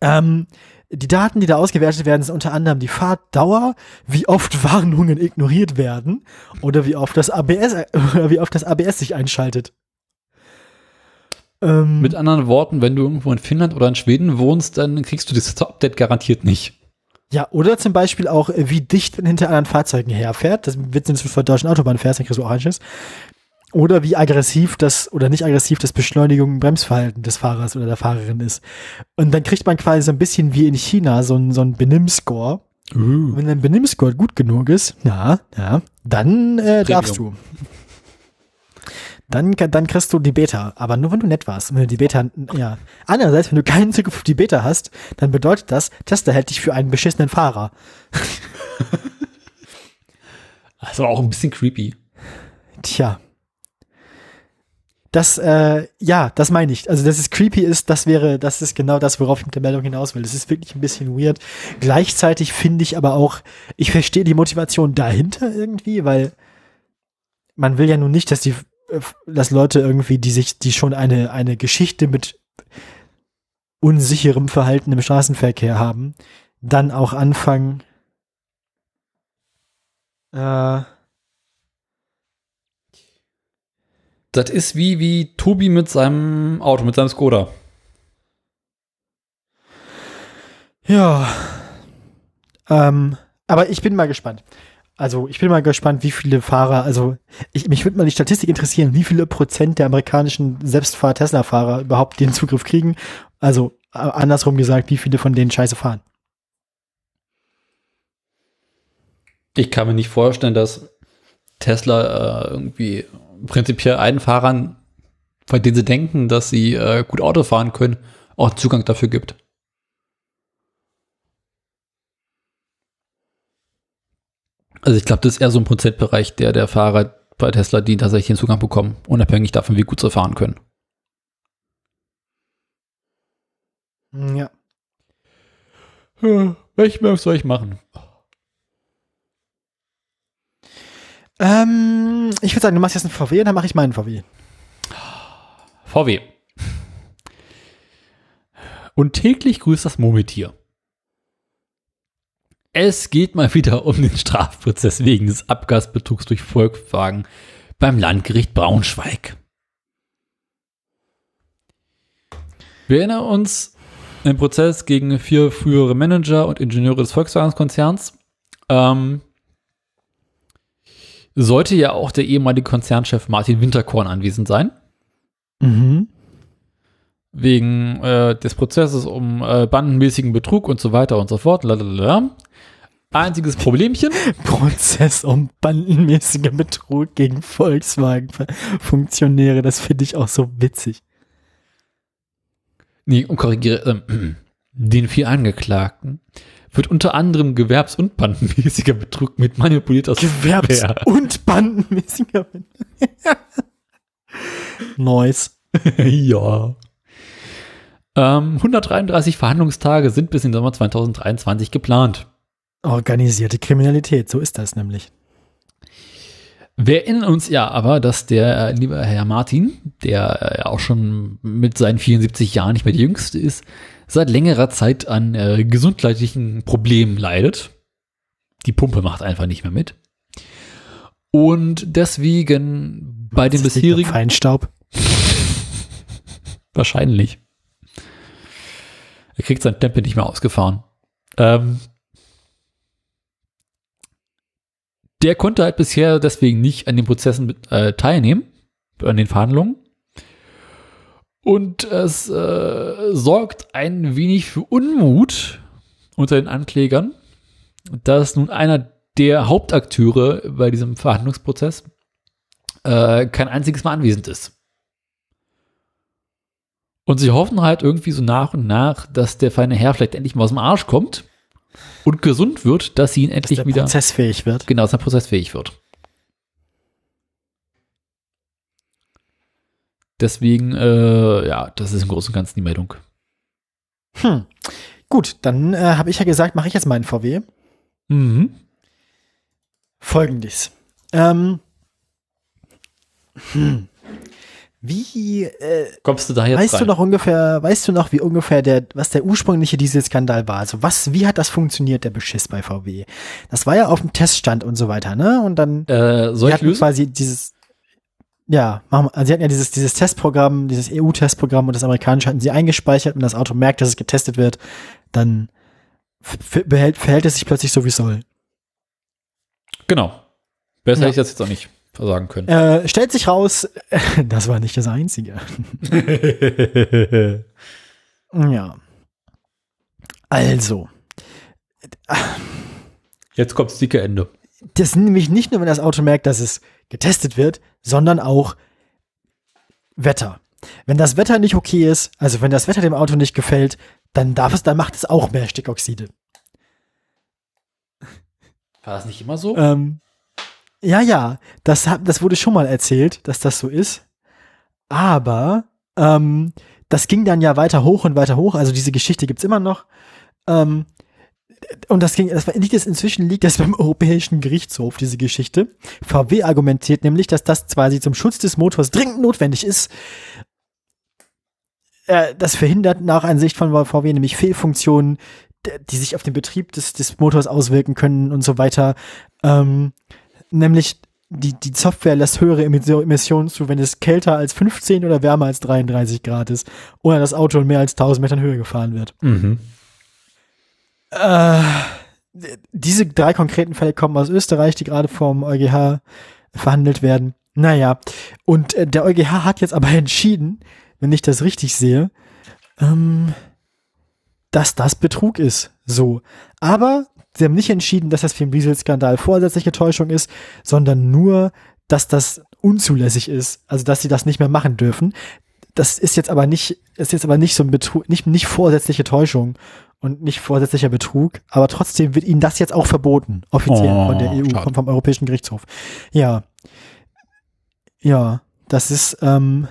Ähm, die Daten, die da ausgewertet werden, sind unter anderem die Fahrtdauer, wie oft Warnungen ignoriert werden oder wie oft das ABS oder wie oft das ABS sich einschaltet. Ähm, Mit anderen Worten, wenn du irgendwo in Finnland oder in Schweden wohnst, dann kriegst du das Update garantiert nicht. ja, oder zum Beispiel auch, äh, wie dicht man hinter anderen Fahrzeugen herfährt. Das wird, wenn du der deutschen Autobahn fährst, dann kriegst du auch eins. Oder wie aggressiv das oder nicht aggressiv das Beschleunigung und Bremsverhalten des Fahrers oder der Fahrerin ist. Und dann kriegt man quasi so ein bisschen wie in China so ein, so ein Benimm-Score. Und wenn dein Benimm-Score gut genug ist, ja, ja, dann äh, darfst du. Dann, dann kriegst du die Beta, aber nur wenn du nett warst. Und Wenn du die Beta, ja. Andererseits, wenn du keinen Zugriff auf die Beta hast, dann bedeutet das, Tesla hält dich für einen beschissenen Fahrer. War auch ein bisschen creepy. Tja. Das, äh, ja, das meine ich. Also, dass es creepy ist, das wäre, das ist genau das, worauf ich mit der Meldung hinaus will. Das ist wirklich ein bisschen weird. Gleichzeitig finde ich aber auch, ich verstehe die Motivation dahinter irgendwie, weil man will ja nun nicht, dass die äh, dass Leute irgendwie, die sich, die schon eine, eine Geschichte mit unsicherem Verhalten im Straßenverkehr haben, dann auch anfangen, äh, Das ist wie, wie Tobi mit seinem Auto, mit seinem Skoda. Ja. Ähm, aber ich bin mal gespannt. Also ich bin mal gespannt, wie viele Fahrer, also ich, mich würde mal die Statistik interessieren, wie viele Prozent der amerikanischen Selbstfahr-Tesla-Fahrer überhaupt den Zugriff kriegen. Also andersrum gesagt, wie viele von denen scheiße fahren. Ich kann mir nicht vorstellen, dass Tesla äh, irgendwie prinzipiell allen Fahrern, bei denen sie denken, dass sie äh, gut Auto fahren können, auch Zugang dafür gibt. Also ich glaube, das ist eher so ein Prozentbereich der, der Fahrer bei Tesla, die tatsächlich den Zugang bekommen, unabhängig davon, wie gut sie fahren können. Ja. Ja, welchen soll ich machen? Ähm, ich würde sagen, du machst jetzt einen VW und dann mache ich meinen VW. VW. Und täglich grüßt das Murmeltier. Es geht mal wieder um den Strafprozess wegen des Abgasbetrugs durch Volkswagen beim Landgericht Braunschweig. Wir erinnern uns im Prozess gegen vier frühere Manager und Ingenieure des Volkswagen-Konzerns. Ähm, sollte ja auch der ehemalige Konzernchef Martin Winterkorn anwesend sein. Mhm. Wegen äh, des Prozesses um äh, bandenmäßigen Betrug und so weiter und so fort. Lalalala. Einziges Problemchen. Prozess um bandenmäßiger Betrug gegen Volkswagen-Funktionäre, das finde ich auch so witzig. Nee, und korrigiere, äh, den vier Angeklagten wird unter anderem gewerbs- und bandenmäßiger Betrug mit manipulierter Gewerbs- Software. und bandenmäßiger Neues. ja. Ähm, 133 Verhandlungstage sind bis in den Sommer 2023 geplant. Organisierte Kriminalität, so ist das nämlich. Wir erinnern uns ja aber, dass der äh, liebe Herr Martin, der äh, auch schon mit seinen 74 Jahren nicht mehr der Jüngste ist, seit längerer Zeit an äh, gesundheitlichen Problemen leidet. Die Pumpe macht einfach nicht mehr mit. Und deswegen bei den bisherigen Feinstaub. Wahrscheinlich. Er kriegt sein Tempel nicht mehr ausgefahren. Ähm, der konnte halt bisher deswegen nicht an den Prozessen äh, teilnehmen, an den Verhandlungen. Und es äh, sorgt ein wenig für Unmut unter den Anklägern, dass nun einer der Hauptakteure bei diesem Verhandlungsprozess äh, kein einziges Mal anwesend ist. Und sie hoffen halt irgendwie so nach und nach, dass der feine Herr vielleicht endlich mal aus dem Arsch kommt und gesund wird, dass sie ihn Dass endlich der wieder prozessfähig wird. genau, dass er prozessfähig wird. Deswegen, äh, ja, das ist im Großen und Ganzen die Meldung. Hm. Gut, dann äh, habe ich ja gesagt, mache ich jetzt meinen VW. Mhm. Folgendes. Ähm, hm. Wie äh, Kommst du da jetzt weißt rein? du noch ungefähr, weißt du noch, wie ungefähr der, was der ursprüngliche Dieselskandal war? Also was, wie hat das funktioniert, der Beschiss bei VW? Das war ja auf dem Teststand und so weiter, ne? Und dann äh, soll ich lösen? quasi dieses, ja, machen wir, also sie hatten ja dieses, dieses Testprogramm, dieses EU-Testprogramm und das amerikanische hatten sie eingespeichert und das Auto merkt, dass es getestet wird, dann behält, verhält es sich plötzlich so, wie es soll. Genau. Besser Ja. hätte ich das jetzt auch nicht versagen können. Äh, stellt sich raus, das war nicht das Einzige. Ja. Also, Jetzt kommt das dicke Ende. das ist nämlich nicht nur, wenn das Auto merkt, dass es getestet wird, sondern auch Wetter. Wenn das Wetter nicht okay ist, also wenn das Wetter dem Auto nicht gefällt, dann darf es, dann macht es auch mehr Stickoxide. War das nicht immer so? Ähm, ja, ja, das, das wurde schon mal erzählt, dass das so ist. Aber ähm, das ging dann ja weiter hoch und weiter hoch. Also diese Geschichte gibt's immer noch. Ähm, und das ging, das liegt es inzwischen liegt das beim Europäischen Gerichtshof, diese Geschichte. VW argumentiert nämlich, dass das quasi zum Schutz des Motors dringend notwendig ist. Äh, das verhindert nach Ansicht von VW nämlich Fehlfunktionen, die sich auf den Betrieb des, des Motors auswirken können und so weiter. Ähm, nämlich die, die Software lässt höhere Emissionen zu, wenn es kälter als 15 oder wärmer als 33 Grad ist oder das Auto in mehr als 1000 Metern Höhe gefahren wird. Mhm. Äh, diese drei konkreten Fälle kommen aus Österreich, die gerade vom EuGH verhandelt werden. Naja, und äh, der EuGH hat jetzt aber entschieden, wenn ich das richtig sehe, ähm, dass das Betrug ist. So. Aber sie haben nicht entschieden, dass das für den Diesel-Skandal vorsätzliche Täuschung ist, sondern nur, dass das unzulässig ist. Also, dass sie das nicht mehr machen dürfen. Das ist jetzt aber nicht, ist jetzt aber nicht so ein Betrug, nicht, nicht vorsätzliche Täuschung und nicht vorsätzlicher Betrug, aber trotzdem wird ihnen das jetzt auch verboten, offiziell oh, von der EU, schade. vom Europäischen Gerichtshof. Ja. Ja, das ist, ähm,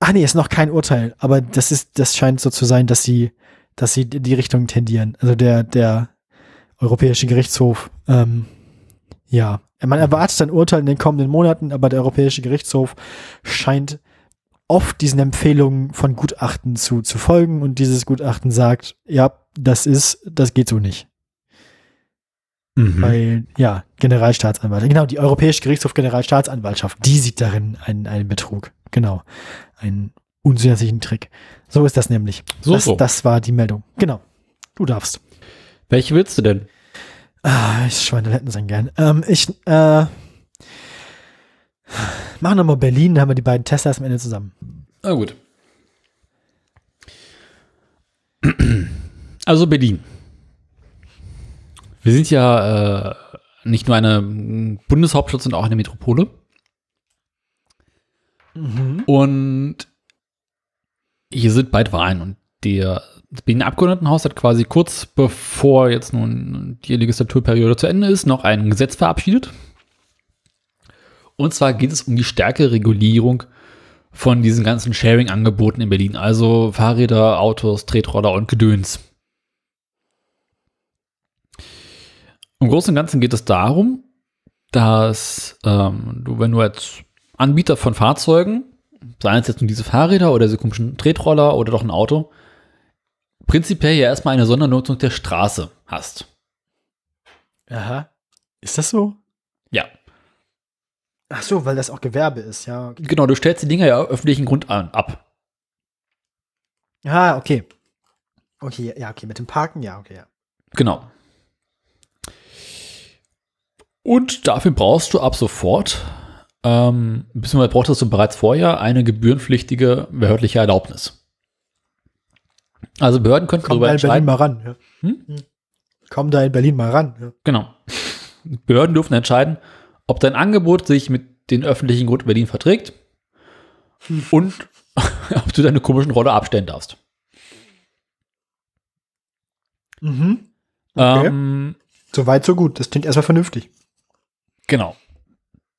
ach nee, ist noch kein Urteil, aber das ist, das scheint so zu sein, dass sie, dass sie in die Richtung tendieren. Also der, der Europäische Gerichtshof, ähm, ja. Man erwartet ein Urteil in den kommenden Monaten, aber der Europäische Gerichtshof scheint oft diesen Empfehlungen von Gutachten zu, zu folgen und dieses Gutachten sagt, ja, das ist, das geht so nicht. Mhm. Weil, ja, Generalstaatsanwalt, genau, die Europäische Gerichtshof Generalstaatsanwaltschaft, die sieht darin einen, einen Betrug. Genau. Einen unzulässigen Trick. So ist das nämlich. So, das, so. das war die Meldung. Genau. Du darfst. Welche willst du denn? Ah, ich Schweine hätten sein gern. Ähm, ich, äh, machen wir mal Berlin, dann haben wir die beiden Teslas am Ende zusammen. Na gut. Also Berlin. Wir sind ja äh, nicht nur eine Bundeshauptstadt, sondern auch eine Metropole. Mhm. Und hier sind bald Wahlen und der Berliner Abgeordnetenhaus hat quasi kurz bevor jetzt nun die Legislaturperiode zu Ende ist, noch ein Gesetz verabschiedet. Und zwar geht es um die stärkere Regulierung von diesen ganzen Sharing-Angeboten in Berlin. Also Fahrräder, Autos, Tretroller und Gedöns. Im Großen und Ganzen geht es darum, dass ähm, du, wenn du als Anbieter von Fahrzeugen, seien es jetzt nur diese Fahrräder oder diese komischen Tretroller oder doch ein Auto, prinzipiell ja erstmal eine Sondernutzung der Straße hast. Aha. Ist das so? Ja. Ach so, weil das auch Gewerbe ist, ja. Okay. Genau, du stellst die Dinger ja öffentlichen Grund an, ab. Ah, okay. Okay, ja, okay, mit dem Parken, ja, okay, ja. Genau. Und dafür brauchst du ab sofort, ähm, beziehungsweise brauchtest du bereits vorher eine gebührenpflichtige behördliche Erlaubnis. Also Behörden könnten Komm darüber entscheiden. Berlin mal ran. Ja. Hm? Komm da in Berlin mal ran. Ja. Genau. Behörden dürfen entscheiden, ob dein Angebot sich mit den öffentlichen Grund Berlin verträgt hm. und ob du deine komischen Rolle abstellen darfst. Mhm. Okay. Ähm, so weit, so gut. Das klingt erstmal vernünftig. Genau.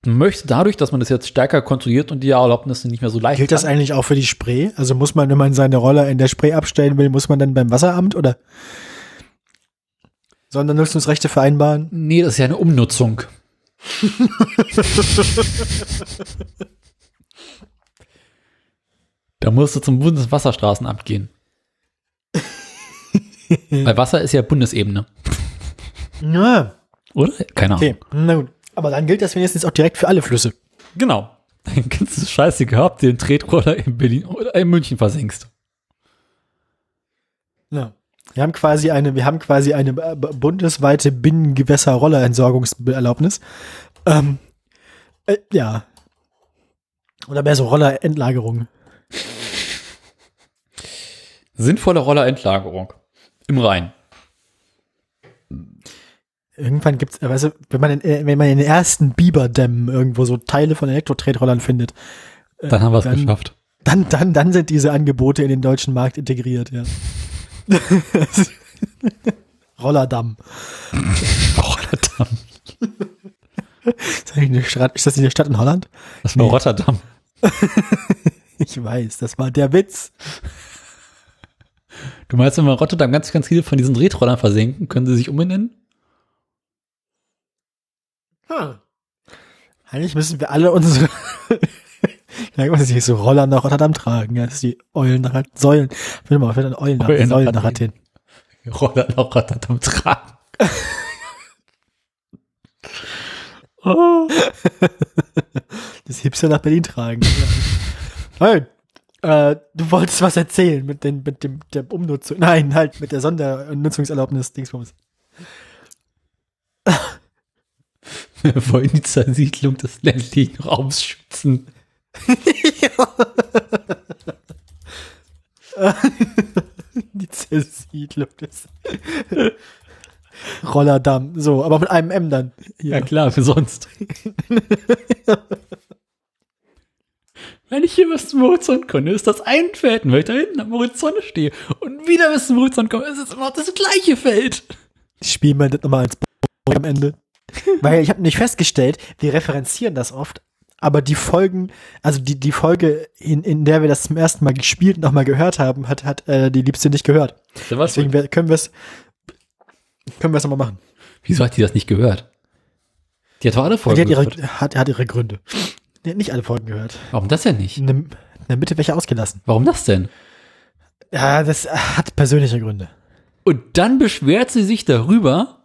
Möchte dadurch, dass man das jetzt stärker kontrolliert und die Erlaubnisse nicht mehr so leicht Gilt das eigentlich auch für die Spree? Also muss man, wenn man seine Rolle in der Spree abstellen will, muss man dann beim Wasseramt oder? Sondernutzungsrechte vereinbaren? Nee, das ist ja eine Umnutzung. da musst du zum Bundeswasserstraßenamt gehen. Weil Wasser ist ja Bundesebene. Ja. Oder? Keine Ahnung. Okay, na gut. Aber dann gilt das wenigstens auch direkt für alle Flüsse. Genau. Dann kannst du Scheiße gehabt, den Tretroller in Berlin oder in München versenkst. Ja. Wir haben quasi eine, wir haben quasi eine äh, bundesweite Binnengewässer-Rollerentsorgungserlaubnis. Ähm, äh, ja. Oder mehr so Rollerendlagerung. Sinnvolle Rollerendlagerung. Im Rhein. Irgendwann gibt's, weißt du, wenn man in, äh, wenn man in den ersten Biberdämmen irgendwo so Teile von Elektro-Tretrollern findet. Äh, dann haben wir es geschafft. Dann, dann, dann sind diese Angebote in den deutschen Markt integriert, ja. Rollerdamm. Rollerdamm. Ist das, eine Stadt, ist das nicht eine Stadt in Holland? Das war nee. Rotterdam. ich weiß, das war der Witz. Du meinst, wenn wir Rotterdam ganz, ganz viele von diesen Tretrollern versenken, können sie sich umbenennen? Hm. Eigentlich müssen wir alle unsere ja, was ist so Roller nach Rotterdam tragen, ja, dass die Eulen nach Säulen. Will mal, wird ein Eulen nach Eulen Säulen nach Athen. Athen. Roller nach Rotterdam tragen. oh. Das Hipster nach Berlin tragen. ja. Hey, äh, du wolltest was erzählen mit, den, mit dem der Umnutzung. Nein, halt mit der Sondernutzungserlaubnis Dingsbums. Wir wollen die Zersiedlung des ländlichen Raums schützen. Die Zersiedlung des Rollerdamm. So, aber mit einem M dann. Ja klar, für sonst. Wenn ich hier bis zum Horizont komme, ist das ein Feld. Und wenn ich da hinten am Horizont stehe und wieder bis zum Horizont komme, ist es immer das gleiche Feld. Spielen wir das nochmal als B am Ende. Weil ich habe nicht festgestellt, wir referenzieren das oft, aber die Folgen, also die, die Folge, in, in der wir das zum ersten Mal gespielt und nochmal gehört haben, hat, hat äh, die Liebste nicht gehört. Deswegen wir, können wir es können wir es nochmal machen. Wieso hat die das nicht gehört? Die hat doch alle Die Folgen hat ihre, gehört. hat, hat ihre Gründe. Die hat nicht alle Folgen gehört. Warum das denn nicht? In der Mitte welche ausgelassen. Warum das denn? Ja, das hat persönliche Gründe. Und dann beschwert sie sich darüber,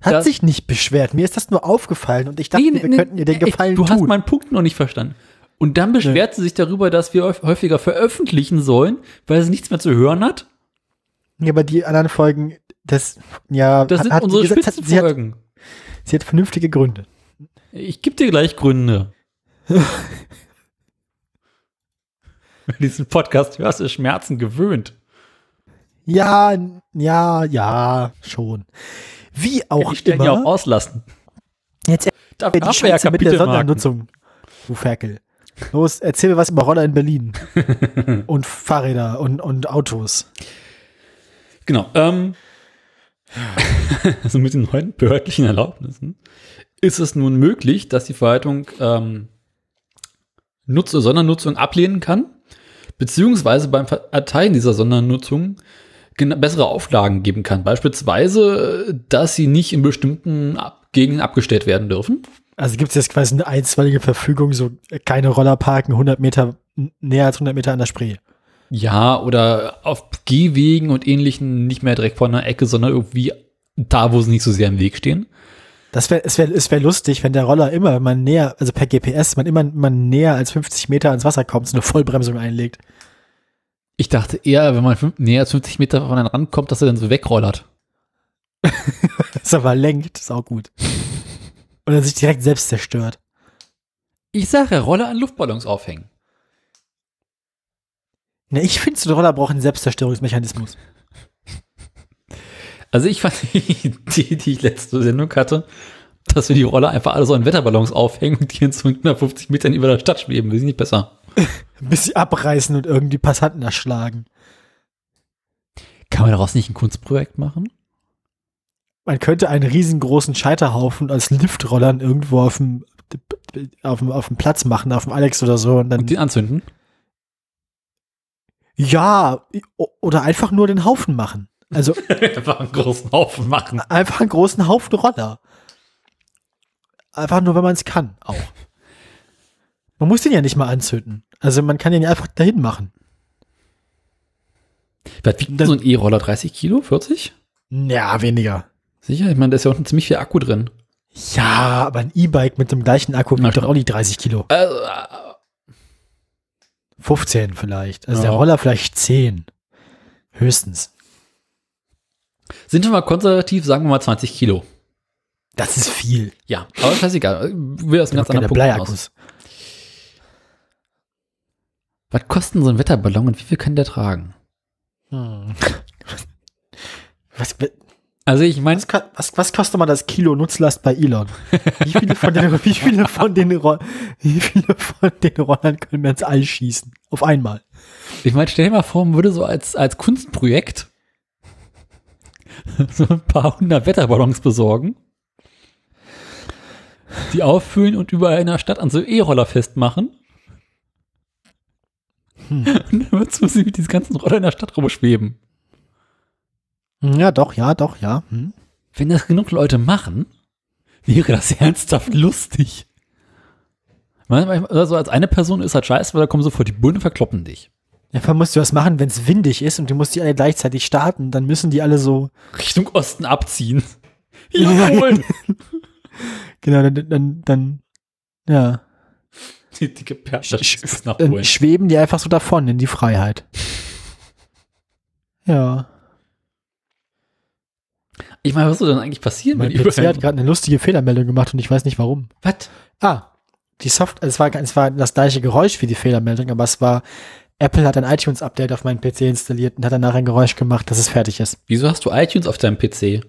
Hat Das- sich nicht beschwert. Mir ist das nur aufgefallen und ich dachte, Nee, wir nee, könnten ihr den Gefallen Du hast tun. meinen Punkt noch nicht verstanden. Und dann beschwert sie sich darüber, dass wir häuf- häufiger veröffentlichen sollen, weil sie nichts mehr zu hören hat. ja, aber die anderen Folgen, das, ja, Das sind hat, unsere gesagt, hat, sie, hat, Spitzenfolgen. sie hat vernünftige Gründe. Ich gebe dir gleich Gründe. Wenn du diesen Podcast hörst, ist Schmerzen gewöhnt. Ja, ja, ja, schon. Wie auch ich stellen ja auch immer. auslassen. Jetzt Darf erzähl die Scheiße mit der. Sondernutzung. Du Ferkel. Los, erzähl mir was über Roller in Berlin. und Fahrräder und, und Autos. Genau. Ähm, also mit den neuen behördlichen Erlaubnissen ist es nun möglich, dass die Verwaltung ähm, Nutz Sondernutzung ablehnen kann, beziehungsweise beim Erteilen dieser Sondernutzung bessere Auflagen geben kann. Beispielsweise, dass sie nicht in bestimmten Gegenden abgestellt werden dürfen. Also gibt es jetzt quasi eine einstweilige Verfügung, so keine Roller parken 100 Meter, näher als 100 Meter an der Spree. Ja, oder auf Gehwegen und ähnlichen nicht mehr direkt vor einer Ecke, sondern irgendwie da, wo sie nicht so sehr im Weg stehen. Das wäre, es wäre, es wäre lustig, wenn der Roller immer, wenn man näher, also per GPS, man immer, man näher als 50 Meter ans Wasser kommt, so eine Vollbremsung einlegt. Ich dachte eher, wenn man näher als 50 Meter von einem rankommt, dass er dann so wegrollert. Das aber lenkt, ist auch gut. Und dann sich direkt selbst zerstört. Ich sage, Roller an Luftballons aufhängen. Ne, ich finde, so ein Roller braucht einen Selbstzerstörungsmechanismus. Also ich fand die Idee, die ich letzte Sendung hatte, dass wir die Roller einfach alle so in Wetterballons aufhängen und die in so 150 Metern über der Stadt schweben. Das ist nicht besser. Bis sie abreißen und irgendwie Passanten erschlagen. Kann man daraus nicht ein Kunstprojekt machen? Man könnte einen riesengroßen Scheiterhaufen als Liftrollern irgendwo auf dem, auf dem, auf dem Platz machen, auf dem Alex oder so. Und dann, Und den anzünden? ja, oder einfach nur den Haufen machen. Also einfach einen großen Haufen machen. einfach einen großen Haufen Roller. Einfach nur, wenn man es kann, auch. Man muss den ja nicht mal anzünden. Also man kann den ja einfach dahin machen. Was wiegt denn so ein E-Roller? 30 Kilo? 40? Ja, weniger. Sicher? Ich meine, da ist ja unten ziemlich viel Akku drin. Ja, aber ein E-Bike mit dem gleichen Akku wiegt doch auch nicht 30 Kilo. Also, 15 vielleicht. Also Ja. der Roller vielleicht 10. Höchstens. sind wir mal konservativ, sagen wir mal 20 Kilo. Das ist viel. Ja, aber das ist egal. Wir aus einem ganz anderen Punkt aus. Was kostet so ein Wetterballon und wie viel kann der tragen? Hm. Was, Also ich meine, was, was, was kostet mal das Kilo Nutzlast bei Elon? Wie viele von den, wie viele von den, wie viele von den Rollern können wir ins All schießen? Auf einmal. ich meine, stell dir mal vor, man würde so als, als Kunstprojekt so ein paar hundert Wetterballons besorgen, die auffüllen und überall in der Stadt an so E-Roller festmachen. Hm. Und dann wird so sie mit diesen ganzen Roller in der Stadt rumschweben. Ja, doch, ja, doch, ja. Hm. Wenn das genug Leute machen, wäre das ernsthaft lustig. Also als eine Person ist halt scheiße, weil da kommen sofort die Bullen und verkloppen dich. Ja, vor musst du was machen, wenn es windig ist und du musst die alle gleichzeitig starten, dann müssen die alle so. Richtung Osten abziehen. Jawohl! Genau, dann, dann, dann ja. Die dicke Perle Sch dann schweben die einfach so davon in die Freiheit. Ja. Ich meine, was soll denn eigentlich passieren? Mein PC hat gerade eine lustige Fehlermeldung gemacht und ich weiß nicht warum. Was? Ah, die Software, es war, es war das gleiche Geräusch wie die Fehlermeldung, aber es war, Apple hat ein iTunes-Update auf meinen PC installiert und hat danach ein Geräusch gemacht, dass es fertig ist. Wieso hast du iTunes auf deinem PC?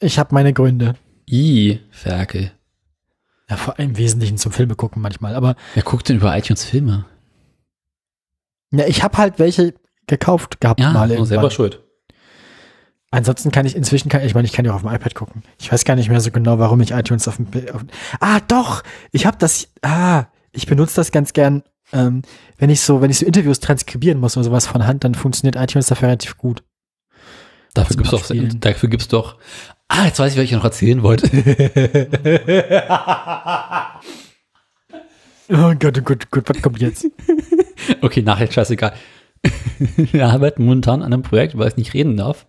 Ich habe meine Gründe. I, Ferkel. Ja, vor allem im Wesentlichen zum Filme gucken manchmal, aber. Wer guckt denn über iTunes Filme? Ja, ich habe halt welche gekauft gehabt ja, mal. Ja, selber schuld. Ansonsten kann ich inzwischen, kann, ich meine, ich kann ja auch auf dem iPad gucken. Ich weiß gar nicht mehr so genau, warum ich iTunes auf dem, auf, ah, doch, ich habe das, ah, ich benutze das ganz gern, ähm, wenn ich so, wenn ich so Interviews transkribieren muss oder sowas von Hand, dann funktioniert iTunes dafür relativ gut. Dafür gibt's doch, dafür gibt's doch, ah, jetzt weiß ich, was ich noch erzählen wollte. oh Gott, oh Gott, Gott, was kommt jetzt? okay, nachher scheißegal. Wir arbeiten momentan an einem Projekt, weil ich nicht reden darf.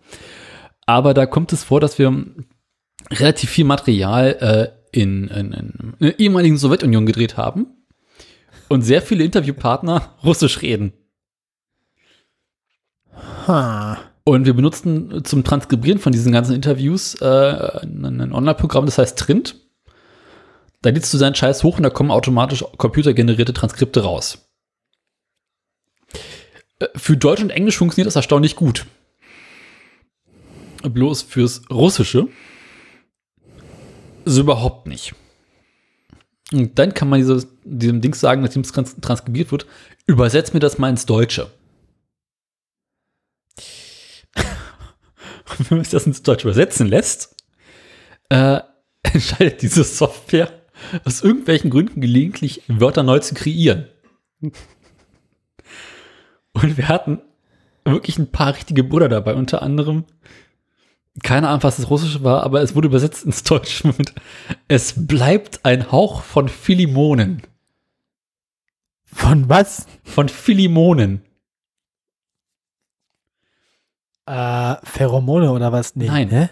Aber da kommt es vor, dass wir relativ viel Material äh, in, in, in, der ehemaligen Sowjetunion gedreht haben und sehr viele Interviewpartner Russisch reden. Ha. Und wir benutzen zum Transkribieren von diesen ganzen Interviews äh, ein Online-Programm, das heißt Trint. Da lädst du deinen Scheiß hoch und da kommen automatisch computergenerierte Transkripte raus. Äh, für Deutsch und Englisch funktioniert das erstaunlich gut bloß fürs Russische so überhaupt nicht. Und dann kann man dieses, diesem Ding sagen, nachdem es trans transkribiert wird, übersetzt mir das mal ins Deutsche. Und wenn man sich das ins Deutsche übersetzen lässt, äh, entscheidet diese Software aus irgendwelchen Gründen gelegentlich Wörter neu zu kreieren. Und wir hatten wirklich ein paar richtige Brüder dabei, unter anderem keine Ahnung, was das Russische war, aber es wurde übersetzt ins Deutsche mit Es bleibt ein Hauch von Philimonen. Von was? Von Philimonen. Äh, Pheromone oder was? Nee. Nein. Hä?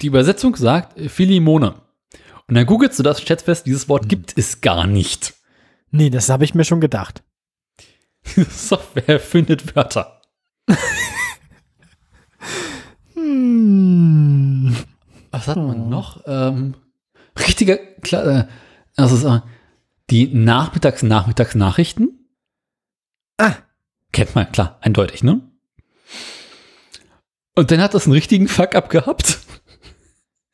Die Übersetzung sagt Philimone. Und dann googelst du das, stellst fest, dieses Wort hm. gibt es gar nicht. Nee, das habe ich mir schon gedacht. Diese Software findet Wörter. Hm. Was hat man oh. noch? Ähm, richtiger, klar, äh, also äh, die Nachmittags-Nachmittags-Nachrichten. Ah. Kennt man, klar, eindeutig, ne? Und dann hat das einen richtigen Fuck-up gehabt.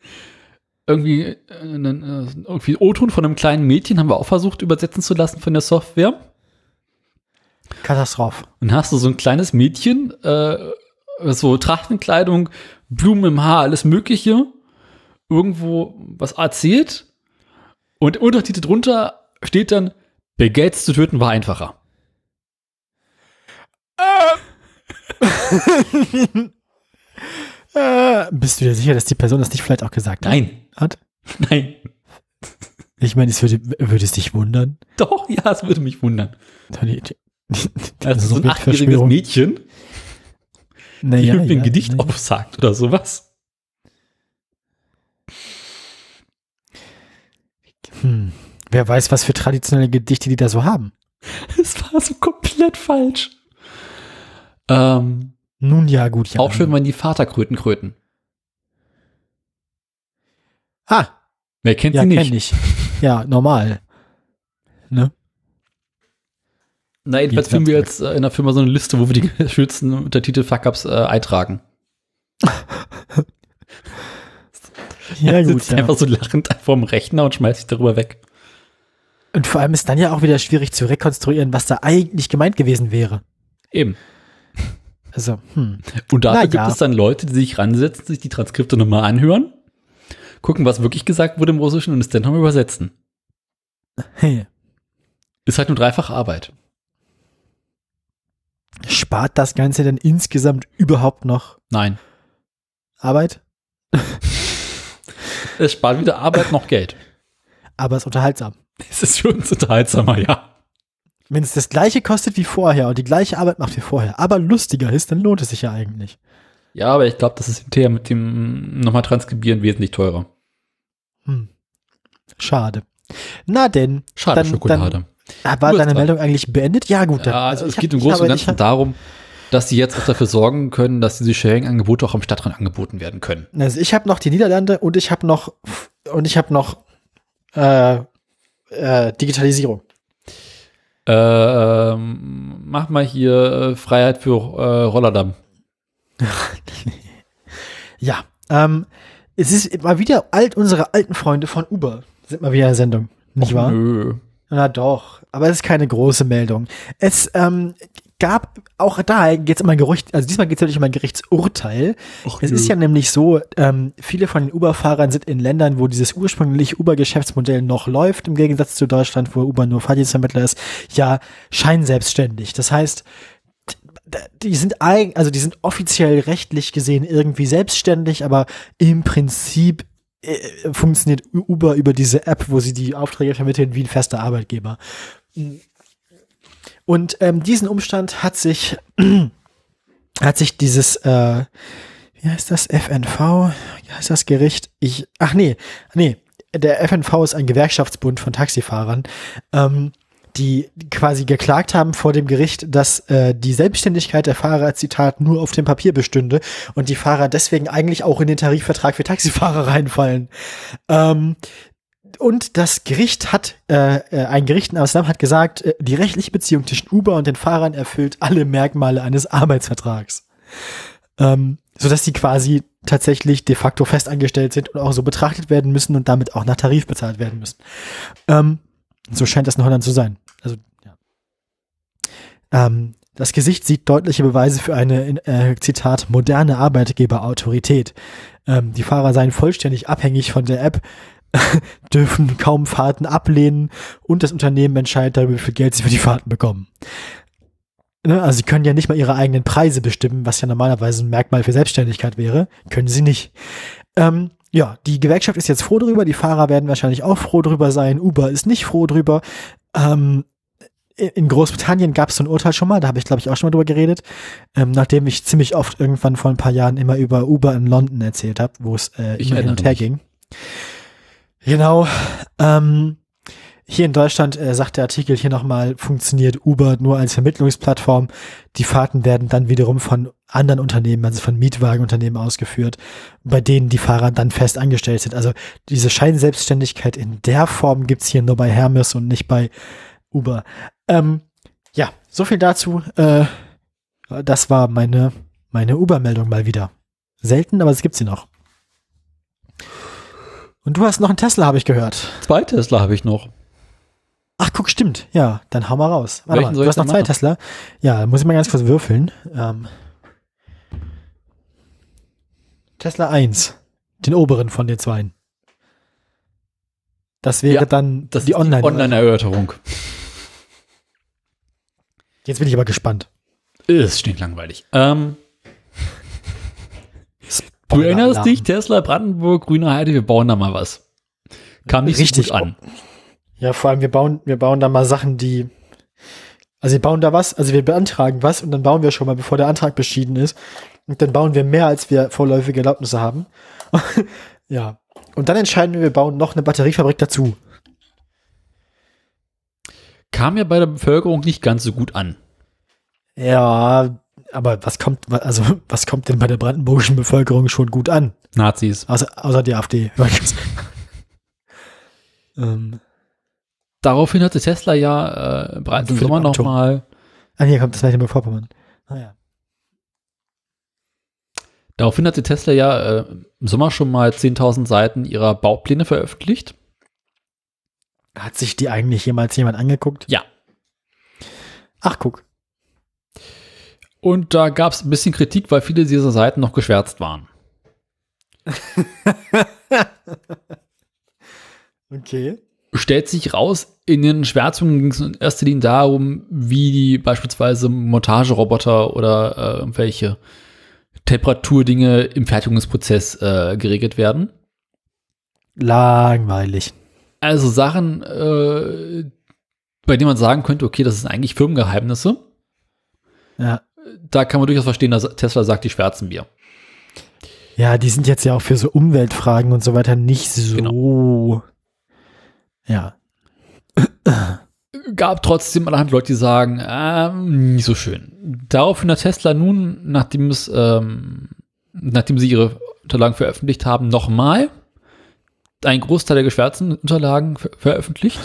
irgendwie, äh, äh irgendwie O-Ton von einem kleinen Mädchen haben wir auch versucht übersetzen zu lassen von der Software. Katastrophe. Und hast du so ein kleines Mädchen, äh, so Trachtenkleidung, Blumen im Haar, alles Mögliche, irgendwo was erzählt und Untertitel drunter steht dann, Bill Gates zu töten war einfacher. äh, bist du dir sicher, dass die Person das nicht vielleicht auch gesagt Nein. hat? Nein. Ich meine, es würde, würde es dich wundern? Doch, ja, es würde mich wundern. Die, die, die, also so ein achtjähriges Mädchen naja, die irgendwie ja, ein Gedicht naja. aufsagt oder sowas. Hm. Wer weiß, was für traditionelle Gedichte die da so haben. Es war so komplett falsch. Ähm, Nun ja, gut, ja. Auch schön, wenn die Vaterkröten kröten. Ah. Wer kennt ja, sie nicht? Kenn ich. Ja, normal. Ne? Na, jedenfalls führen wir jetzt äh, in der Firma so eine Liste, wo wir die schönsten Untertitel Fuck-Ups äh, eintragen. ja, er gut. Sitzt ja. einfach so lachend vorm Rechner und schmeißt sich darüber weg. Und vor allem ist dann ja auch wieder schwierig zu rekonstruieren, was da eigentlich gemeint gewesen wäre. Eben. Also, hm. Und dafür Na, gibt ja. es dann Leute, die sich ransetzen, sich die Transkripte nochmal anhören, gucken, was wirklich gesagt wurde im Russischen und es dann nochmal übersetzen. Hey. Ist halt nur dreifach Arbeit. spart das Ganze denn insgesamt überhaupt noch Nein. Arbeit? Es spart weder Arbeit noch Geld. Aber es ist unterhaltsam. Es ist für uns unterhaltsamer, ja. Wenn es das gleiche kostet wie vorher und die gleiche Arbeit macht wie vorher, aber lustiger ist, dann lohnt es sich ja eigentlich. Ja, aber ich glaube, das ist hinterher mit dem nochmal Transkribieren wesentlich teurer. Hm. Schade. Na denn. Schade, dann, Schokolade. Dann, war Du hast deine. Meldung eigentlich beendet? Ja, gut. Dann, Ja, also es ich hab- geht im Großen und Ganzen darum, dass sie jetzt auch dafür sorgen können, dass diese Sharing-Angebote auch am Stadtrand angeboten werden können. Also ich habe noch die Niederlande und ich habe noch und ich habe noch äh, äh, Digitalisierung. Ähm, mach mal hier äh, Freiheit für äh, Rollerdamm. Ja, ähm, es ist mal wieder alt, unsere alten Freunde von Uber sind mal wieder in der Sendung, nicht wahr? Nö. Na doch, aber es ist keine große Meldung. Es ähm, gab auch da jetzt immer ein Gerücht, also diesmal geht es wirklich um ein Gerichtsurteil. Och, es ist ja nämlich so, ähm, viele von den Uber-Fahrern sind in Ländern, wo dieses ursprüngliche Uber-Geschäftsmodell noch läuft, im Gegensatz zu Deutschland, wo Uber nur Fahrdienstvermittler ist, ja scheinselbstständig. Das heißt, die sind eigen, also die sind offiziell rechtlich gesehen irgendwie selbstständig, aber im Prinzip äh, funktioniert Uber über diese App, wo sie die Aufträge vermitteln wie ein fester Arbeitgeber. Und ähm, diesen Umstand hat sich hat sich dieses äh, wie heißt das? FNV wie heißt das Gericht? Ich ach nee nee der FNV ist ein Gewerkschaftsbund von Taxifahrern ähm, die quasi geklagt haben vor dem Gericht, dass äh, die Selbstständigkeit der Fahrer, Zitat, nur auf dem Papier bestünde und die Fahrer deswegen eigentlich auch in den Tarifvertrag für Taxifahrer reinfallen. Ähm, und das Gericht hat, äh, äh, ein Gericht in Amsterdam hat gesagt, äh, die rechtliche Beziehung zwischen Uber und den Fahrern erfüllt alle Merkmale eines Arbeitsvertrags. Ähm, sodass sie quasi tatsächlich de facto festangestellt sind und auch so betrachtet werden müssen und damit auch nach Tarif bezahlt werden müssen. Ähm, so scheint das in Holland zu sein. Also, ja. Ähm, das Gesicht sieht deutliche Beweise für eine, in- äh, Zitat, moderne Arbeitgeberautorität. Ähm, die Fahrer seien vollständig abhängig von der App, dürfen kaum Fahrten ablehnen und das Unternehmen entscheidet darüber, wie viel Geld sie für die Fahrten bekommen. Ne, also sie können ja nicht mal ihre eigenen Preise bestimmen, was ja normalerweise ein Merkmal für Selbstständigkeit wäre. Können sie nicht. Ähm, ja, die Gewerkschaft ist jetzt froh drüber, die Fahrer werden wahrscheinlich auch froh drüber sein, Uber ist nicht froh drüber. Ähm, in Großbritannien gab es so ein Urteil schon mal, da habe ich glaube ich auch schon mal drüber geredet, ähm, nachdem ich ziemlich oft irgendwann vor ein paar Jahren immer über Uber in London erzählt habe, wo es äh, immer hin und her mich. Genau. Ähm, hier in Deutschland äh, sagt der Artikel hier nochmal, funktioniert Uber nur als Vermittlungsplattform. Die Fahrten werden dann wiederum von anderen Unternehmen, also von Mietwagenunternehmen ausgeführt, bei denen die Fahrer dann fest angestellt sind. Also diese Scheinselbstständigkeit in der Form gibt's hier nur bei Hermes und nicht bei Uber. Ähm, ja, so viel dazu. Äh, das war meine, meine Uber-Meldung mal wieder. Selten, aber es gibt sie noch. Und du hast noch einen Tesla, habe ich gehört. Zwei Tesla habe ich noch. Ach, guck, stimmt. Ja, dann hau mal raus. Warte mal, du hast noch zwei machen? Tesla. Ja, muss ich mal ganz kurz würfeln. Ähm, Tesla 1. Den oberen von den zweien. Das wäre Ja, dann Das die ist Online. Online-Erörterung. Jetzt bin ich aber gespannt. Ist stinklangweilig. Ähm, du erinnerst dich, Tesla Brandenburg, Grüne Heide, wir bauen da mal was. Kam nicht Richtig. so gut an. Ja, vor allem wir bauen, wir bauen da mal Sachen, die, also wir bauen da was, also wir beantragen was und dann bauen wir schon mal, bevor der Antrag beschieden ist. Und dann bauen wir mehr, als wir vorläufige Erlaubnisse haben. ja. Und dann entscheiden wir, wir bauen noch eine Batteriefabrik dazu. Kam ja bei der Bevölkerung nicht ganz so gut an. Ja, aber was kommt, also was kommt denn bei der brandenburgischen Bevölkerung schon gut an? Nazis. Außer, außer die AfD. ähm, Daraufhin hatte Tesla ja äh, bereits im Sommer nochmal, ah, hier kommt das Mecklenburg-Vorpommern. Naja. daraufhin hatte Tesla ja äh, im Sommer schon mal 10.000 Seiten ihrer Baupläne veröffentlicht. Hat sich die eigentlich jemals jemand angeguckt? Ja. Ach, guck. Und da gab es ein bisschen Kritik, weil viele dieser Seiten noch geschwärzt waren. Okay. stellt sich raus, in den Schwärzungen ging es in erster Linie darum, wie die beispielsweise Montageroboter oder äh, irgendwelche Temperaturdinge im Fertigungsprozess äh, geregelt werden. Langweilig. Also Sachen, äh, bei denen man sagen könnte, okay, das sind eigentlich Firmengeheimnisse. Ja. Da kann man durchaus verstehen, dass Tesla sagt, die schwärzen wir. Ja, die sind jetzt ja auch für so Umweltfragen und so weiter nicht so. Genau. Ja. Gab trotzdem allerhand Leute, die sagen, ähm, nicht so schön. Daraufhin hat Tesla nun, nachdem es, ähm, nachdem sie ihre Unterlagen veröffentlicht haben, nochmal einen Großteil der geschwärzten Unterlagen ver veröffentlicht,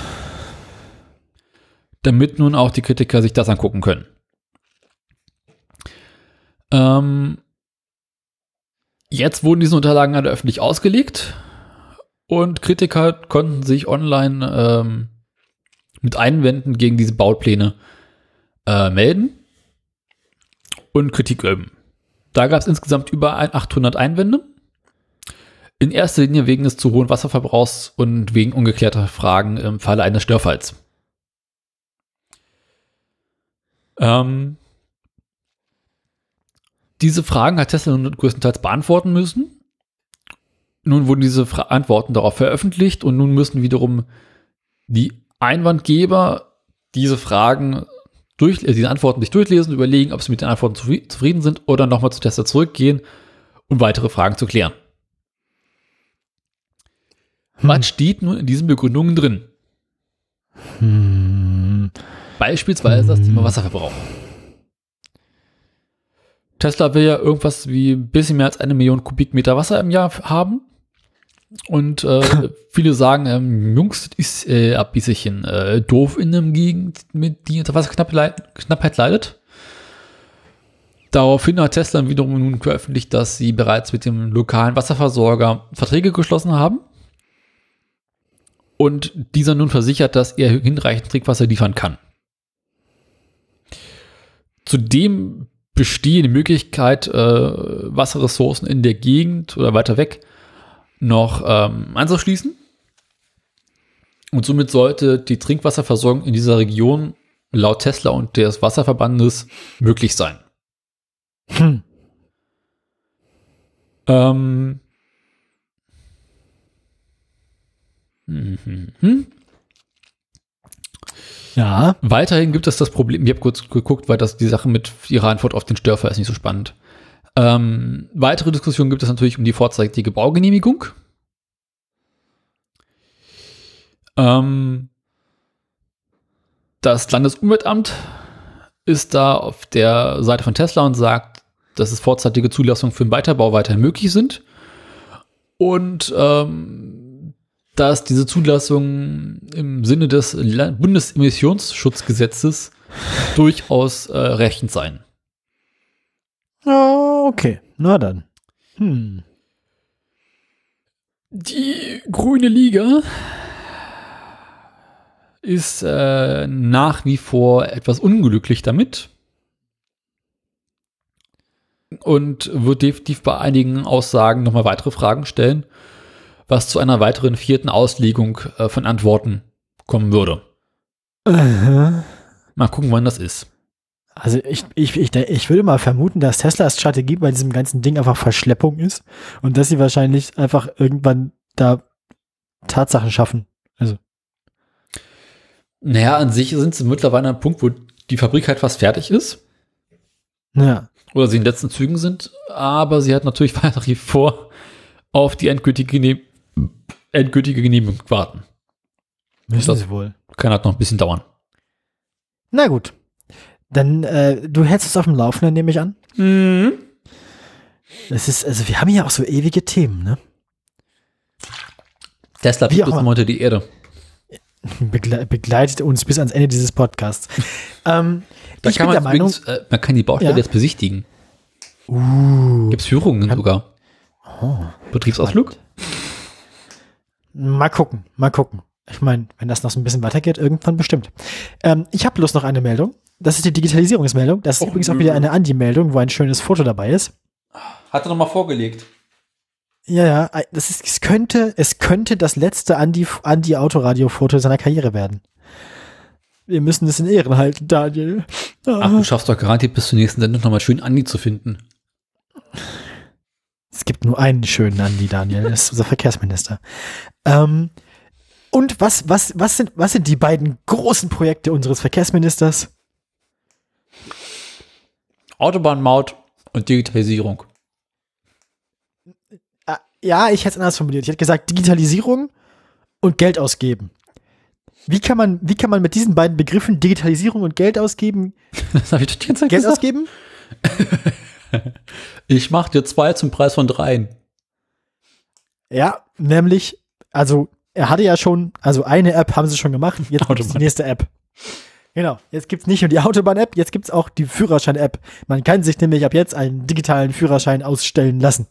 damit nun auch die Kritiker sich das angucken können. Ähm, jetzt wurden diese Unterlagen alle öffentlich ausgelegt und Kritiker konnten sich online ähm, mit Einwänden gegen diese Baupläne äh, melden und Kritik üben. Da gab es insgesamt über 800 Einwände. In erster Linie wegen des zu hohen Wasserverbrauchs und wegen ungeklärter Fragen im Falle eines Störfalls. Ähm, diese Fragen hat Tesla nun größtenteils beantworten müssen. Nun wurden diese Fra Antworten darauf veröffentlicht und nun müssen wiederum die Einwandgeber diese Fragen durch, äh, diese Antworten sich durchlesen, überlegen, ob sie mit den Antworten zufrieden sind oder nochmal zu Tester zurückgehen, um weitere Fragen zu klären. Hm. Was steht nun in diesen Begründungen drin? Hm. Beispielsweise hm. das Thema Wasserverbrauch. Tesla will ja irgendwas wie ein bisschen mehr als eine Million Kubikmeter Wasser im Jahr haben. Und äh, viele sagen, ähm, Jungs, das ist äh, ein bisschen äh, doof in einem Gegend, mit die unter Wasserknappheit leidet. Daraufhin hat Tesla wiederum nun veröffentlicht, dass sie bereits mit dem lokalen Wasserversorger Verträge geschlossen haben. Und dieser nun versichert, dass er hinreichend Trinkwasser liefern kann. Zudem besteht die Möglichkeit, äh, Wasserressourcen in der Gegend oder weiter weg noch ähm, anzuschließen. Und somit sollte die Trinkwasserversorgung in dieser Region laut Tesla und des Wasserverbandes möglich sein. Hm. Ähm. Mhm. Ja. Weiterhin gibt es das Problem, ich habe kurz geguckt, weil das die Sache mit ihrer Antwort auf den Störfall ist nicht so spannend. Ähm, weitere Diskussionen gibt es natürlich um die vorzeitige Baugenehmigung. Ähm, das Landesumweltamt ist da auf der Seite von Tesla und sagt, dass es vorzeitige Zulassungen für den Weiterbau weiterhin möglich sind. Und ähm, dass diese Zulassungen im Sinne des Bundesemissionsschutzgesetzes durchaus äh, rechtens seien. Oh, okay. Na dann. Hm. Die Grüne Liga ist äh, nach wie vor etwas unglücklich damit und wird definitiv bei einigen Aussagen nochmal weitere Fragen stellen, was zu einer weiteren vierten Auslegung äh, von Antworten kommen würde. -huh. Mal gucken, wann das ist. Also ich, ich, ich, ich würde mal vermuten, dass Teslas Strategie bei diesem ganzen Ding einfach Verschleppung ist und dass sie wahrscheinlich einfach irgendwann da Tatsachen schaffen. Also. Naja, an sich sind sie mittlerweile an einem Punkt, wo die Fabrik halt fast fertig ist. Ja. Oder sie in den letzten Zügen sind, aber sie hat natürlich weiterhin vor, auf die endgültige, endgültige Genehmigung warten. Müssen sie wohl. Kann halt noch ein bisschen dauern. Na gut. Dann, äh, du hältst es auf dem Laufenden, nehme ich an. Mhm. Das ist, also wir haben ja auch so ewige Themen, ne? Tesla fliegt uns unter die Erde. Begle begleitet uns bis ans Ende dieses Podcasts. ähm, da ich kann man, Meinung, übrigens, äh, man kann die Baustelle ja? jetzt besichtigen. Uh. Gibt es Führungen sogar. Oh, Betriebsausflug? Mal gucken, mal gucken. Ich meine, wenn das noch so ein bisschen weitergeht, irgendwann bestimmt. Ähm, ich habe bloß noch eine Meldung. Das ist die Digitalisierungsmeldung. Das ist oh, übrigens auch wieder eine Andi-Meldung, wo ein schönes Foto dabei ist. Hat er nochmal vorgelegt. Ja, ja, das ist, es könnte, es könnte das letzte Andi, Andi Autoradio-Foto seiner Karriere werden. Wir müssen es in Ehren halten, Daniel. Ach, du schaffst doch garantiert bis zur nächsten Sendung nochmal schön Andi zu finden. Es gibt nur einen schönen Andi, Daniel, das ist unser Verkehrsminister. Ähm, und was, was, was, sind, was sind die beiden großen Projekte unseres Verkehrsministers? Autobahnmaut und Digitalisierung. Ah, Ja, ich hätte es anders formuliert. Ich hätte gesagt Digitalisierung und Geld ausgeben. Wie kann man, wie kann man mit diesen beiden Begriffen Digitalisierung und Geld ausgeben, Das habe ich doch die ganze Zeit Geld gesagt. ausgeben? Ich mach dir zwei zum Preis von dreien. Ja, nämlich, also er hatte ja schon, also eine App haben sie schon gemacht, jetzt gibt es die nächste App. Genau, jetzt gibt's nicht nur die Autobahn-App, jetzt gibt's auch die Führerschein-App. Man kann sich nämlich ab jetzt einen digitalen Führerschein ausstellen lassen.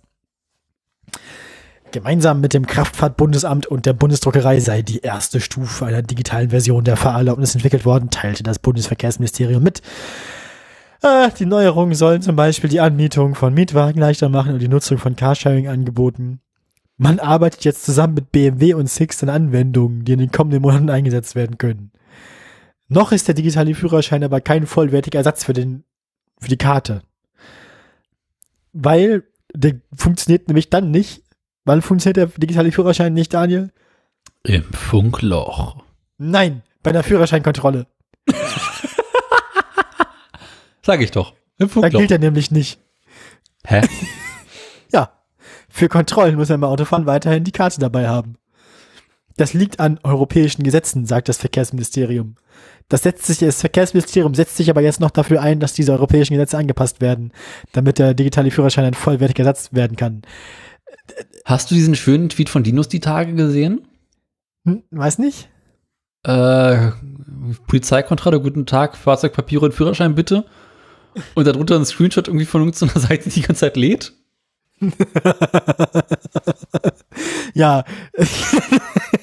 Gemeinsam mit dem Kraftfahrtbundesamt und der Bundesdruckerei sei die erste Stufe einer digitalen Version der Fahrerlaubnis entwickelt worden, teilte das Bundesverkehrsministerium mit. Äh, die Neuerungen sollen zum Beispiel die Anmietung von Mietwagen leichter machen und die Nutzung von Carsharing-Angeboten. Man arbeitet jetzt zusammen mit BMW und Six an Anwendungen, die in den kommenden Monaten eingesetzt werden können. Noch ist der digitale Führerschein aber kein vollwertiger Ersatz für, den, für die Karte. Weil der funktioniert nämlich dann nicht. Wann funktioniert der digitale Führerschein nicht, Daniel? Im Funkloch. Nein, bei einer Führerscheinkontrolle. Sag ich doch. Im Da Funkloch. gilt er nämlich nicht. Hä? Ja, für Kontrollen muss er beim Autofahren weiterhin die Karte dabei haben. Das liegt an europäischen Gesetzen, sagt das Verkehrsministerium. Das, setzt sich, das Verkehrsministerium setzt sich aber jetzt noch dafür ein, dass diese europäischen Gesetze angepasst werden, damit der digitale Führerschein ein vollwertiger Ersatz werden kann. Hast du diesen schönen Tweet von Dinos die Tage gesehen? Hm, weiß nicht? Äh, Polizeikontrolle, guten Tag, Fahrzeugpapiere und Führerschein bitte. Und darunter ein Screenshot irgendwie von irgendeiner Seite, die die ganze Zeit lädt. Ja,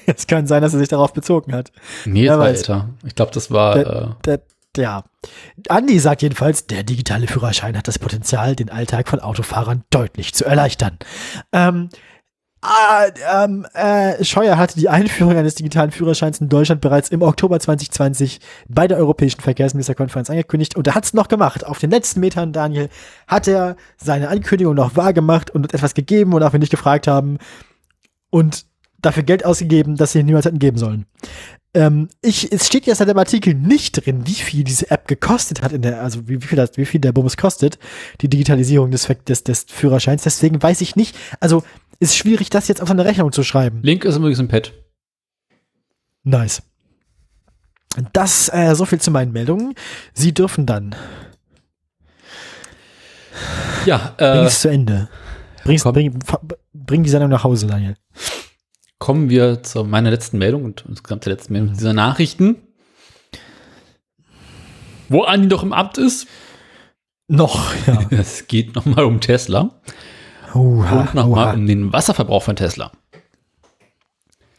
es kann sein, dass er sich darauf bezogen hat. Nee, das war älter. Ich glaube, das war, Der- äh, Der, ja. Andi sagt jedenfalls, der digitale Führerschein hat das Potenzial, den Alltag von Autofahrern deutlich zu erleichtern. Ähm, ah, ähm, äh, Scheuer hatte die Einführung eines digitalen Führerscheins in Deutschland bereits im Oktober 2020 bei der Europäischen Verkehrsministerkonferenz angekündigt und er hat es noch gemacht. Auf den letzten Metern, Daniel, hat er seine Ankündigung noch wahrgemacht und etwas gegeben, wonach wir nicht gefragt haben und dafür Geld ausgegeben, das sie niemals hätten geben sollen. Ähm, ich, es steht jetzt in dem Artikel nicht drin, wie viel diese App gekostet hat in der, also wie, wie viel das, wie viel der Bums kostet, die Digitalisierung des, des, des Führerscheins. Deswegen weiß ich nicht, also ist schwierig, das jetzt auf eine Rechnung zu schreiben. Link ist übrigens im Pad. Nice. Das, äh, so viel zu meinen Meldungen. Sie dürfen dann. Ja, Bring äh, es zu Ende. Bring's, komm. bring, bring die Sendung nach Hause, Daniel. kommen wir zu meiner letzten Meldung und insgesamt der letzten Meldung dieser Nachrichten. Wo Andi doch im Amt ist. Noch, ja. Es geht nochmal um Tesla Oha, und nochmal um den Wasserverbrauch von Tesla.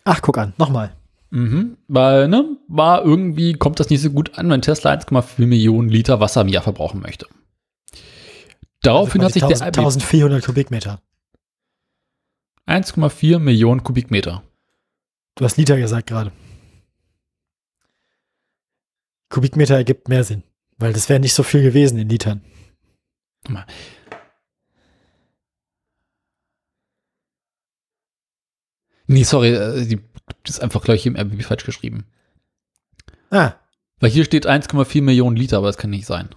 Ach, guck an, nochmal. Mhm, weil, ne, war irgendwie, kommt das nicht so gut an, wenn Tesla 1,4 Millionen Liter Wasser im Jahr verbrauchen möchte. Daraufhin hat sich der 1000 1400 Kubikmeter. 1,4 Millionen Kubikmeter. Du hast Liter gesagt gerade. Kubikmeter ergibt mehr Sinn, weil das wäre nicht so viel gewesen in Litern. Nee, sorry, äh, die ist einfach gleich im RBB falsch geschrieben. Ah, Weil hier steht 1,4 Millionen Liter, aber das kann nicht sein.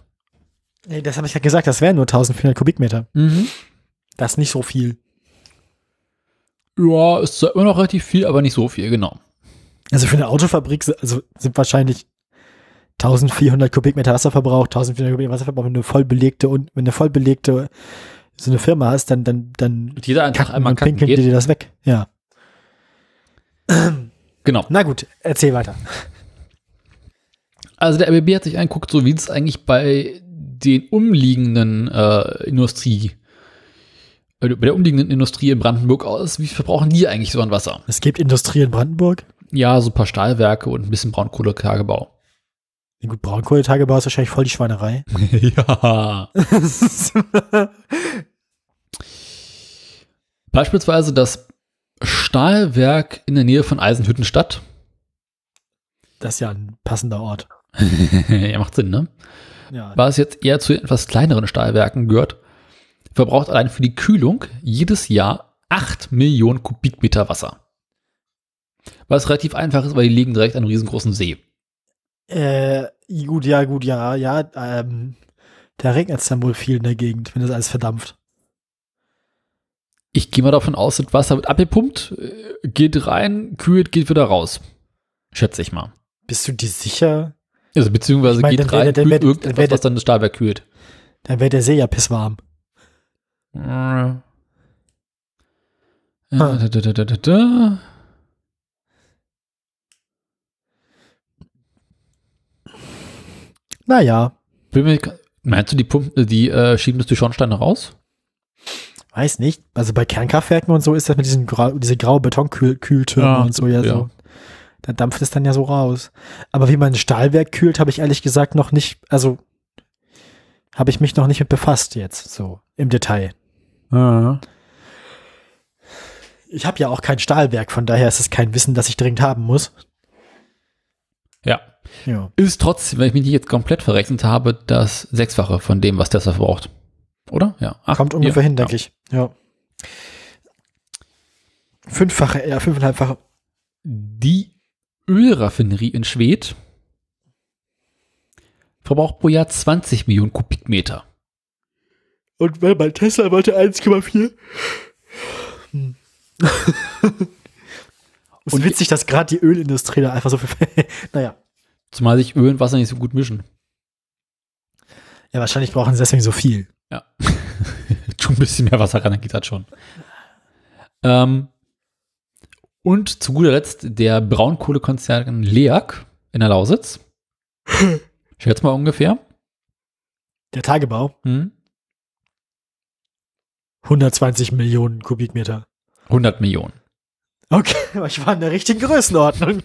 nee, das habe ich ja gesagt, das wären nur 1400 Kubikmeter. Mhm. Das ist nicht so viel. Ja, ist zwar immer noch relativ viel, aber nicht so viel, genau. Also für eine Autofabrik also sind wahrscheinlich 1400 Kubikmeter Wasserverbrauch, 1400 Kubikmeter Wasserverbrauch, wenn du voll belegte und wenn du voll belegte so eine Firma hast, dann dann dann Und jeder einfach einmal pinkeln geht. dir das weg. Ja. Genau. Na gut, erzähl weiter. Also der RBB hat sich angeguckt, so wie es eigentlich bei den umliegenden äh, Industrie, äh, bei der umliegenden Industrie in Brandenburg aus, wie verbrauchen die eigentlich so an Wasser? Es gibt Industrie in Brandenburg. Ja, so ein paar Stahlwerke und ein bisschen Braunkohletagebau. Ja, gut, Braunkohletagebau ist wahrscheinlich voll die Schweinerei. ja. Beispielsweise das Stahlwerk in der Nähe von Eisenhüttenstadt. Das ist ja ein passender Ort. ja, macht Sinn, ne? Ja. Was jetzt eher zu etwas kleineren Stahlwerken gehört, verbraucht allein für die Kühlung jedes Jahr 8 Millionen Kubikmeter Wasser. Was relativ einfach ist, weil die liegen direkt an einem riesengroßen See. Äh, gut, ja, gut, ja, ja. Ähm, da regnet es dann wohl viel in der Gegend, wenn das alles verdampft. Ich gehe mal davon aus, das Wasser wird abgepumpt, äh, geht rein, kühlt, geht wieder raus. Schätze ich mal. Bist du dir sicher? Also beziehungsweise Ich meine, geht rein, dann kühlt wär- irgendetwas, wär- was dann das Stahlwerk kühlt. Dann wäre der See ja pisswarm. Äh, Ah. da, da, da, da, da, da. Naja, Meinst du, die, Pumpen, die äh, schieben das durch Schornsteine raus? Weiß nicht. Also bei Kernkraftwerken und so ist das mit diesen grau, diese graue Betonkühltürme Ja, und so ja, ja. so. Da dampft es dann ja so raus. Aber wie man ein Stahlwerk kühlt, habe ich ehrlich gesagt noch nicht, also habe ich mich noch nicht mit befasst jetzt, so im Detail. Ich habe ja auch kein Stahlwerk, von daher ist es kein Wissen, das ich dringend haben muss. Ja. Ja. Ist trotzdem, wenn ich mich nicht jetzt komplett verrechnet habe, das Sechsfache von dem, was Tesla verbraucht. Oder? Ja. Ach, Kommt ungefähr ja, hin, denke ich. Ja. Fünffache, ja, fünfeinhalbfache. Die Ölraffinerie in Schwedt verbraucht pro Jahr 20 Millionen Kubikmeter. Und weil mein Tesla wollte 1,4. Hm. ist Und- witzig, dass gerade die Ölindustrie da einfach so viel. naja. Zumal sich Öl und Wasser nicht so gut mischen. Ja, wahrscheinlich brauchen sie deswegen so viel. Ja. schon ein bisschen mehr Wasser rein, geht das schon. Ähm, und zu guter Letzt der Braunkohlekonzern LEAG in der Lausitz. Schätz mal ungefähr. Der Tagebau, Hm? 120 Millionen Kubikmeter. 100 Millionen. Okay, aber ich war in der richtigen Größenordnung.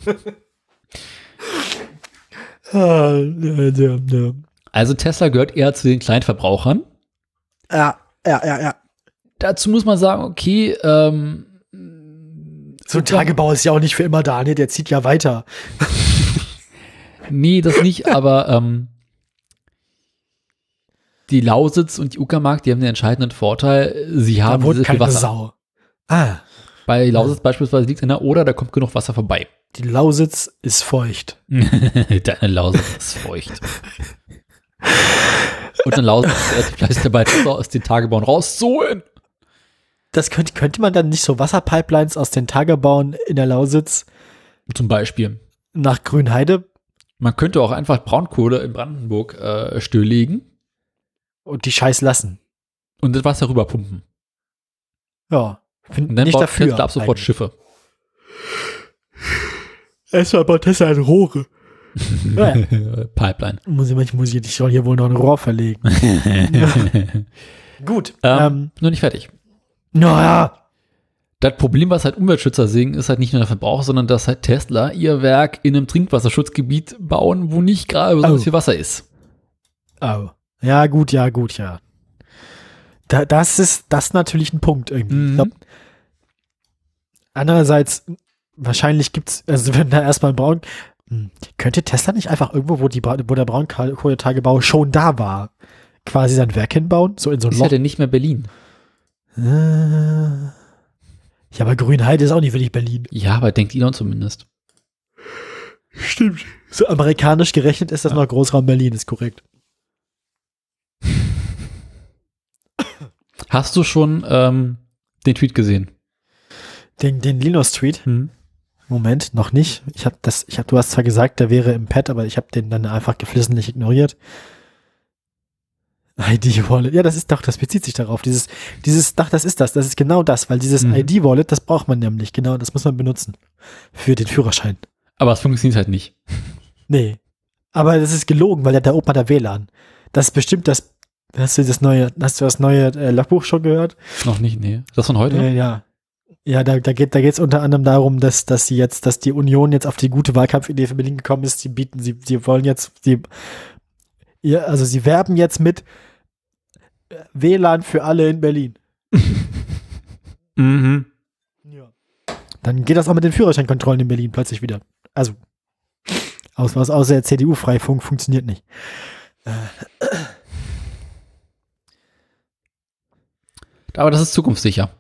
Ah. Also Tesla gehört eher zu den Kleinverbrauchern. Ja, ja, ja, ja. Dazu muss man sagen, okay, ähm, So ein Tagebau ist ja auch nicht für immer da, ne? Der zieht ja weiter. Nee, das nicht, aber ähm, die Lausitz und die Uckermark, die haben den entscheidenden Vorteil, sie Da haben wohnt sehr viel Wasser. Sau. Ah, Bei Lausitz beispielsweise liegt in der Oder, da kommt genug Wasser vorbei. die Lausitz ist feucht. Deine Lausitz ist feucht. Und dann relativ fleißig dabei, das aus den Tagebauen rauszuholen. Das könnte, könnte man dann nicht so Wasserpipelines aus den Tagebauen in der Lausitz Zum Beispiel. nach Grünheide Man könnte auch einfach Braunkohle in Brandenburg äh, stilllegen und die Scheiß lassen. und das Wasser rüberpumpen. Ja, Und dann nicht baut dafür. Tesla ab sofort eigentlich. Schiffe. Erstmal baut Tesla ein Rohre. Ja. Pipeline. Muss ich, manchmal muss ich, ich soll hier wohl noch ein Rohr verlegen. Gut. ähm, Ähm, nur nicht fertig. naja. Das Problem, was halt Umweltschützer sehen, ist halt nicht nur der Verbrauch, sondern dass halt Tesla ihr Werk in einem Trinkwasserschutzgebiet bauen, wo nicht gerade besonders Oh. viel Wasser ist. Oh. Ja, gut, ja, gut, ja. Da, das ist das ist natürlich ein Punkt irgendwie. Mhm. Glaub, andererseits, wahrscheinlich gibt's, also wenn da erstmal Braun, hm, könnte Tesla nicht einfach irgendwo, wo, die, wo der Braunkohletagebau schon da war, quasi sein Werk hinbauen? So in so ein Ist ja Loch? denn nicht mehr Berlin. Äh, ja, aber Grünheide ist auch nicht wirklich Berlin. Ja, aber denkt Elon zumindest. Stimmt. So amerikanisch gerechnet ist das noch Großraum Berlin, ist korrekt. Hast du schon ähm, den Tweet gesehen? Den, den Linus-Tweet, Hm? Moment, noch nicht. Ich habe das, ich habe, du hast zwar gesagt, der wäre im Pad, aber ich habe den dann einfach geflissentlich ignoriert. ID-Wallet, ja, das ist doch, das bezieht sich darauf. Dieses, dieses, ach, das ist das, das ist genau das, weil dieses Mhm. ID-Wallet, das braucht man nämlich, genau, das muss man benutzen. Für den Führerschein. Aber es funktioniert halt nicht. Nee. Aber das ist gelogen, weil der da oben hat der WLAN. Das ist bestimmt das, hast du das neue, hast du das neue äh, Logbuch schon gehört? Noch nicht, nee. Das von heute? Äh, ja. Ja, da, da geht da geht's unter anderem darum, dass, dass sie jetzt, dass die Union jetzt auf die gute Wahlkampfidee für Berlin gekommen ist. Sie bieten, sie, sie wollen jetzt, sie, ja, also sie werben jetzt mit äh, WLAN für alle in Berlin. Mhm. Ja. Dann geht das auch mit den Führerscheinkontrollen in Berlin plötzlich wieder. Also, aus, was außer der CDU-Freifunk funktioniert nicht. Aber das ist zukunftssicher.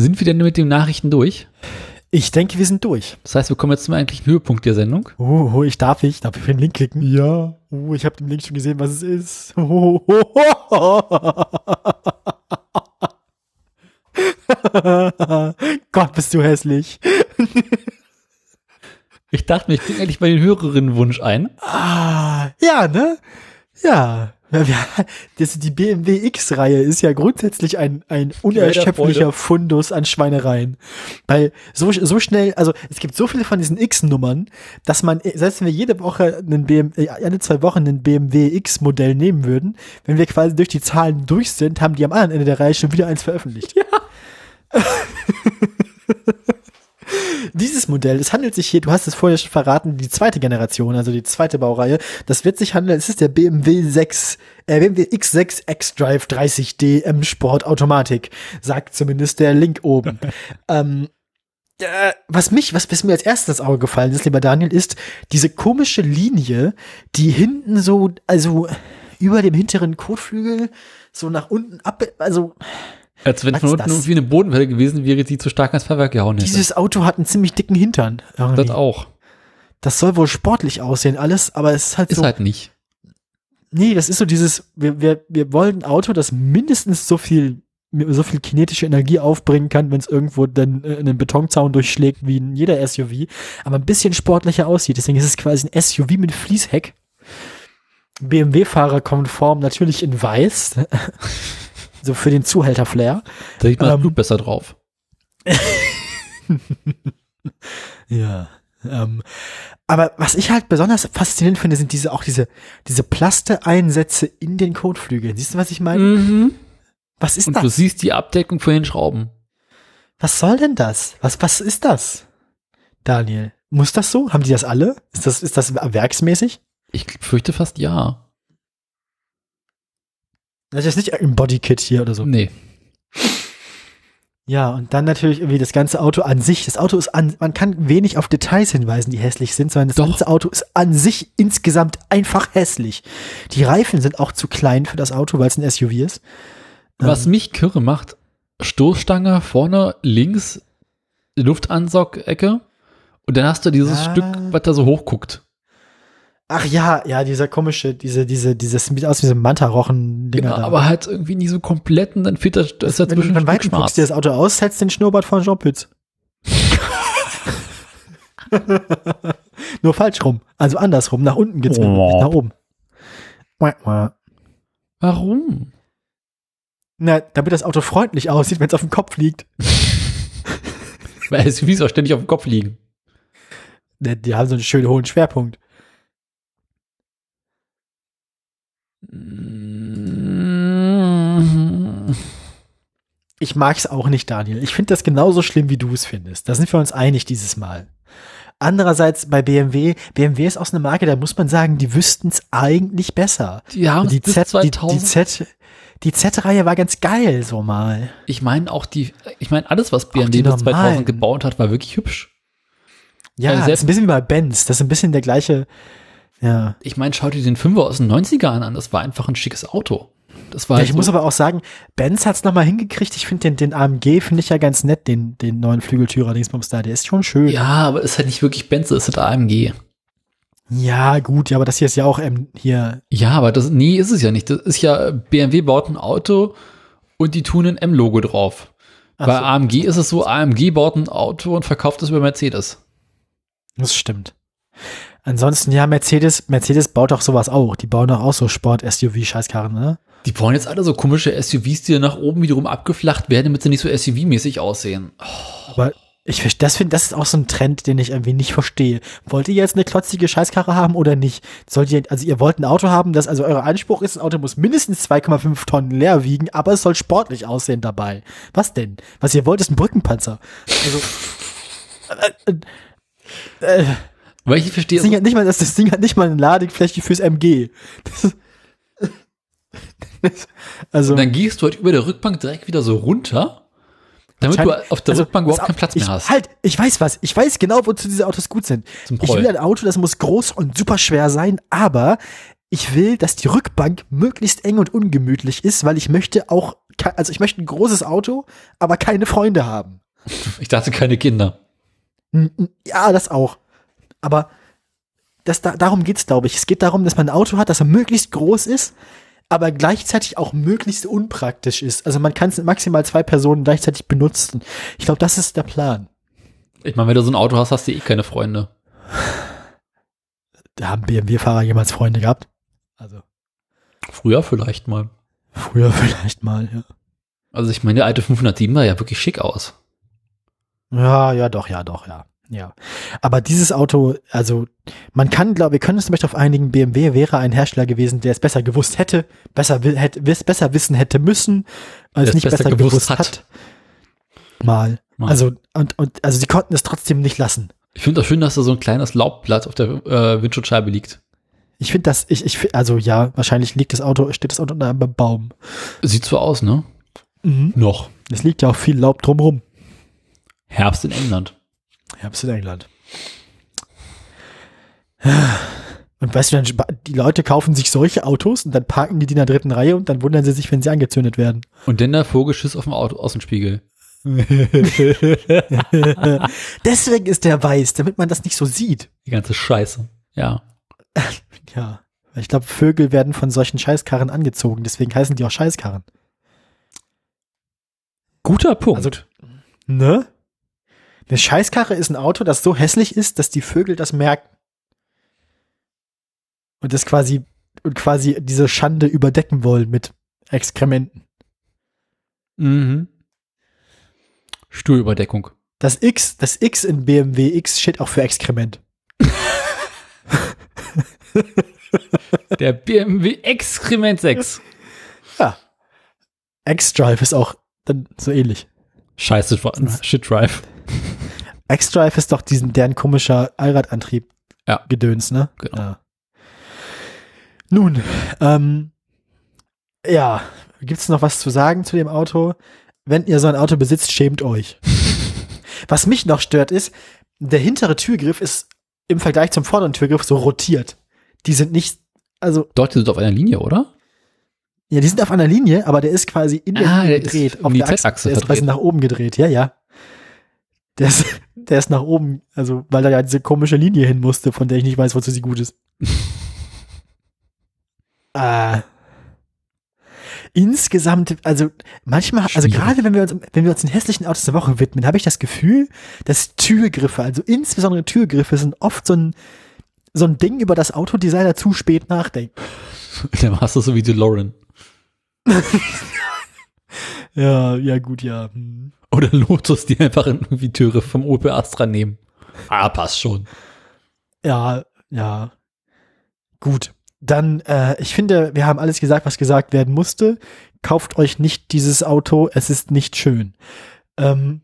Sind wir denn mit den Nachrichten durch? Ich denke, wir sind durch. Das heißt, wir kommen jetzt zum eigentlichen Höhepunkt der Sendung. Oh, oh ich darf ich, darf ich auf den Link klicken? Ja. Oh, ich habe den Link schon gesehen, was es ist. Oh, oh, oh, oh. Gott, bist du hässlich. Ich dachte mir, ich kriege eigentlich mal den Hörerinnenwunsch ein. Ah, ja, ne? Ja. Ja, das, die BMW X-Reihe ist ja grundsätzlich ein, ein unerschöpflicher Fundus an Schweinereien. Weil so, so schnell, also es gibt so viele von diesen X-Nummern, dass man, selbst wenn wir jede Woche einen BMW, äh, alle zwei Wochen ein BMW X-Modell nehmen würden, wenn wir quasi durch die Zahlen durch sind, haben die am anderen Ende der Reihe schon wieder eins veröffentlicht. Ja. Dieses Modell, es handelt sich hier, du hast es vorher schon verraten, die zweite Generation, also die zweite Baureihe. Das wird sich handeln, es ist der BMW 6, äh, BMW X6 X-Drive 30D M Sport Automatik, sagt zumindest der Link oben. ähm, äh, was mich, was, was mir als erstes ins Auge gefallen ist, lieber Daniel, ist diese komische Linie, die hinten so, also über dem hinteren Kotflügel so nach unten ab, also als wenn Was von ist unten das? irgendwie eine Bodenwelle gewesen wäre, die zu stark ans Fahrwerk gehauen hätte. dieses Auto hat einen ziemlich dicken Hintern. irgendwie. das auch. Das soll wohl sportlich aussehen, alles, aber es ist halt Ist so. halt nicht. Nee, das ist so dieses, wir, wir, wir wollen ein Auto, das mindestens so viel, so viel kinetische Energie aufbringen kann, wenn es irgendwo dann äh, einen Betonzaun durchschlägt, wie in jeder SUV, aber ein bisschen sportlicher aussieht. Deswegen ist es quasi ein SUV mit Fließheck. BMW-Fahrer konform, natürlich in weiß. so für den Zuhälter-Flair. Da sieht man Ähm, Blut besser drauf. Ja. Ähm, aber was ich halt besonders faszinierend finde, sind diese auch diese diese Plaste-Einsätze in den Kotflügeln. Siehst du, was ich meine? Mhm. Was ist Und du das? siehst die Abdeckung von den Schrauben. Was soll denn das? Was was ist das? Daniel, muss das so? Haben die das alle? Ist das ist das werksmäßig? Ich fürchte fast ja. Das ist jetzt nicht ein Bodykit hier oder so. Nee. Ja, und dann natürlich irgendwie das ganze Auto an sich. Das Auto ist an, man kann wenig auf Details hinweisen, die hässlich sind, sondern das Doch. ganze Auto ist an sich insgesamt einfach hässlich. Die Reifen sind auch zu klein für das Auto, weil es ein SUV ist. Was Ähm, mich kirre macht, Stoßstange vorne links, Luftansaugecke und dann hast du dieses Ja. Stück, was da so hochguckt. Ach ja, ja, dieser komische, diese, diese, dieses sieht aus wie so ein Manta-Rochen-Dinger Genau, da. aber halt irgendwie nicht so komplett und dann fehlt da, da ist wenn du weitem Stück guckst dir das Auto aus, setzt den Schnurrbart von Jean Pütz. Nur falsch rum. Also andersrum, nach unten geht's Oh. nicht nach oben. Warum? Na, damit das Auto freundlich aussieht, wenn es auf dem Kopf liegt. Weil SUVs auch ständig auf dem Kopf liegen. Die, die haben so einen schönen hohen Schwerpunkt. Ich mag's auch nicht, Daniel. Ich finde das genauso schlimm, wie du es findest. Da sind wir uns einig dieses Mal. Andererseits bei BMW, BMW ist auch so eine Marke, da muss man sagen, die wüssten's eigentlich besser. Die haben die Z, die, 2000. die Z, die Z-Reihe war ganz geil, so mal. ich meine auch die, ich meine alles, was BMW bis 2000 normalen. gebaut hat, war wirklich hübsch. Ja, das selbst- ist ein bisschen wie bei Benz. Das ist ein bisschen der gleiche, ja. Ich meine, schau dir den Fünfer aus den 90ern an, das war einfach ein schickes Auto. Das war Ja, halt ich so, muss aber auch sagen, Benz hat's noch mal hingekriegt. Ich finde den, den AMG finde ich ja ganz nett, den, den neuen Flügeltürer Dingsbums da. Der ist schon schön. ja, aber ist halt nicht wirklich Benz, ist halt AMG. Ja, gut, ja, aber das hier ist ja auch ähm, hier. Ja, aber das, nee, ist es ja nicht. Das ist ja, BMW baut ein Auto und die tun ein M-Logo drauf. Ach Bei so. AMG ist es so, AMG baut ein Auto und verkauft es über Mercedes. Das stimmt. Ansonsten, ja, Mercedes, Mercedes baut auch sowas auch. Die bauen doch auch so Sport-SUV-Scheißkarren, ne? Die bauen jetzt alle so komische SUVs, die dann nach oben wiederum abgeflacht werden, damit sie nicht so SUV-mäßig aussehen. Aber ich das finde, das ist auch so ein Trend, den ich irgendwie nicht verstehe. Wollt ihr jetzt eine klotzige Scheißkarre haben oder nicht? Sollt ihr, also ihr wollt ein Auto haben, das, also euer Anspruch ist, ein Auto muss mindestens 2,5 Tonnen leer wiegen, aber es soll sportlich aussehen dabei. Was denn? Was ihr wollt, ist ein Brückenpanzer. Also, äh, äh, äh, Weil ich verstehe, das, Ding hat nicht mal, das, das Ding hat nicht mal eine Ladefläche fürs MG. Das, also Und dann gehst du halt über der Rückbank direkt wieder so runter, damit du auf der also, Rückbank überhaupt keinen Platz ich, mehr hast. Halt, ich weiß was. Ich weiß genau, wozu diese Autos gut sind. Ich will ein Auto, das muss groß und super schwer sein, aber ich will, dass die Rückbank möglichst eng und ungemütlich ist, weil ich möchte auch, also ich möchte ein großes Auto, aber keine Freunde haben. Ich dachte keine Kinder. Ja, das auch. Aber das, da, darum geht's, glaube ich. Es geht darum, dass man ein Auto hat, das möglichst groß ist, aber gleichzeitig auch möglichst unpraktisch ist. Also man kann es maximal zwei Personen gleichzeitig benutzen. Ich glaube, das ist der Plan. Ich meine, wenn du so ein Auto hast, hast du eh keine Freunde. Da haben BMW-Fahrer jemals Freunde gehabt? Also Früher vielleicht mal. früher vielleicht mal, ja. Also ich meine, der alte 507 sah ja wirklich schick aus. Ja, ja, doch, ja, doch, ja. Ja. Aber dieses Auto, also man kann, glaube wir können uns zum Beispiel auf einigen, BMW wäre ein Hersteller gewesen, der es besser gewusst hätte, besser, hätte, besser wissen hätte müssen, als nicht besser besser, gewusst gewusst, hat. hat. Mal. Mal. Also, und, und, also sie konnten es trotzdem nicht lassen. Ich finde auch schön, dass da so ein kleines Laubblatt auf der äh, Windschutzscheibe liegt. Ich finde das, ich, ich, also ja, wahrscheinlich liegt das Auto, steht das Auto unter einem Baum. Sieht so aus, ne? Mhm. Noch. Es liegt ja auch viel Laub drumrum. Herbst in England. Herbst in England. Und weißt du, dann, die Leute kaufen sich solche Autos und dann parken die die in der dritten Reihe und dann wundern sie sich, wenn sie angezündet werden. Und dann der Vogelschiss auf dem Auto, Außenspiegel. Deswegen ist der weiß, damit man das nicht so sieht. Die ganze Scheiße. Ja. Ja. Ich glaube, Vögel werden von solchen Scheißkarren angezogen, deswegen heißen die auch Scheißkarren. Guter Punkt. Also, ne? Eine Scheißkarre ist ein Auto, das so hässlich ist, dass die Vögel das merken. Und das quasi, und quasi diese Schande überdecken wollen mit Exkrementen. mhm. Stuhlüberdeckung. Das X, das X in BMW X steht auch für Exkrement. Der BMW Exkrement 6. Ja. X-Drive ist auch dann so ähnlich. Scheiße, Shit Drive. X-Drive ist doch diesen, deren komischer Allradantrieb Ja. Gedöns, ne? Genau. Ja. Nun, ähm, ja, gibt's noch was zu sagen zu dem Auto? Wenn ihr so ein Auto besitzt, schämt euch. was mich noch stört ist, der hintere Türgriff ist im Vergleich zum vorderen Türgriff so rotiert. Die sind nicht, also, Dort sind auf einer Linie, oder? ja, die sind auf einer Linie, aber der ist quasi in der Ah, Linie gedreht. die der Achse. Z-Achse Der ist quasi nach oben gedreht, ja, ja. Der ist, der ist nach oben, also, weil da ja diese komische Linie hin musste, von der ich nicht weiß, wozu sie gut ist. äh, insgesamt, also manchmal, also Schwierig. gerade wenn wir uns, wenn wir uns den hässlichen Autos der Woche widmen, habe ich das Gefühl, dass Türgriffe, also insbesondere Türgriffe, sind oft so ein, so ein Ding, über das Autodesigner zu spät nachdenken. Dann warst du so wie DeLorean. Ja, ja, gut, ja. hm. Oder Lotus, die einfach irgendwie Türe vom Opel Astra nehmen. Ah, passt schon. Ja, ja. Gut. Dann, äh, ich finde, wir haben alles gesagt, was gesagt werden musste. Kauft euch nicht dieses Auto, es ist nicht schön. Ähm,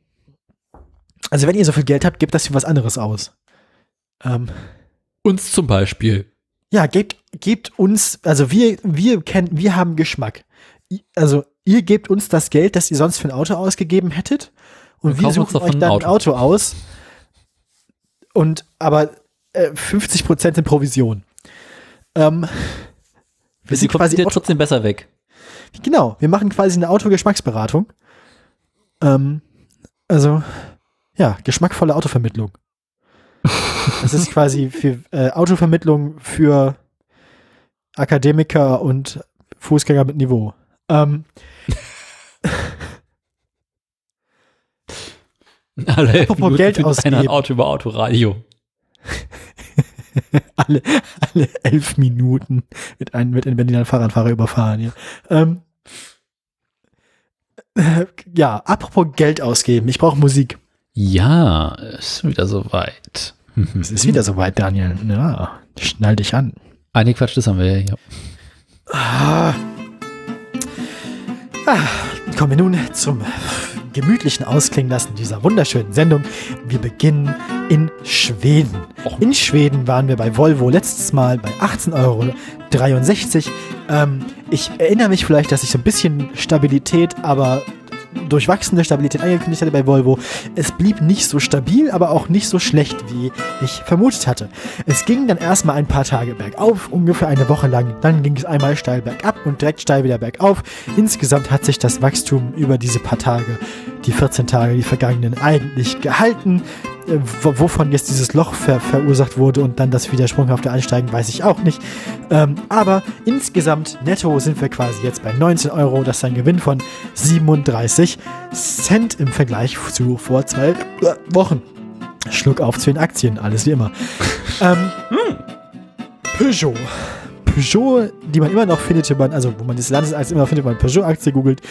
also, wenn ihr so viel Geld habt, gebt das für was anderes aus. Ähm, Uns zum Beispiel. ja, gebt, gebt uns, also wir, wir kennen, wir haben Geschmack. Also, ihr gebt uns das Geld, das ihr sonst für ein Auto ausgegeben hättet. Und Wir wir suchen euch dann ein Auto. Auto aus. Und, aber äh, 50% in Provision. Ähm, wir sind quasi Auto, trotzdem besser weg. genau, wir machen quasi eine Autogeschmacksberatung. Ähm, also, ja, geschmackvolle Autovermittlung. Das ist quasi für äh, Autovermittlung für Akademiker und Fußgänger mit Niveau. Ähm, Alle Apropos Minuten Geld einer ein ausgeben. Auto über Autoradio. alle, alle elf Minuten mit einem mit einem Berliner Fahrradfahrer überfahren. Ja. Ähm, äh, ja, apropos Geld ausgeben. Ich brauche Musik. Ja, ist wieder soweit. Es ist wieder soweit, Daniel. Ja, schnall dich an. Ah, nee, Quatsch, das haben wir ja. hier. Ah. Ah, kommen wir nun zum gemütlichen Ausklingen lassen dieser wunderschönen Sendung. Wir beginnen in Schweden. In Schweden waren wir bei Volvo letztes Mal bei 18,63 Euro. Ähm, Ich erinnere mich vielleicht, dass ich so ein bisschen Stabilität, aber durchwachsene Stabilität angekündigt hatte bei Volvo. Es blieb nicht so stabil, aber auch nicht so schlecht, wie ich vermutet hatte. Es ging dann erstmal ein paar Tage bergauf, ungefähr eine Woche lang. Dann ging es einmal steil bergab und direkt steil wieder bergauf. Insgesamt hat sich das Wachstum über diese paar Tage, die 14 Tage, die vergangenen, eigentlich gehalten. Äh, wovon jetzt dieses Loch ver verursacht wurde und dann das wieder sprunghafte Ansteigen, weiß ich auch nicht. Ähm, aber insgesamt netto sind wir quasi jetzt bei 19 Euro. Das ist ein Gewinn von 37 Cent im Vergleich zu vor zwei Wochen. Schluck auf zu den Aktien, alles wie immer. ähm, hm. Peugeot. Peugeot, die man immer noch findet, wenn man, also wo man das Landes als immer findet, wenn man Peugeot-Aktie googelt.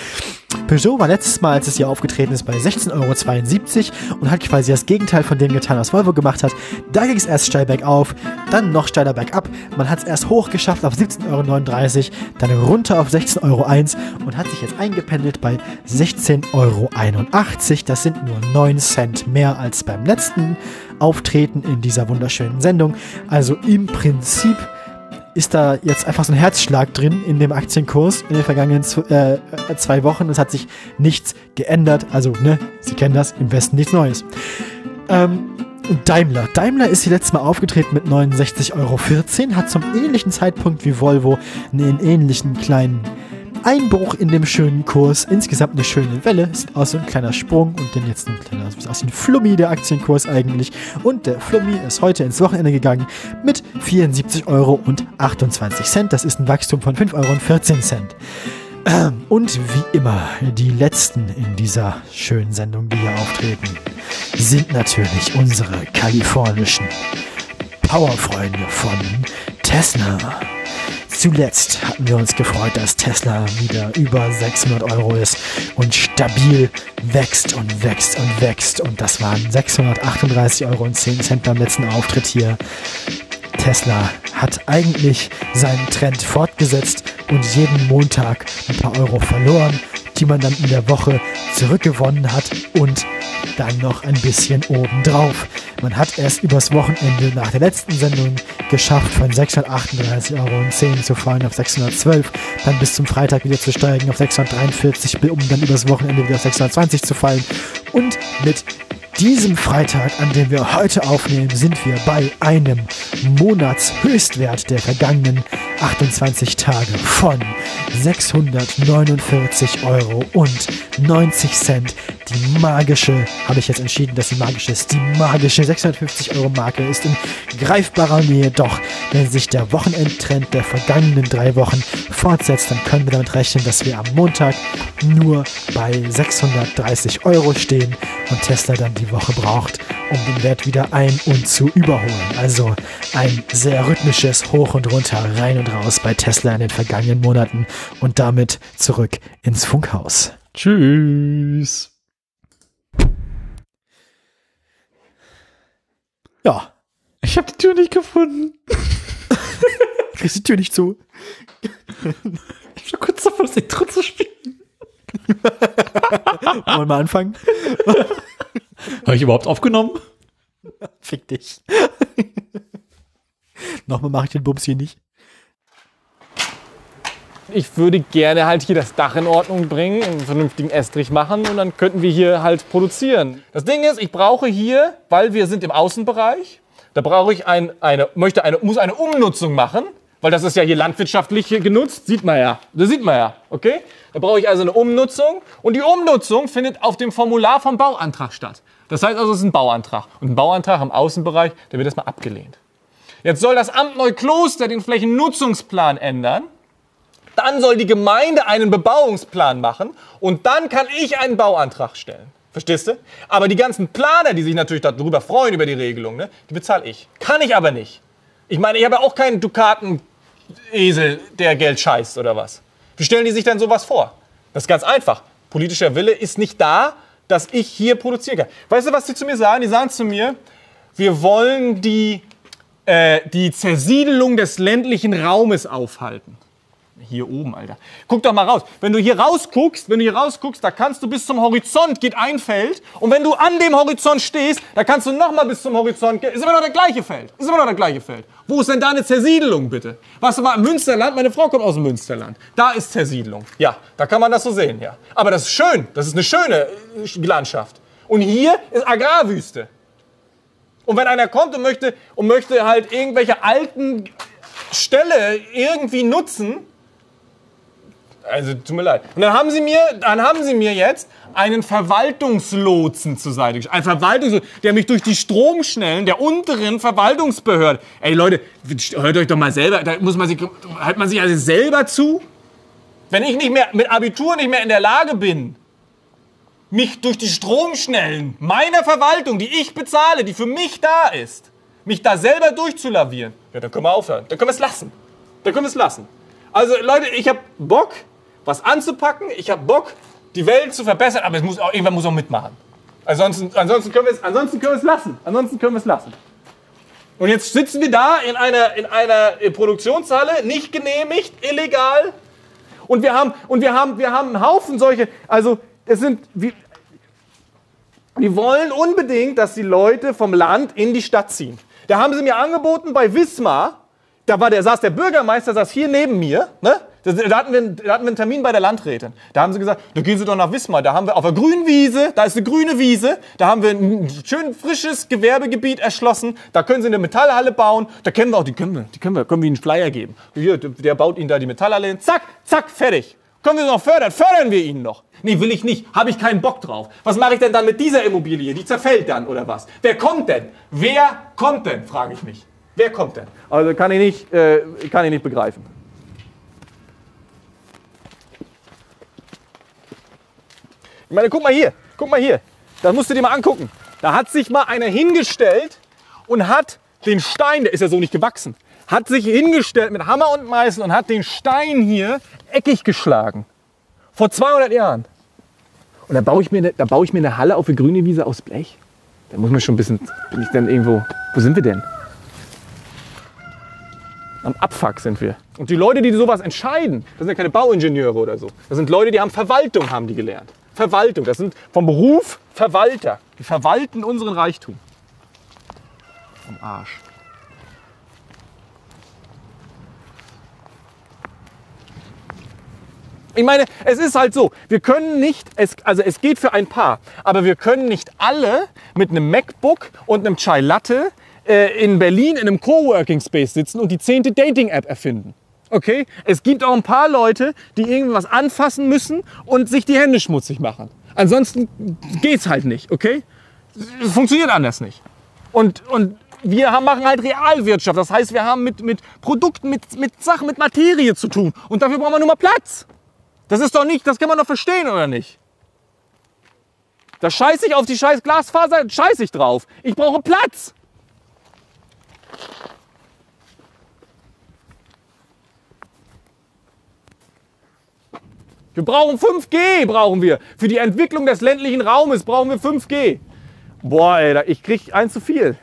Peugeot war letztes Mal, als es hier aufgetreten ist, bei 16,72 Euro und hat quasi das Gegenteil von dem getan, was Volvo gemacht hat. Da ging es erst steil bergauf, dann noch steiler bergab. Man hat es erst hoch geschafft auf 17,39 Euro, dann runter auf 16,01 Euro und hat sich jetzt eingependelt bei 16,81 Euro. Das sind nur 9 Cent mehr als beim letzten Auftreten in dieser wunderschönen Sendung. Also im Prinzip ist da jetzt einfach so ein Herzschlag drin in dem Aktienkurs in den vergangenen äh, zwei Wochen. Es hat sich nichts geändert. Also, ne, Sie kennen das, im Westen nichts Neues. Ähm, Daimler. Daimler ist hier letztes Mal aufgetreten mit 69,14 Euro, hat zum ähnlichen Zeitpunkt wie Volvo einen ähnlichen kleinen Einbruch in dem schönen Kurs. Insgesamt eine schöne Welle. Sieht aus wie ein kleiner Sprung und dann jetzt ein kleiner, sieht aus wie ein Flummi, der Aktienkurs eigentlich. Und der Flummi ist heute ins Wochenende gegangen mit 74,28 Euro. Das ist ein Wachstum von 5,14 Euro. Ähm, und wie immer, die letzten in dieser schönen Sendung, die hier auftreten, sind natürlich unsere kalifornischen Powerfreunde von Tesla. Zuletzt hatten wir uns gefreut, dass Tesla wieder über 600 Euro ist und stabil wächst und wächst und wächst. Und das waren 638,10 Euro beim letzten Auftritt hier. Tesla hat eigentlich seinen Trend fortgesetzt und jeden Montag ein paar Euro verloren, die man dann in der Woche zurückgewonnen hat und dann noch ein bisschen obendrauf. Man hat erst übers Wochenende nach der letzten Sendung geschafft, von 638,10 Euro zu fallen auf 612, dann bis zum Freitag wieder zu steigen auf 643, um dann übers Wochenende wieder auf 620 zu fallen. Und mit diesem Freitag, an dem wir heute aufnehmen, sind wir bei einem Monatshöchstwert der vergangenen 28 Tage von 649 Euro und 90 Cent. Die magische, habe ich jetzt entschieden, dass sie magisch ist, die magische 650 Euro Marke ist in greifbarer Nähe. Doch, wenn sich der Wochenendtrend der vergangenen drei Wochen fortsetzt, dann können wir damit rechnen, dass wir am Montag nur bei 630 Euro stehen und Tesla dann die Woche braucht, um den Wert wieder ein und zu überholen. Also ein sehr rhythmisches Hoch und Runter, rein und raus bei Tesla in den vergangenen Monaten und damit zurück ins Funkhaus. Tschüss. Ja. Ich habe die Tür nicht gefunden. Kriegst die Tür nicht zu. ich bin kurz davor, das Intro zu spielen. Wollen wir anfangen? Habe ich überhaupt aufgenommen? Fick dich. Nochmal mache ich den Bums hier nicht. Ich würde gerne halt hier das Dach in Ordnung bringen, einen vernünftigen Estrich machen und dann könnten wir hier halt produzieren. Das Ding ist, ich brauche hier, weil wir sind im Außenbereich, da brauche ich ein, eine, möchte eine, muss eine Umnutzung machen, weil das ist ja hier landwirtschaftlich genutzt, sieht man ja. Das sieht man ja, okay? Da brauche ich also eine Umnutzung und die Umnutzung findet auf dem Formular vom Bauantrag statt. Das heißt also, es ist ein Bauantrag. Und ein Bauantrag im Außenbereich, der wird erstmal abgelehnt. Jetzt soll das Amt Neukloster den Flächennutzungsplan ändern. Dann soll die Gemeinde einen Bebauungsplan machen und dann kann ich einen Bauantrag stellen. Verstehst du? Aber die ganzen Planer, die sich natürlich darüber freuen, über die Regelung, ne, die bezahle ich. Kann ich aber nicht. Ich meine, ich habe ja auch keinen Dukaten-Esel, der Geld scheißt oder was. Wie stellen die sich denn sowas vor? Das ist ganz einfach. Politischer Wille ist nicht da, dass ich hier produzieren kann. Weißt du, was die zu mir sagen? Die sagen zu mir, wir wollen die, äh, die Zersiedelung des ländlichen Raumes aufhalten. Hier oben, Alter. Guck doch mal raus. Wenn du hier rausguckst, wenn du hier rausguckst, da kannst du bis zum Horizont geht ein Feld. Und wenn du an dem Horizont stehst, da kannst du noch mal bis zum Horizont gehen. Ist immer noch das gleiche Feld. Ist immer noch das gleiche Feld. Wo ist denn da eine Zersiedelung, bitte? Was war Münsterland? Meine Frau kommt aus dem Münsterland. Da ist Zersiedelung. Ja, da kann man das so sehen, ja. Aber das ist schön. Das ist eine schöne äh, Landschaft. Und hier ist Agrarwüste. Und wenn einer kommt und möchte, und möchte halt irgendwelche alten Ställe irgendwie nutzen, also tut mir leid. Und dann haben sie mir, dann haben sie mir jetzt einen Verwaltungslotsen zur Seite gestellt. Ein Verwaltungslotsen, der mich durch die Stromschnellen der unteren Verwaltungsbehörde. Ey Leute, hört euch doch mal selber, da muss man sich, hört man sich also selber zu? Wenn ich nicht mehr mit Abitur nicht mehr in der Lage bin, mich durch die Stromschnellen meiner Verwaltung, die ich bezahle, die für mich da ist, mich da selber durchzulavieren, ja, dann können wir aufhören. Dann können wir es lassen. Dann können wir es lassen. Also Leute, ich habe Bock, was anzupacken. Ich habe Bock, die Welt zu verbessern, aber es muss auch, irgendwann muss auch mitmachen. Ansonsten, ansonsten können wir es, wir lassen. Ansonsten können wir es lassen. Und jetzt sitzen wir da in einer, in einer Produktionshalle, nicht genehmigt, illegal. Und wir haben, und wir haben, wir haben einen Haufen solche, also es sind, wir, die wollen unbedingt, dass die Leute vom Land in die Stadt ziehen. Da haben sie mir angeboten bei Wismar, da war der, saß der Bürgermeister, saß hier neben mir, ne? Da, da, hatten wir, da hatten wir einen Termin bei der Landrätin. Da haben sie gesagt, da gehen Sie doch nach Wismar. Da haben wir auf der grünen Wiese, da ist eine grüne Wiese, da haben wir ein schön frisches Gewerbegebiet erschlossen. Da können Sie eine Metallhalle bauen. Da kennen wir auch, die können wir, die können wir, können wir Ihnen einen Flyer geben. Hier, der baut Ihnen da die Metallhalle hin. Zack, zack, fertig. Können wir noch fördern? Fördern wir ihn noch. Nee, will ich nicht. Habe ich keinen Bock drauf. Was mache ich denn dann mit dieser Immobilie? Die zerfällt dann oder was? Wer kommt denn? Wer kommt denn, frage ich mich. Wer kommt denn? Also kann ich nicht, äh, kann ich nicht begreifen. Ich meine, guck mal hier, guck mal hier. Das musst du dir mal angucken. Da hat sich mal einer hingestellt und hat den Stein, der ist ja so nicht gewachsen, hat sich hingestellt mit Hammer und Meißel und hat den Stein hier eckig geschlagen. Vor 200 Jahren. Und da baue ich mir eine, da baue ich mir eine Halle auf eine grüne Wiese aus Blech. Da muss man schon ein bisschen, bin ich dann irgendwo, wo sind wir denn? Am Abfuck sind wir. Und die Leute, die sowas entscheiden, das sind ja keine Bauingenieure oder so. Das sind Leute, die haben Verwaltung, haben die gelernt. Verwaltung, das sind vom Beruf Verwalter. Die verwalten unseren Reichtum. Am Arsch. Ich meine, es ist halt so, wir können nicht, es, also es geht für ein paar, aber wir können nicht alle mit einem MacBook und einem Chai Latte äh, in Berlin in einem Coworking Space sitzen und die zehnte Dating-App erfinden. Okay? Es gibt auch ein paar Leute, die irgendwas anfassen müssen und sich die Hände schmutzig machen. Ansonsten geht's halt nicht, okay? Es funktioniert anders nicht. Und, und wir haben, machen halt Realwirtschaft. Das heißt, wir haben mit, mit Produkten, mit, mit Sachen, mit Materie zu tun. Und dafür brauchen wir nur mal Platz. Das ist doch nicht, das kann man doch verstehen, oder nicht? Da scheiße ich auf die scheiß Glasfaser, scheiße ich drauf. Ich brauche Platz. Wir brauchen 5G, brauchen wir. Für die Entwicklung des ländlichen Raumes brauchen wir 5G. Boah, ey, ich krieg eins zu viel.